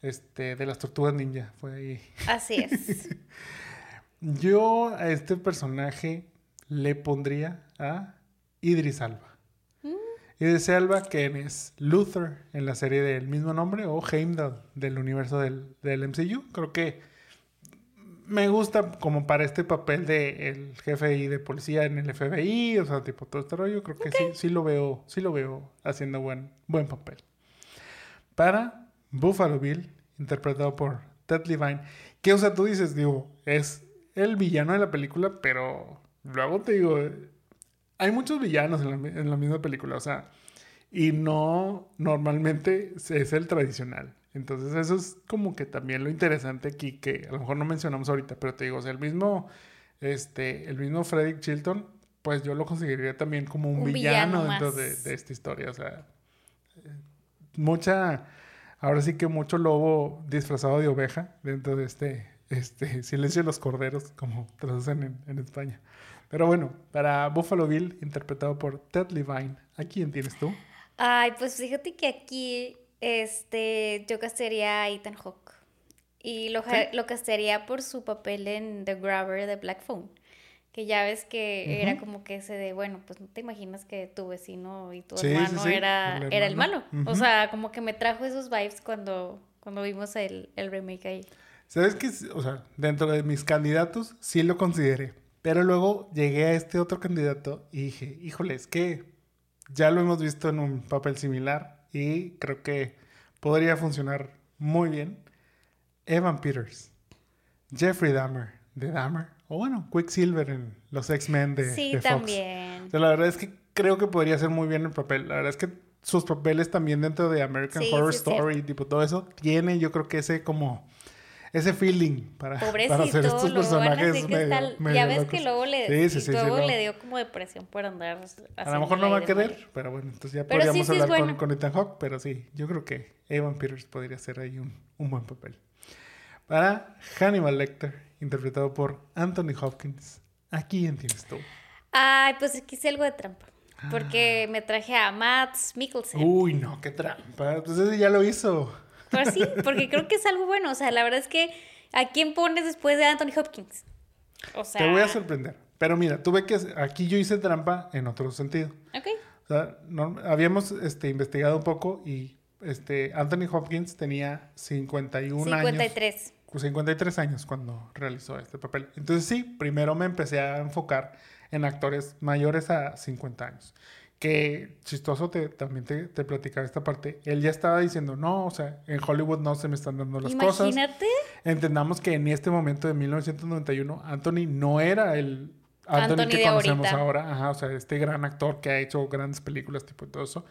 este de las Tortugas Ninja, fue ahí. Así es. Yo a este personaje le pondría a Idris Alba. Mm. Idris Alba, que es Luther en la serie del mismo nombre, o Heimdall del universo del, del MCU. Creo que me gusta como para este papel de el jefe de policía en el FBI, o sea, tipo todo este rollo, creo que sí, sí lo veo, sí lo veo haciendo buen, buen papel. Para Buffalo Bill, interpretado por Ted Levine, que, o sea, tú dices, digo, es el villano de la película, pero luego te digo, hay muchos villanos en la, en la misma película, o sea, y no normalmente es el tradicional. Entonces eso es como que también lo interesante aquí, que a lo mejor no mencionamos ahorita, pero te digo, o sea, el mismo, este, el mismo Frederick Chilton, pues yo lo consideraría también como un, villano, dentro de, de, esta historia, o sea, mucha, ahora sí que mucho lobo disfrazado de oveja dentro de este, este, Silencio de los Corderos, como traducen en, en España. Pero bueno, para Buffalo Bill, interpretado por Ted Levine, ¿a quién tienes tú? Ay, pues fíjate que aquí este, yo castearía a Ethan Hawke. Y lo, lo castearía por su papel en The Grabber de Black Phone. Que ya ves que era como que ese de, bueno, pues no te imaginas que tu vecino y tu hermano Era, el era el malo. O sea, como que me trajo esos vibes cuando, cuando vimos el, el remake ahí. ¿Sabes qué? O sea, dentro de mis candidatos sí lo consideré. Pero luego llegué a este otro candidato y dije, híjole, es que ya lo hemos visto en un papel similar y creo que podría funcionar muy bien. Evan Peters, Jeffrey Dahmer de Dahmer, o bueno, Quicksilver en los X-Men de, sí, Fox. también. la verdad es que creo que podría ser muy bien el papel. La verdad es que sus papeles también dentro de American Horror Story, tipo todo eso, tiene yo creo que ese como ese feeling para, para hacer estos personajes Ya ves que luego le, le dio como depresión por andar A lo mejor no va a querer, pero bueno, entonces ya podríamos hablar con, con, Ethan Hawke, pero sí, yo creo que Evan Peters podría ser ahí un, un buen papel. Para Hannibal Lecter, interpretado por Anthony Hopkins. ¿Aquí entiendes tú? Ay, pues aquí hice algo de trampa. Porque ah. me traje a Matt Mikkelsen. Uy, no, qué trampa. Pues ese ya lo hizo. Pues sí, porque creo que es algo bueno. O sea, la verdad es que ¿a quién pones después de Anthony Hopkins? O sea... Te voy a sorprender. Pero mira, tuve que... Aquí yo hice trampa en otro sentido. Ok. O sea, habíamos este, investigado un poco y este, Anthony Hopkins tenía 51 53. años. 53 años cuando realizó este papel. Entonces sí, primero me empecé a enfocar en actores mayores a 50 años que chistoso te, también te, te platicaba esta parte. Él ya estaba diciendo, no, o sea, en Hollywood no se me están dando las cosas. Imagínate. Entendamos que en este momento de 1991, Anthony no era el Anthony, que conocemos ahora. Ajá, o sea, este gran actor que ha hecho grandes películas, tipo y todo eso.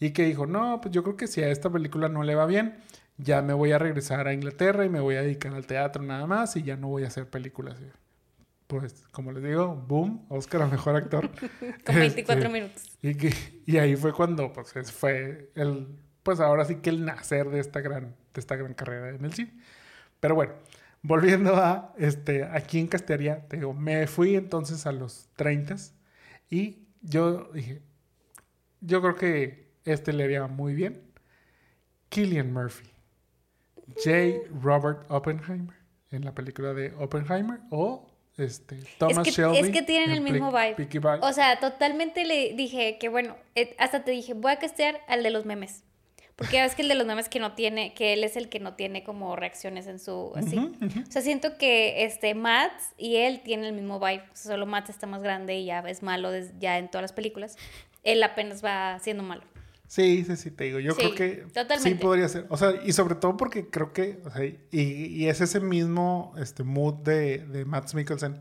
Y que dijo, no, pues yo creo que si a esta película no le va bien, ya me voy a regresar a Inglaterra y me voy a dedicar al teatro nada más y ya no voy a hacer películas pues, como les digo, boom, Oscar a Mejor Actor. Con 24 este, minutos. Y, que, y ahí fue cuando, pues, fue el, pues ahora sí que el nacer de esta gran, de esta gran carrera en el cine. Pero bueno, volviendo a, este, a quién castearía, te digo, me fui entonces a los 30 y yo dije, yo creo que este le haría muy bien. Killian Murphy. J. Robert Oppenheimer en la película de Oppenheimer o este, Thomas es que, Shelby. Es que tienen el mismo vibe. O sea, totalmente le dije que, bueno, eh, hasta te dije, voy a castear al de los memes. Porque ya ves que el de los memes que no tiene, que él es el que no tiene como reacciones en su, así. O sea, siento que este Matt y él tienen el mismo vibe. solo Matt está más grande y ya es malo ya en todas las películas. Él apenas va siendo malo. Sí, sí, sí, te digo. Yo creo que sí podría ser. O sea, y sobre todo porque creo que, o sea, y, y es ese mismo este, mood de, de Matt Mikkelsen,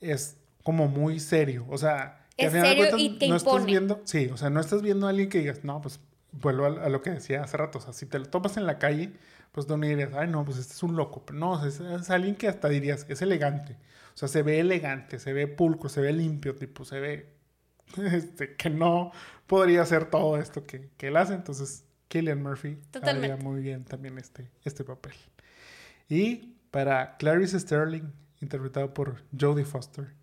es como muy serio. O sea, Es serio y te no impone. estás viendo, sí, o sea, no estás viendo a alguien que digas, no, pues vuelvo a, a lo que decía hace rato, o sea, si te lo topas en la calle, pues no dirías, ay, no, pues este es un loco, pero no, es, es alguien que hasta dirías, es elegante, o sea, se ve elegante, se ve pulcro, se ve limpio, tipo, se ve este, que no podría hacer todo esto que, que él hace, entonces Killian Murphy Totalmente. haría muy bien también este, este papel. Y para Clarice Sterling, interpretado por Jodie Foster.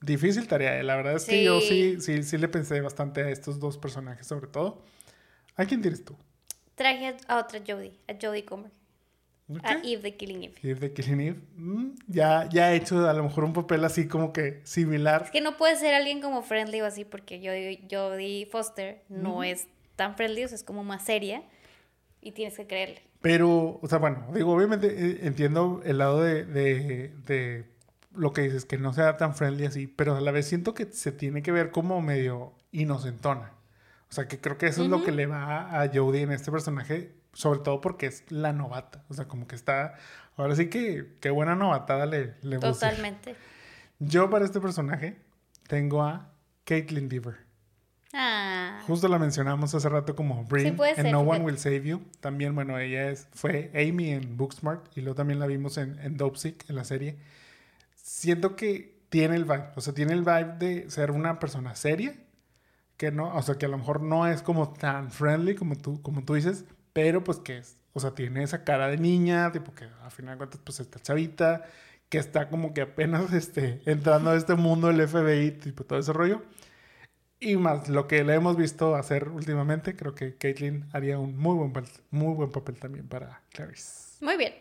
Difícil tarea, eh, la verdad es que yo sí, Sí. sí, sí le pensé bastante a estos dos personajes, sobre todo. ¿A quién tienes tú? Traje a otra Jodie, a Jodie Comer, a ¿Ok? Eve de Killing Eve. Eve de Killing Eve. Mm, ya, ya ha hecho a lo mejor un papel así como que similar. Es que no puede ser alguien como friendly o así, porque Jodie, Jodie Foster no es tan friendly, o sea, es como más seria y tienes que creerle. Pero, o sea, bueno, digo, obviamente eh, entiendo el lado de, de, de lo que dices, que no sea tan friendly así, pero a la vez siento que se tiene que ver como medio inocentona. O sea, que creo que eso es lo que le va a Jodie en este personaje, sobre todo porque es la novata. O sea, como que está, ahora sí que qué buena novatada le, le. Totalmente. Yo para este personaje tengo a Caitlin Deaver. Ah, Justo la mencionamos hace rato como Sí, puede en No One. Will Save You. También, bueno, ella es, fue Amy en Booksmart y luego también la vimos en, en Dope Sick, en la serie. Siento que tiene el vibe, o sea, tiene el vibe de ser una persona seria, que no, o sea, que a lo mejor no es como tan friendly como tú, como tú dices, pero pues que o sea, tiene esa cara de niña, tipo que al final de cuentas pues está chavita, que está como que apenas este, entrando a este mundo del FBI, tipo todo ese rollo. Y más lo que le hemos visto hacer últimamente, creo que Caitlyn haría un muy buen, papel- muy buen papel también para Clarice. muy bien.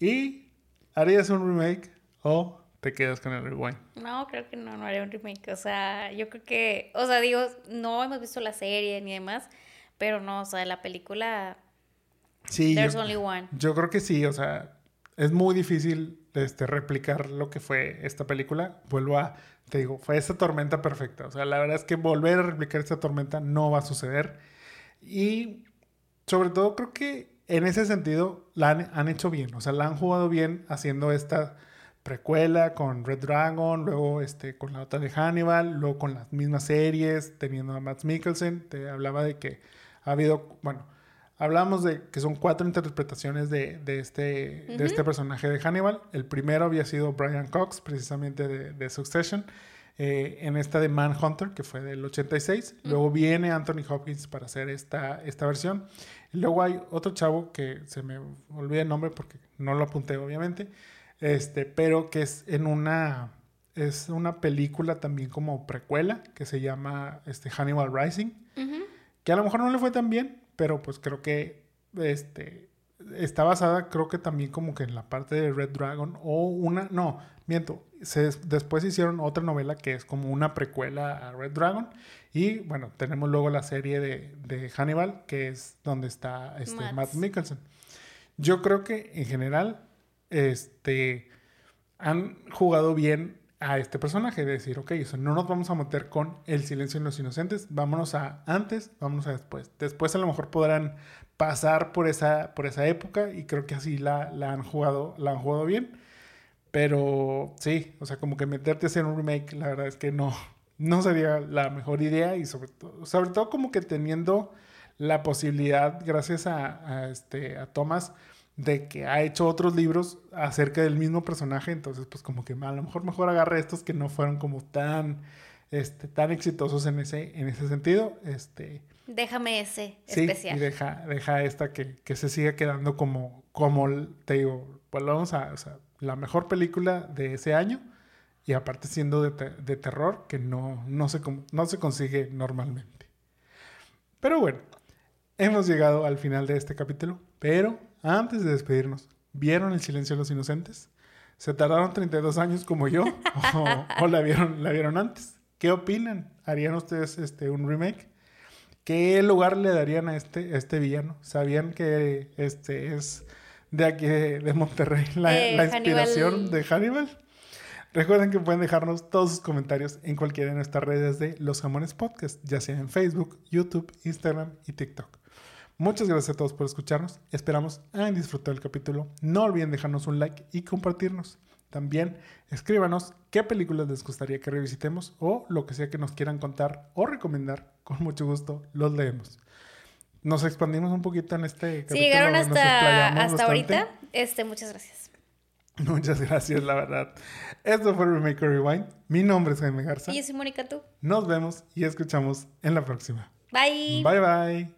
¿Y harías un remake o te quedas con el rewind? No, creo que no, no haré un remake. O sea, yo creo que, o sea, digo, no hemos visto la serie ni demás, pero no, o sea, la película, Sí, there's yo, only one. yo creo que sí, o sea, es muy difícil este, replicar lo que fue esta película. Vuelvo a, te digo, fue esa tormenta perfecta. O sea, la verdad es que volver a replicar esta tormenta no va a suceder. Y sobre todo creo que en ese sentido la han, han hecho bien. O sea, la han jugado bien haciendo esta precuela con Red Dragon, luego este, con la otra de Hannibal, luego con las mismas series, teniendo a Matt Mikkelsen. Te hablaba de que ha habido, bueno, hablamos de que son cuatro interpretaciones de, de este, de este personaje de Hannibal. El primero había sido Brian Cox, precisamente de, de Succession. eh, en esta de Manhunter, que fue del 86. Luego viene Anthony Hopkins para hacer esta, esta versión. Luego hay otro chavo que se me olvida el nombre porque no lo apunté, obviamente. Este, pero que es en una. Es una película también como precuela que se llama este, Hannibal Rising. Ujú. Que a lo mejor no le fue tan bien, pero pues creo que este, está basada, creo que también como que en la parte de Red Dragon o una, no, miento, se, después hicieron otra novela que es como una precuela a Red Dragon y bueno, tenemos luego la serie de, de Hannibal que es donde está este. Matt Mikkelsen. Yo creo que en general este, han jugado bien a este personaje, de decir, ok, o sea, no nos vamos a meter con el silencio de los inocentes, vámonos a antes, vámonos a después. Después a lo mejor podrán pasar por esa, por esa época y creo que así la, la han jugado, la han jugado bien. Pero sí, o sea, como que meterte hacer un remake, la verdad es que no, no sería la mejor idea y sobre todo, sobre todo como que teniendo la posibilidad, gracias a, a este, a Thomas, de que ha hecho otros libros acerca del mismo personaje, entonces pues como que a lo mejor mejor agarra estos que no fueron como tan, este, tan exitosos en ese, en ese sentido, este, Déjame ese sí, especial. y deja, deja esta que, que se siga quedando como, como, te digo, pues vamos a, o sea, la mejor película de ese año y aparte siendo de, te- de terror que no, no, se, no se consigue normalmente. Pero bueno, hemos llegado al final de este capítulo, pero antes de despedirnos, ¿vieron El silencio de los inocentes? ¿Se tardaron 32 años como yo o, o la, vieron, la vieron antes? ¿Qué opinan? ¿Harían ustedes este, un remake? ¿Qué lugar le darían a este, a este villano? ¿Sabían que este es de aquí de, Monterrey la, Eh, la inspiración Hannibal. de Hannibal? Recuerden que pueden dejarnos todos sus comentarios en cualquiera de nuestras redes de Los Jamones Podcast, ya sea en Facebook, YouTube, Instagram y TikTok. Muchas gracias a todos por escucharnos. Esperamos hayan disfrutado el capítulo. No olviden dejarnos un like y compartirnos. También escríbanos qué películas les gustaría que revisitemos o lo que sea que nos quieran contar o recomendar. Con mucho gusto los leemos. Nos expandimos un poquito en este capítulo. Si llegaron hasta, hasta ahorita, este, muchas gracias. Muchas gracias, la verdad. Esto fue Remake Rewind. Mi nombre es Jaime Garza. Y yo soy Mónica Tú. Nos vemos y escuchamos en la próxima. Bye. Bye bye.